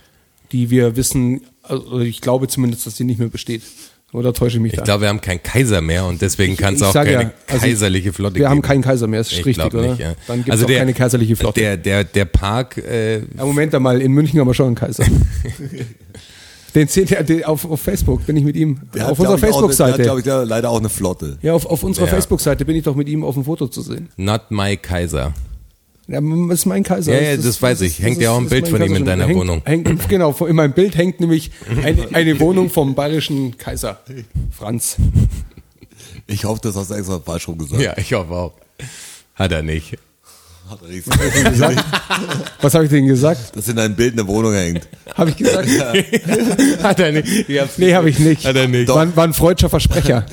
die wir wissen, also ich glaube zumindest, dass die nicht mehr besteht. Oder täusche ich mich Ich da? glaube, wir haben keinen Kaiser mehr und deswegen kann es ich auch keine ja, also kaiserliche Flotte wir geben. haben keinen Kaiser mehr, ist Ich richtig, oder? nicht, ja. Dann gibt es Also auch der- keine kaiserliche Flotte. Der, der, der Park, äh, ja, Moment einmal, in München haben wir schon einen Kaiser. den zählt den, auf, auf Facebook, bin ich mit ihm. Der auf hat, unserer ich, eine- Der hat, Facebook-Seite. glaube ich, ja, leider auch eine Flotte. Ja, auf, auf unserer Ja. Facebook-Seite bin ich doch mit ihm auf dem Foto zu sehen. not my Kaiser. Ja, das ist mein Kaiser. Ja, ja, das weiß ich. Hängt ja auch ein Bild von ihm Kaiser in schon. deiner hängt, Wohnung. Hängt, genau, in meinem Bild hängt nämlich eine, eine Wohnung vom bayerischen Kaiser, Franz. Ich hoffe, das hast du extra falsch rum gesagt. Ja, ich hoffe auch. Hat er nicht. Hat er nicht gesagt. Was habe ich denn gesagt? Dass in deinem Bild eine Wohnung hängt. Habe ich gesagt? Hat er nicht. Ich Nee, habe ich nicht. Hat er nicht. War, war ein freudscher Versprecher.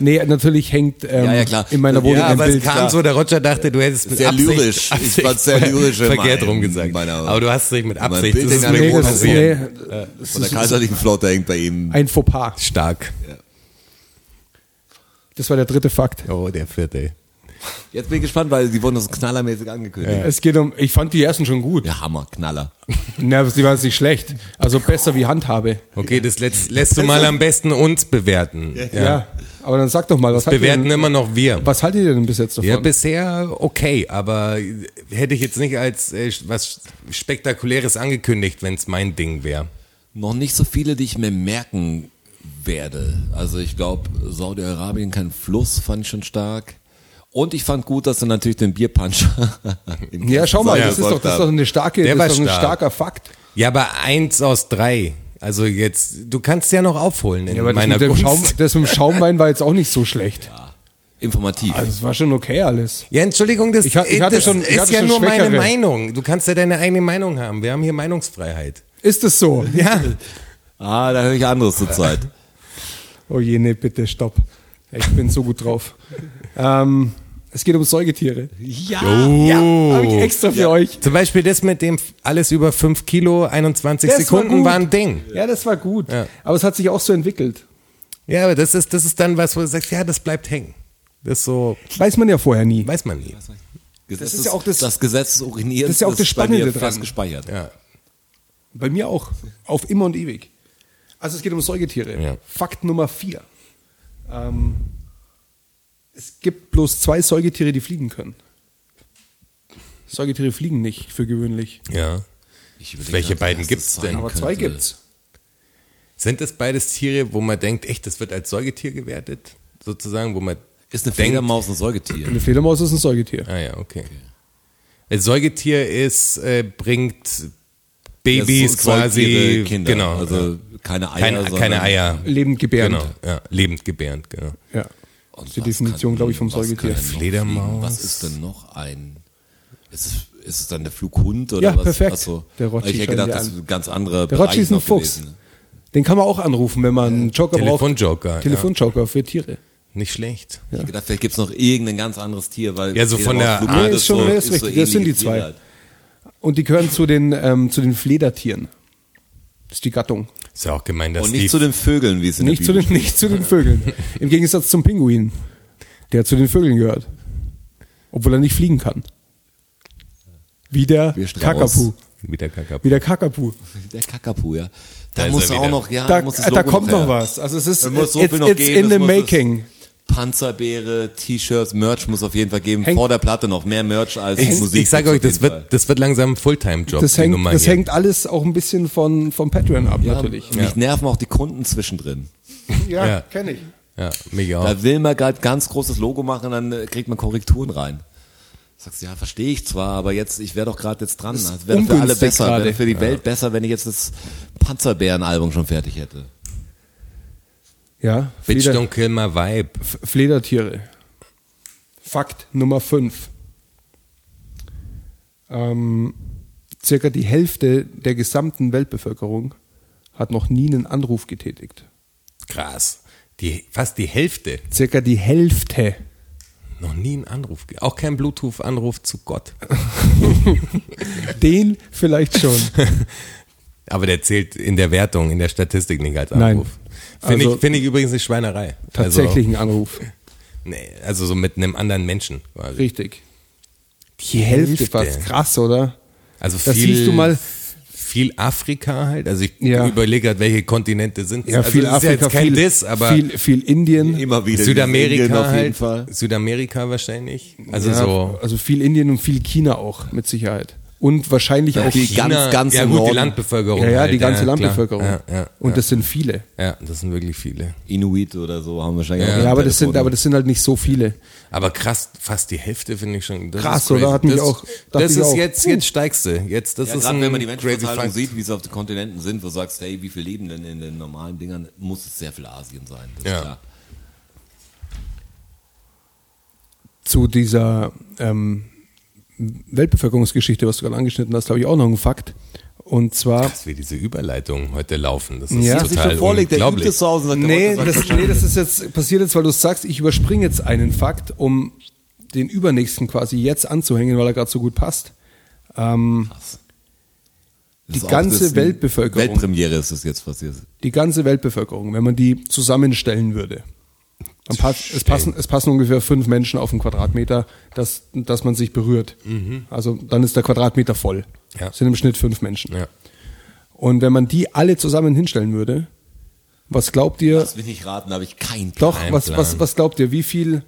Nee, natürlich hängt ähm, Ja, ja, klar. in meiner Wohnung Ja, ein aber es Bild. kam klar. so, der Roger dachte, du hättest mit Sehr Absicht, lyrisch. Ich Absicht fand's sehr lyrisch verkehrt meinem- rum gesagt. meiner- aber du hast nicht mit Mein Absicht. Bild Das ist Nee, das, passiert. nee, Von der kaiserlichen Flotte hängt bei ihm. ein Fauxpas. Stark. Das war der dritte Fakt. Oh, der vierte. Jetzt bin ich gespannt, weil die wurden so knallermäßig angekündigt. Es geht um, ich fand die ersten schon gut. Ja, Hammer, Knaller. Na, die waren nicht schlecht. Also besser wie Handhabe. Okay, das lässt, lässt du mal am besten uns bewerten. Ja. Ja. Aber dann sag doch mal, was ihr Bewerten denn, immer noch wir. was haltet ihr denn bis jetzt davon? Ja, bisher okay, aber hätte ich jetzt nicht als äh, was Spektakuläres angekündigt, wenn es mein Ding wäre. Noch nicht so viele, die ich mir merken werde. Also ich glaube, Saudi-Arabien kein Fluss, fand ich schon stark. Und ich fand gut, dass er natürlich den Bierpunch. in ja, schau mal, das ist, doch, das ist hat. doch eine starke, Der das ist doch ein stark. starker Fakt. Ja, aber eins aus drei. Also jetzt, du kannst ja noch aufholen in Ja, aber das meiner mit, dem Gunst. Schaum, das mit dem Schaumwein war jetzt auch nicht so schlecht. Informativ. Also es war schon okay alles. Ja, Entschuldigung, das, Ich ha- ich hatte das schon- ich ist hatte ja schon nur meine schwächere. Meinung. Du kannst ja deine eigene Meinung haben. Wir haben hier Meinungsfreiheit. Ist es so? Ja. ah, da höre ich anderes zur Zeit. Oh je, nee, bitte, stopp. Ich bin so gut drauf. Ähm, es geht um Säugetiere. Ja. Ja, Oh. habe ich extra für euch. Zum Beispiel das mit dem alles über 5 Kilo, 21 Das war Sekunden gut. war ein Ding. Ja, das war gut. Ja. Aber es hat sich auch so entwickelt. Ja, aber das ist, das ist dann was, wo du sagst, ja, das bleibt hängen. Das so, Weiß man ja vorher nie. weiß man nie. Gesetz ist ja auch das- das Gesetz das ist ja auch das bei Spannende fest dran. gespeichert. Ja. Bei mir auch. Auf immer und ewig. Also es geht um Säugetiere. Ja. Fakt Nummer vier. Ähm, es gibt bloß zwei Säugetiere, die fliegen können. Säugetiere fliegen nicht für gewöhnlich. Ja. Welche grad, beiden gibt's das denn? Aber zwei könnte. gibt's. Sind das beides Tiere, wo man denkt, echt, das wird als Säugetier gewertet? Sozusagen, wo man Ist eine denkt, Fledermaus ein Säugetier? Eine Fledermaus ist ein Säugetier. Ah ja, okay. Ein Säugetier ist, äh, bringt Babys Das säugt quasi, Kinder. genau, Also keine Eier. keine, keine Eier. Lebend gebärend. Genau, ja, lebend gebärend, genau. Ja. Und Das ist die Definition, glaube ich, vom Säugetier. Fledermaus. Was ist denn noch ein? Ist es, ist es dann der Flughund oder Ja, was? perfekt. Ach so. Der Rotschi ich hätte gedacht, ja das ist ein ganz anderer Der Rotschi ist ein noch Fuchs. gewesen. Den kann man auch anrufen, wenn man einen Joker braucht. Telefonjoker. Telefonjoker für Tiere. Nicht schlecht. Ich hätte gedacht, vielleicht gibt's noch irgendein ganz anderes Tier, weil Ja, so von der- Fledermaus, Flughund Nee, ist schon- so, ist richtig. Das sind die zwei. halt. Und die gehören zu den, ähm, zu den Fledertieren. Das ist die Gattung. Ist ja auch gemein, dass Und die nicht zu den Vögeln, wie es in Nicht der zu, Bibel den, nicht zu den Vögeln. Im Gegensatz zum Pinguin, der zu den Vögeln gehört. Obwohl er nicht fliegen kann. Wie der Strauß. Kakapu. wie der Kakapo. Wie der Kakapu. Der Kakapu, ja. Da Da ist muss er auch wieder. noch, ja, Da, muss das da Logo kommt noch her. was. Also es ist, Es muss so it's, viel noch it's geben, in the muss es- making. Panzerbeere, T-Shirts, Merch muss auf jeden Fall geben. Hängt- Vor der Platte noch mehr Merch als Ich, Musik. ich sage euch, das wird, Fall. das wird langsam ein Fulltime-Job. Das, hängt, das hier. hängt alles auch ein bisschen von, vom Patreon ab, ja, natürlich. Mich nerven auch die Kunden zwischendrin. Ja, Ja. kenne ich. Ja, auch. Da will man gerade ganz großes Logo machen, dann äh, kriegt man Korrekturen rein. Sagst du, ja, verstehe ich zwar, aber jetzt, ich wäre doch gerade jetzt dran. wäre für alle besser, gerade. wäre für die Welt besser, wenn ich jetzt das Panzerbären-Album schon fertig hätte. Ja, Bitch, Fleder, don't kill my vibe. Fledertiere. Fakt Nummer 5. Ähm, circa die Hälfte der gesamten Weltbevölkerung hat noch nie einen Anruf getätigt. Krass. Die, fast die Hälfte. Circa die Hälfte. Noch nie einen Anruf. Auch kein Bluetooth-Anruf zu Gott. Den vielleicht schon. Aber der zählt in der Wertung, in der Statistik nicht als Nein. Finde Also- ich, finde ich übrigens eine Schweinerei. Tatsächlich ein Anruf. Also, nee, also so mit einem anderen Menschen quasi. Richtig. Die Hälfte Hälfte. fast. Krass, oder? Also Das viel, siehst du mal- viel Afrika halt. Also ich Ja. überlege gerade, welche Kontinente sind Ja, also viel das ist ja Afrika, jetzt kein viel, Diss, aber viel, viel Indien. Immer wieder. Südamerika Indien auf jeden halt. Fall. Südamerika wahrscheinlich. Also ja, so. also viel Indien und viel China auch, mit Sicherheit. Und wahrscheinlich auch die China, ganz, ganz ja im gut, die Norden. Landbevölkerung. Ja, ja, halt, die ganze klar. Landbevölkerung. Ja, ja, und ja. das sind viele. ja, das sind wirklich viele. Inuit oder so haben wahrscheinlich Ja. auch Ja, aber das sind, aber das sind halt nicht so viele. Aber krass, fast die Hälfte finde ich schon. Das Krass, oder? Hat mich das, auch- das ist auch. jetzt, jetzt steigst du. Jetzt, das Ja, ist gerade ein wenn man die Menschenverteilung sieht, wie sie auf den Kontinenten sind, wo du sagst, hey, wie viel leben denn in den normalen Dingern, muss es sehr viel Asien sein. Das Ja. ist klar. Zu dieser ähm, Weltbevölkerungsgeschichte, was du gerade angeschnitten hast, habe ich auch noch einen Fakt. Und zwar. Dass wir diese Überleitungen heute laufen, das ist Ja. sich total schon vorlegt, der unglaublich. es zu Hause sagt, Nee, oh, das, nee, das ist jetzt passiert jetzt, weil du es sagst, ich überspringe jetzt einen Fakt, um den übernächsten quasi jetzt anzuhängen, weil er gerade so gut passt. Ähm, Das die ganze das Weltbevölkerung. Weltpremiere ist das jetzt passiert. die ganze Weltbevölkerung, wenn man die zusammenstellen würde. Pass, es, passen, es passen ungefähr fünf Menschen auf einen Quadratmeter, dass, dass man sich berührt. Also dann ist der Quadratmeter voll. Ja. Es sind im Schnitt fünf Menschen. Ja. Und wenn man die alle zusammen hinstellen würde, was glaubt ihr? Lass mich nicht raten, habe ich keinen Plan. Doch, kein was, Plan. was, was glaubt ihr? Wie viel?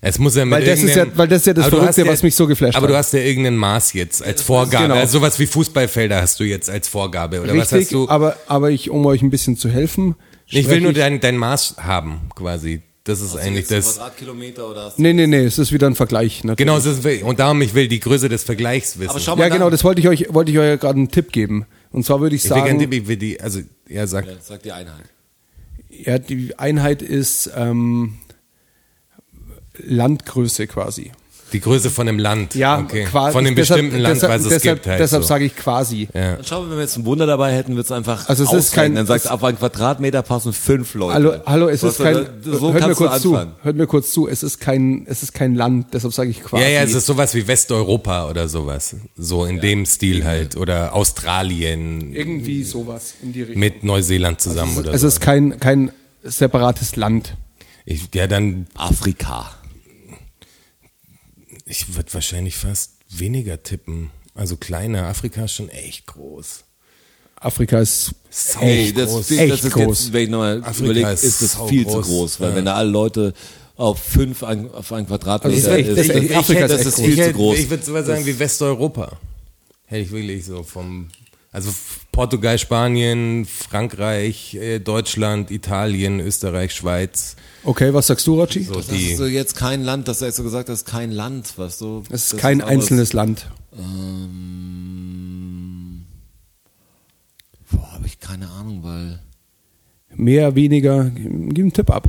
Es muss ja mit Weil das ist ja- weil das ist ja das Aber du Verrückte, hast was mich so geflasht Aber hat. du hast ja irgendein Maß jetzt als Vorgabe. Genau. Also sowas wie Fußballfelder hast du jetzt als Vorgabe. Oder was hast Richtig, du? aber, aber ich, um euch ein bisschen zu helfen. ich will nur dein, dein Maß haben, quasi. Das ist eigentlich das. Quadratkilometer oder hast du- Nee, nee, nee, es ist wieder ein Vergleich. Natürlich. Genau, das ist, und darum, ich will die Größe des Vergleichs wissen. Aber schau mal Ja, genau, das wollte ich euch, wollte ich euch ja gerade einen Tipp geben. Und zwar würde ich ich will gerne sagen, die, ich will die, also, ja, sag. Ja, Sag die Einheit. ja, die Einheit ist ähm, Landgröße quasi. Die Größe von einem Land. Ja, okay. quasi. Von dem deshalb- bestimmten Land, deshalb, was es deshalb, gibt halt. Deshalb so. sage ich quasi. ja. Dann schau, wenn wir jetzt ein Wunder dabei hätten, wird es einfach Also es ist kein- Dann sagst es- du, auf einen Quadratmeter passen fünf Leute. Hallo, hallo, es Was ist kein, so hört mir kurz zu, hört mir kurz zu, es ist kein, es ist kein Land, deshalb sage ich quasi. Ja, ja, es ist sowas wie Westeuropa oder sowas. So in dem Stil halt. Oder Australien irgendwie sowas in die Richtung. mit Neuseeland zusammen oder es so. ist kein, kein separates Land. Ich, ja, dann, Afrika. Ich würde wahrscheinlich fast weniger tippen. Also kleiner. Afrika ist schon echt groß. Afrika ist Sau Ey, groß. das, das Echt ist groß. jetzt, wenn ich nochmal überlege, ist ist das viel groß. zu groß, weil Ja. wenn da alle Leute auf fünf ein, auf einen Quadratmeter Also das ist das ist echt- Afrika ist das ist groß. viel ich zu hätte- groß. Ich würde sowas sagen wie Westeuropa. Hätte ich wirklich so vom, also Portugal, Spanien, Frankreich, äh, Deutschland, Italien, Österreich, Schweiz. Okay. Was sagst du, Rochi? So das ist so jetzt kein Land, das hast du gesagt, das ist kein Land, was du. Es ist kein einzelnes Land. Ähm, boah, habe ich keine Ahnung, weil Mehr, weniger, gib einen Tipp ab.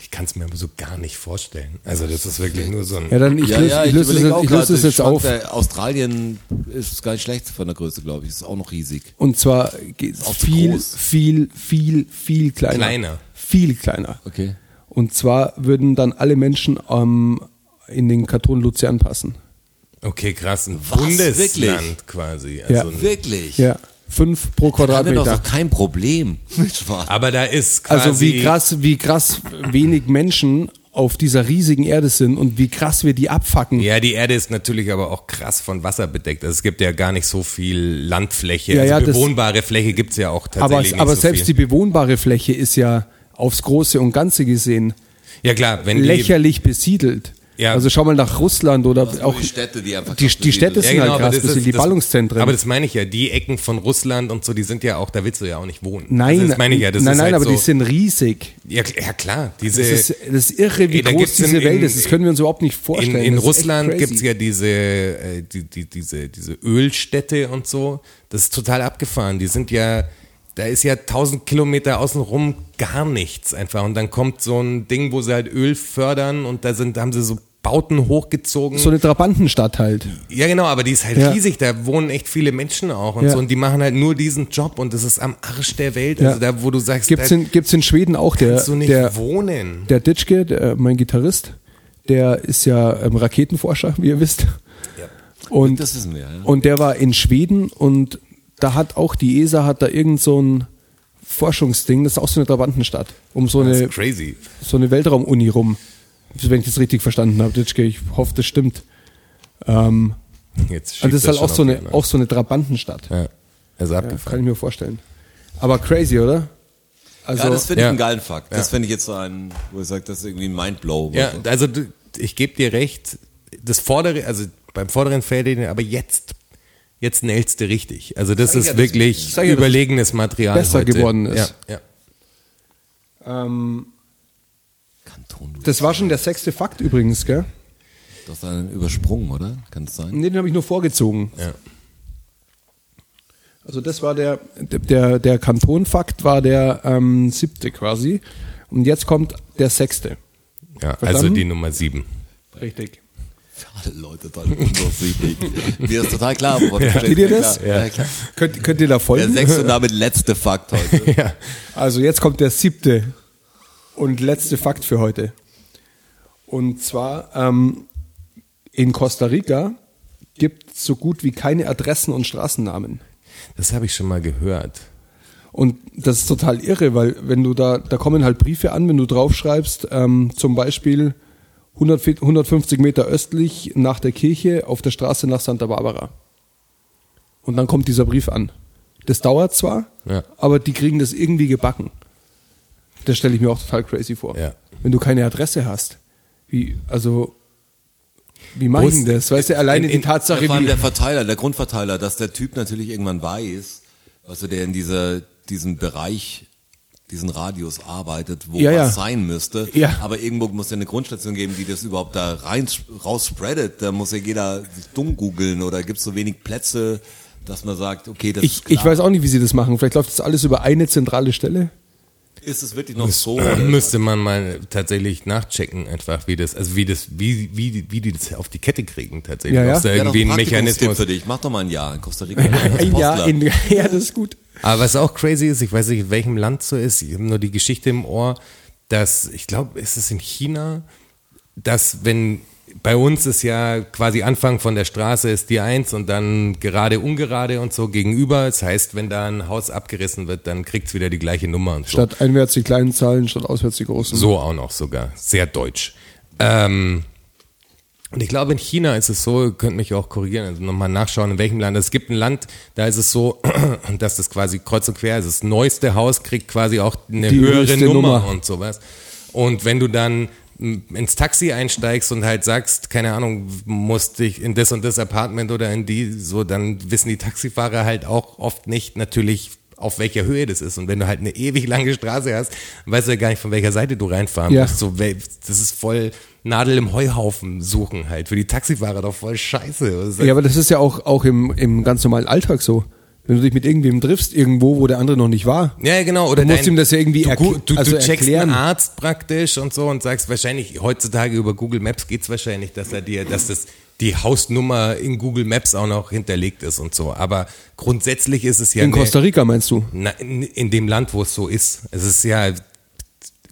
Ich kann es mir aber so gar nicht vorstellen. Also das ist wirklich nur so ein. Ja, dann ich ja, löse, ja, ich löse, ich löse gerade, es jetzt auf. Australien ist gar nicht schlecht von der Größe, glaube ich. Ist auch noch riesig. Und zwar viel, viel, viel, viel kleiner. Kleiner. Viel kleiner. Okay. Und zwar würden dann alle Menschen ähm, in den Kanton Luzern passen. Okay, krass, ein Was? Bundesland Wirklich? quasi. Ja. Also ein, Wirklich? Ja. Fünf pro Da haben wir doch, Quadratmeter. kein Problem mit Schwarz. aber da ist quasi. Also wie krass, wie krass wenig Menschen auf dieser riesigen Erde sind und wie krass wir die abfacken. Ja, die Erde ist natürlich aber auch krass von Wasser bedeckt. Also es gibt ja gar nicht so viel Landfläche. Ja, also ja, das- bewohnbare Fläche gibt's ja auch aber tatsächlich nicht aber so selbst viel. die bewohnbare Fläche ist ja aufs Große und Ganze gesehen Ja klar, wenn die, lächerlich besiedelt. Ja. Also schau mal nach Russland oder auch die Städte, die einfach die, die Städte sind Ja, genau, halt krass das ist- besiedelt, die das- Ballungszentren. Aber das meine ich ja, die Ecken von Russland und so, die sind ja auch, da willst du ja auch nicht wohnen. nein, also das meine ich ja, das nein, ist nein, halt aber so, die sind riesig. ja, ja klar, diese Das ist, das ist irre, wie Ey, da groß diese in- Welt ist. Das können wir uns überhaupt nicht vorstellen. In, in Russland gibt's ja diese, äh, die, die, diese, diese Ölstädte und so. Das ist total abgefahren. Die sind ja, da ist ja tausend Kilometer außenrum gar nichts einfach. Und dann kommt so ein Ding, wo sie halt Öl fördern und da sind, da haben sie so Bauten hochgezogen. so eine Trabantenstadt halt. ja, genau, aber die ist halt Ja. riesig. Da wohnen echt viele Menschen auch und Ja. so. Und die machen halt nur diesen Job und das ist am Arsch der Welt. Ja. Also da, wo du sagst, Gibt's in, gibt's in Schweden auch der, kannst du nicht der, wohnen. der Ditschke, der, mein Gitarrist, der ist ja ähm, Raketenforscher, wie ihr wisst. Und, Das wissen wir, ja. und der war in Schweden und da hat auch die ESA hat da irgend so ein Forschungsding, das ist auch so eine Trabantenstadt, um so eine, crazy. so eine Weltraumuni rum. Wenn ich das richtig verstanden habe, Ditschke, ich hoffe, das stimmt. Ähm, Jetzt und das ist halt auch so eine, ne? auch so eine Trabantenstadt. Ja, also Ja, abgefahren. kann ich mir vorstellen. Aber crazy, oder? Also, ja, das finde ich Ja. einen geilen Fakt. Das Ja. finde ich jetzt so ein, wo ich sage, das ist irgendwie ein Mindblow. Ja, also du, ich gebe dir recht, das vordere, also beim vorderen Feld, aber jetzt, jetzt nailst du richtig. Also das ist ja, das- wirklich dass überlegenes Material. besser heute. geworden ist. Ja, ja. ähm, das war schon der sechste Fakt übrigens, gell? Du hast einen übersprungen, oder? Kann es sein? Nee, den habe ich nur vorgezogen. ja. Also das war der, der, der Kantonfakt war der ähm, siebte quasi. Und jetzt kommt der sechste. ja also die Nummer sieben. Richtig. Für alle Leute total undurchsichtig. Mir ist total klar, wovon du Versteht ihr das? Ja, ja. Könnt, könnt ihr da Der folgen? sechste und damit letzte Fakt heute. Ja. Also jetzt kommt der siebte und letzte Fakt für heute. Und zwar ähm, in Costa Rica gibt es so gut wie keine Adressen und Straßennamen. Das habe ich schon mal gehört. Und das ist total irre, weil wenn du da, da kommen halt Briefe an, wenn du draufschreibst, ähm, zum Beispiel 100, Fe- 150 Meter östlich nach der Kirche auf der Straße nach Santa Barbara. Und dann kommt dieser Brief an. Das dauert zwar, Ja. aber die kriegen das irgendwie gebacken. Das stelle ich mir auch total crazy vor. Ja. Wenn du keine Adresse hast. Wie, also, wie mache ich das? Weißt du, alleine in- die in- Tatsache, Vor allem wie, der Verteiler, der Grundverteiler, dass der Typ natürlich irgendwann weiß, also der in dieser, diesem Bereich, diesen Radius arbeitet, wo Ja, ja. was sein müsste. Ja. Aber irgendwo muss ja eine Grundstation geben, die das überhaupt da rein, raus spreadet. Da muss ja jeder dumm googeln oder gibt es so wenig Plätze, dass man sagt, okay, das ich, ist klar. ich weiß auch nicht, wie sie das machen. Vielleicht läuft das alles über eine zentrale Stelle. Ist es wirklich noch so? Müsste man mal tatsächlich nachchecken, einfach wie das, also wie das, wie, wie, wie die das auf die Kette kriegen tatsächlich. Ja, ja. Es da doch irgendwie ein Mechanismus. für dich. Mach doch mal ein Jahr in Costa Rica. Ein Jahr in, ja, das ist gut. Aber was auch crazy ist, ich weiß nicht, in welchem Land so ist, ich habe nur die Geschichte im Ohr, dass, ich glaube, ist es in China, dass wenn bei uns ist ja quasi Anfang von der Straße ist die Eins und dann gerade ungerade und so gegenüber. Das heißt, wenn da ein Haus abgerissen wird, dann kriegt's wieder die gleiche Nummer und so. Statt einwärts die kleinen Zahlen, statt auswärts die großen. So auch noch sogar. Sehr deutsch. Ähm, und ich glaube, in China ist es so, ihr könnt mich auch korrigieren, also nochmal nachschauen, in welchem Land. Es gibt ein Land, da ist es so, dass das quasi kreuz und quer ist. Das neueste Haus kriegt quasi auch eine Die höhere Nummer, Nummer. und sowas. Und wenn du dann ins Taxi einsteigst und halt sagst, keine Ahnung, musst dich in das und das Apartment oder in die, so, dann wissen die Taxifahrer halt auch oft nicht natürlich, auf welcher Höhe das ist. Und wenn du halt eine ewig lange Straße hast, weißt du ja gar nicht, von welcher Seite du reinfahren Ja. musst. So, das ist voll Nadel im Heuhaufen suchen halt. Für die Taxifahrer doch voll scheiße. Ist Ja, aber das ist ja auch, auch im, im ganz normalen Alltag so. Wenn du dich mit irgendwem triffst, irgendwo, wo der andere noch nicht war. Ja, genau. Oder Du musst ihm das ja irgendwie du, du, also du checkst erklären. einen Arzt praktisch und so und sagst wahrscheinlich, heutzutage über Google Maps geht's wahrscheinlich, dass er dir, dass das die Hausnummer in Google Maps auch noch hinterlegt ist und so. Aber grundsätzlich ist es ja In Costa Rica meinst du? Na, in, in dem Land, wo es so ist. Es ist ja,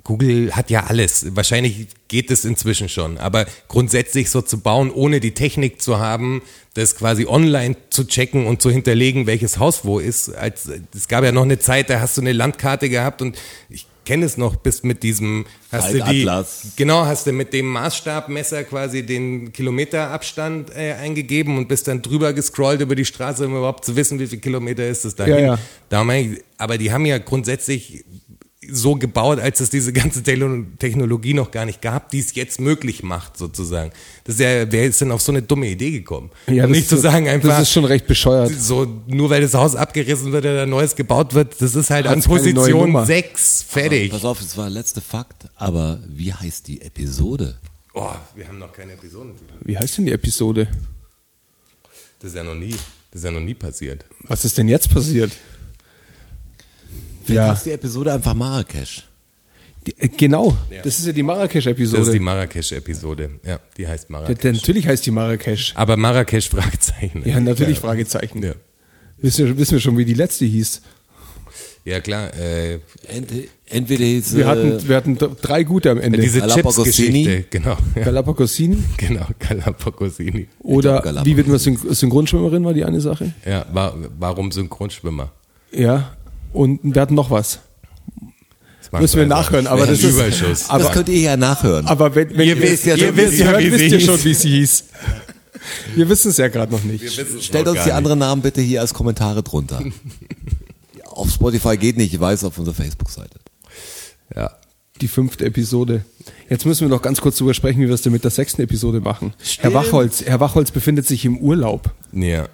Google hat ja alles. Wahrscheinlich geht es inzwischen schon. Aber grundsätzlich so zu bauen, ohne die Technik zu haben, das quasi online zu checken und zu hinterlegen, welches Haus wo ist. Als, es gab ja noch eine Zeit, da hast du eine Landkarte gehabt und ich kenne es noch bis mit diesem, hast du die, genau, hast du mit dem Maßstabmesser quasi den Kilometerabstand äh, eingegeben und bist dann drüber gescrollt über die Straße, um überhaupt zu wissen, wie viel Kilometer ist es dahin. Ja, ja. Aber die haben ja grundsätzlich so gebaut, als es diese ganze Technologie noch gar nicht gab, die es jetzt möglich macht, sozusagen. Das ist ja, wer ist denn auf so eine dumme Idee gekommen? Ja, Und das nicht zu ist- sagen einfach, Das ist schon recht bescheuert. so, nur weil das Haus abgerissen wird oder Neues gebaut wird, das ist halt an Hat's neue Position Nummer. 6 fertig. Pass auf, das war der letzte Fakt. Aber wie heißt die Episode? Oh, wir haben noch keine Episoden. Wie heißt denn die Episode? Das ist ja noch nie, das ist ja noch nie passiert. Was ist denn jetzt passiert? Vielleicht Ja. heißt die Episode einfach Marrakesch. Die, äh, genau, Ja. das ist ja die Das ist die Marrakesch-Episode. Marrakesch-Episode. Ja, die heißt Ja, Marrakesch. denn Natürlich heißt die Marrakesch. Aber Marrakesch Fragezeichen. Ja, natürlich, Fragezeichen. Ja, Wissen, wir, wissen wir schon, wie die letzte hieß. ja klar. Äh, Ent, entweder hieß, Wir äh, hatten, wir hatten drei gute am Ende. diese Galapagosini. Chips-Geschichte. Genau. Ja, Galapagosini genau, Galapagosini. oder glaub, wie wird man Syn Synchronschwimmerin war die eine Sache. Ja, wa warum Synchronschwimmer? Ja. Und wir hatten noch was. Müssen wir nachhören, aber das ist- Überschuss. aber- das könnt ihr ja nachhören. Aber wenn, wenn Ihr wisst ja ihr, schon, wisst, wie wisst hieß. schon, wie sie hieß. Wir wissen es ja gerade noch nicht. Stellt uns die anderen Namen bitte hier als Kommentare drunter. auf Spotify geht nicht, ich weiß, auf unserer Facebook-Seite. Ja. Die fünfte Episode. Jetzt müssen wir noch ganz kurz drüber sprechen, wie wir es denn mit der sechsten Episode machen. Herr Wachholz, Herr Wachholz befindet sich im Urlaub. Ja.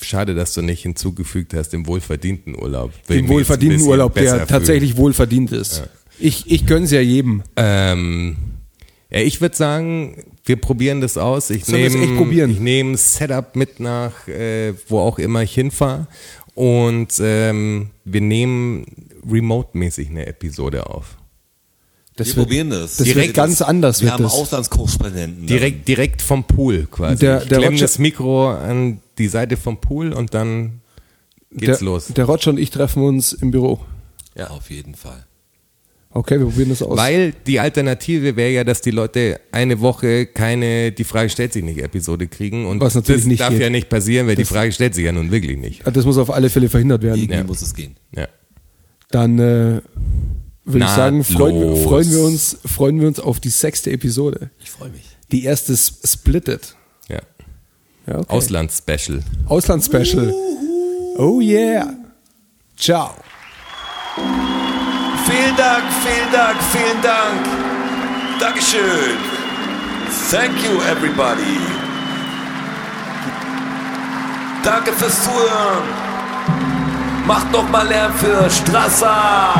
Schade, dass du nicht hinzugefügt hast, im wohlverdienten Urlaub. Den ich wohlverdienten Urlaub, der fühlen. tatsächlich wohlverdient ist. Ich, ich gönn's ja jedem. Ähm, ja, ich würde sagen, wir probieren das aus. Ich es nehme ich nehme Setup mit nach, äh, wo auch immer ich hinfahre. Und ähm, wir nehmen remote-mäßig eine Episode auf. Das Wir wird, probieren das. Das Direkt wird ganz anders. Wir Wird haben das. Auslandskorrespondenten. Direkt, direkt vom Pool quasi. Der- ich der klemm Roger- das Mikro an die Seite vom Pool und dann geht's der, los. Der Roger und ich treffen uns im Büro. Ja, auf jeden Fall. Okay, wir probieren das aus. Weil die Alternative wäre ja, dass die Leute eine Woche keine Die Frage stellt sich nicht Episode kriegen und Was natürlich das nicht darf geht. ja nicht passieren, weil die Frage stellt sich ja nun wirklich nicht. das muss auf alle Fälle verhindert werden. Irgendwie Ja. muss es gehen. Ja. Dann äh, würde ich sagen, freuen freuen, wir uns, freuen wir uns auf die sechste Episode. Ich freue mich. Die erste Splitted. Ja. Okay. Auslandsspecial. Auslandsspecial. Oh yeah. Ciao. Vielen Dank, vielen Dank, vielen Dank. Dankeschön. Thank you, everybody. Danke fürs Zuhören. Macht noch mal Lärm für Strasser.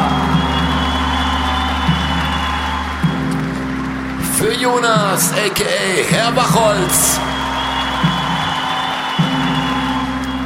Für Jonas, a.k.a. Herr Bachholz.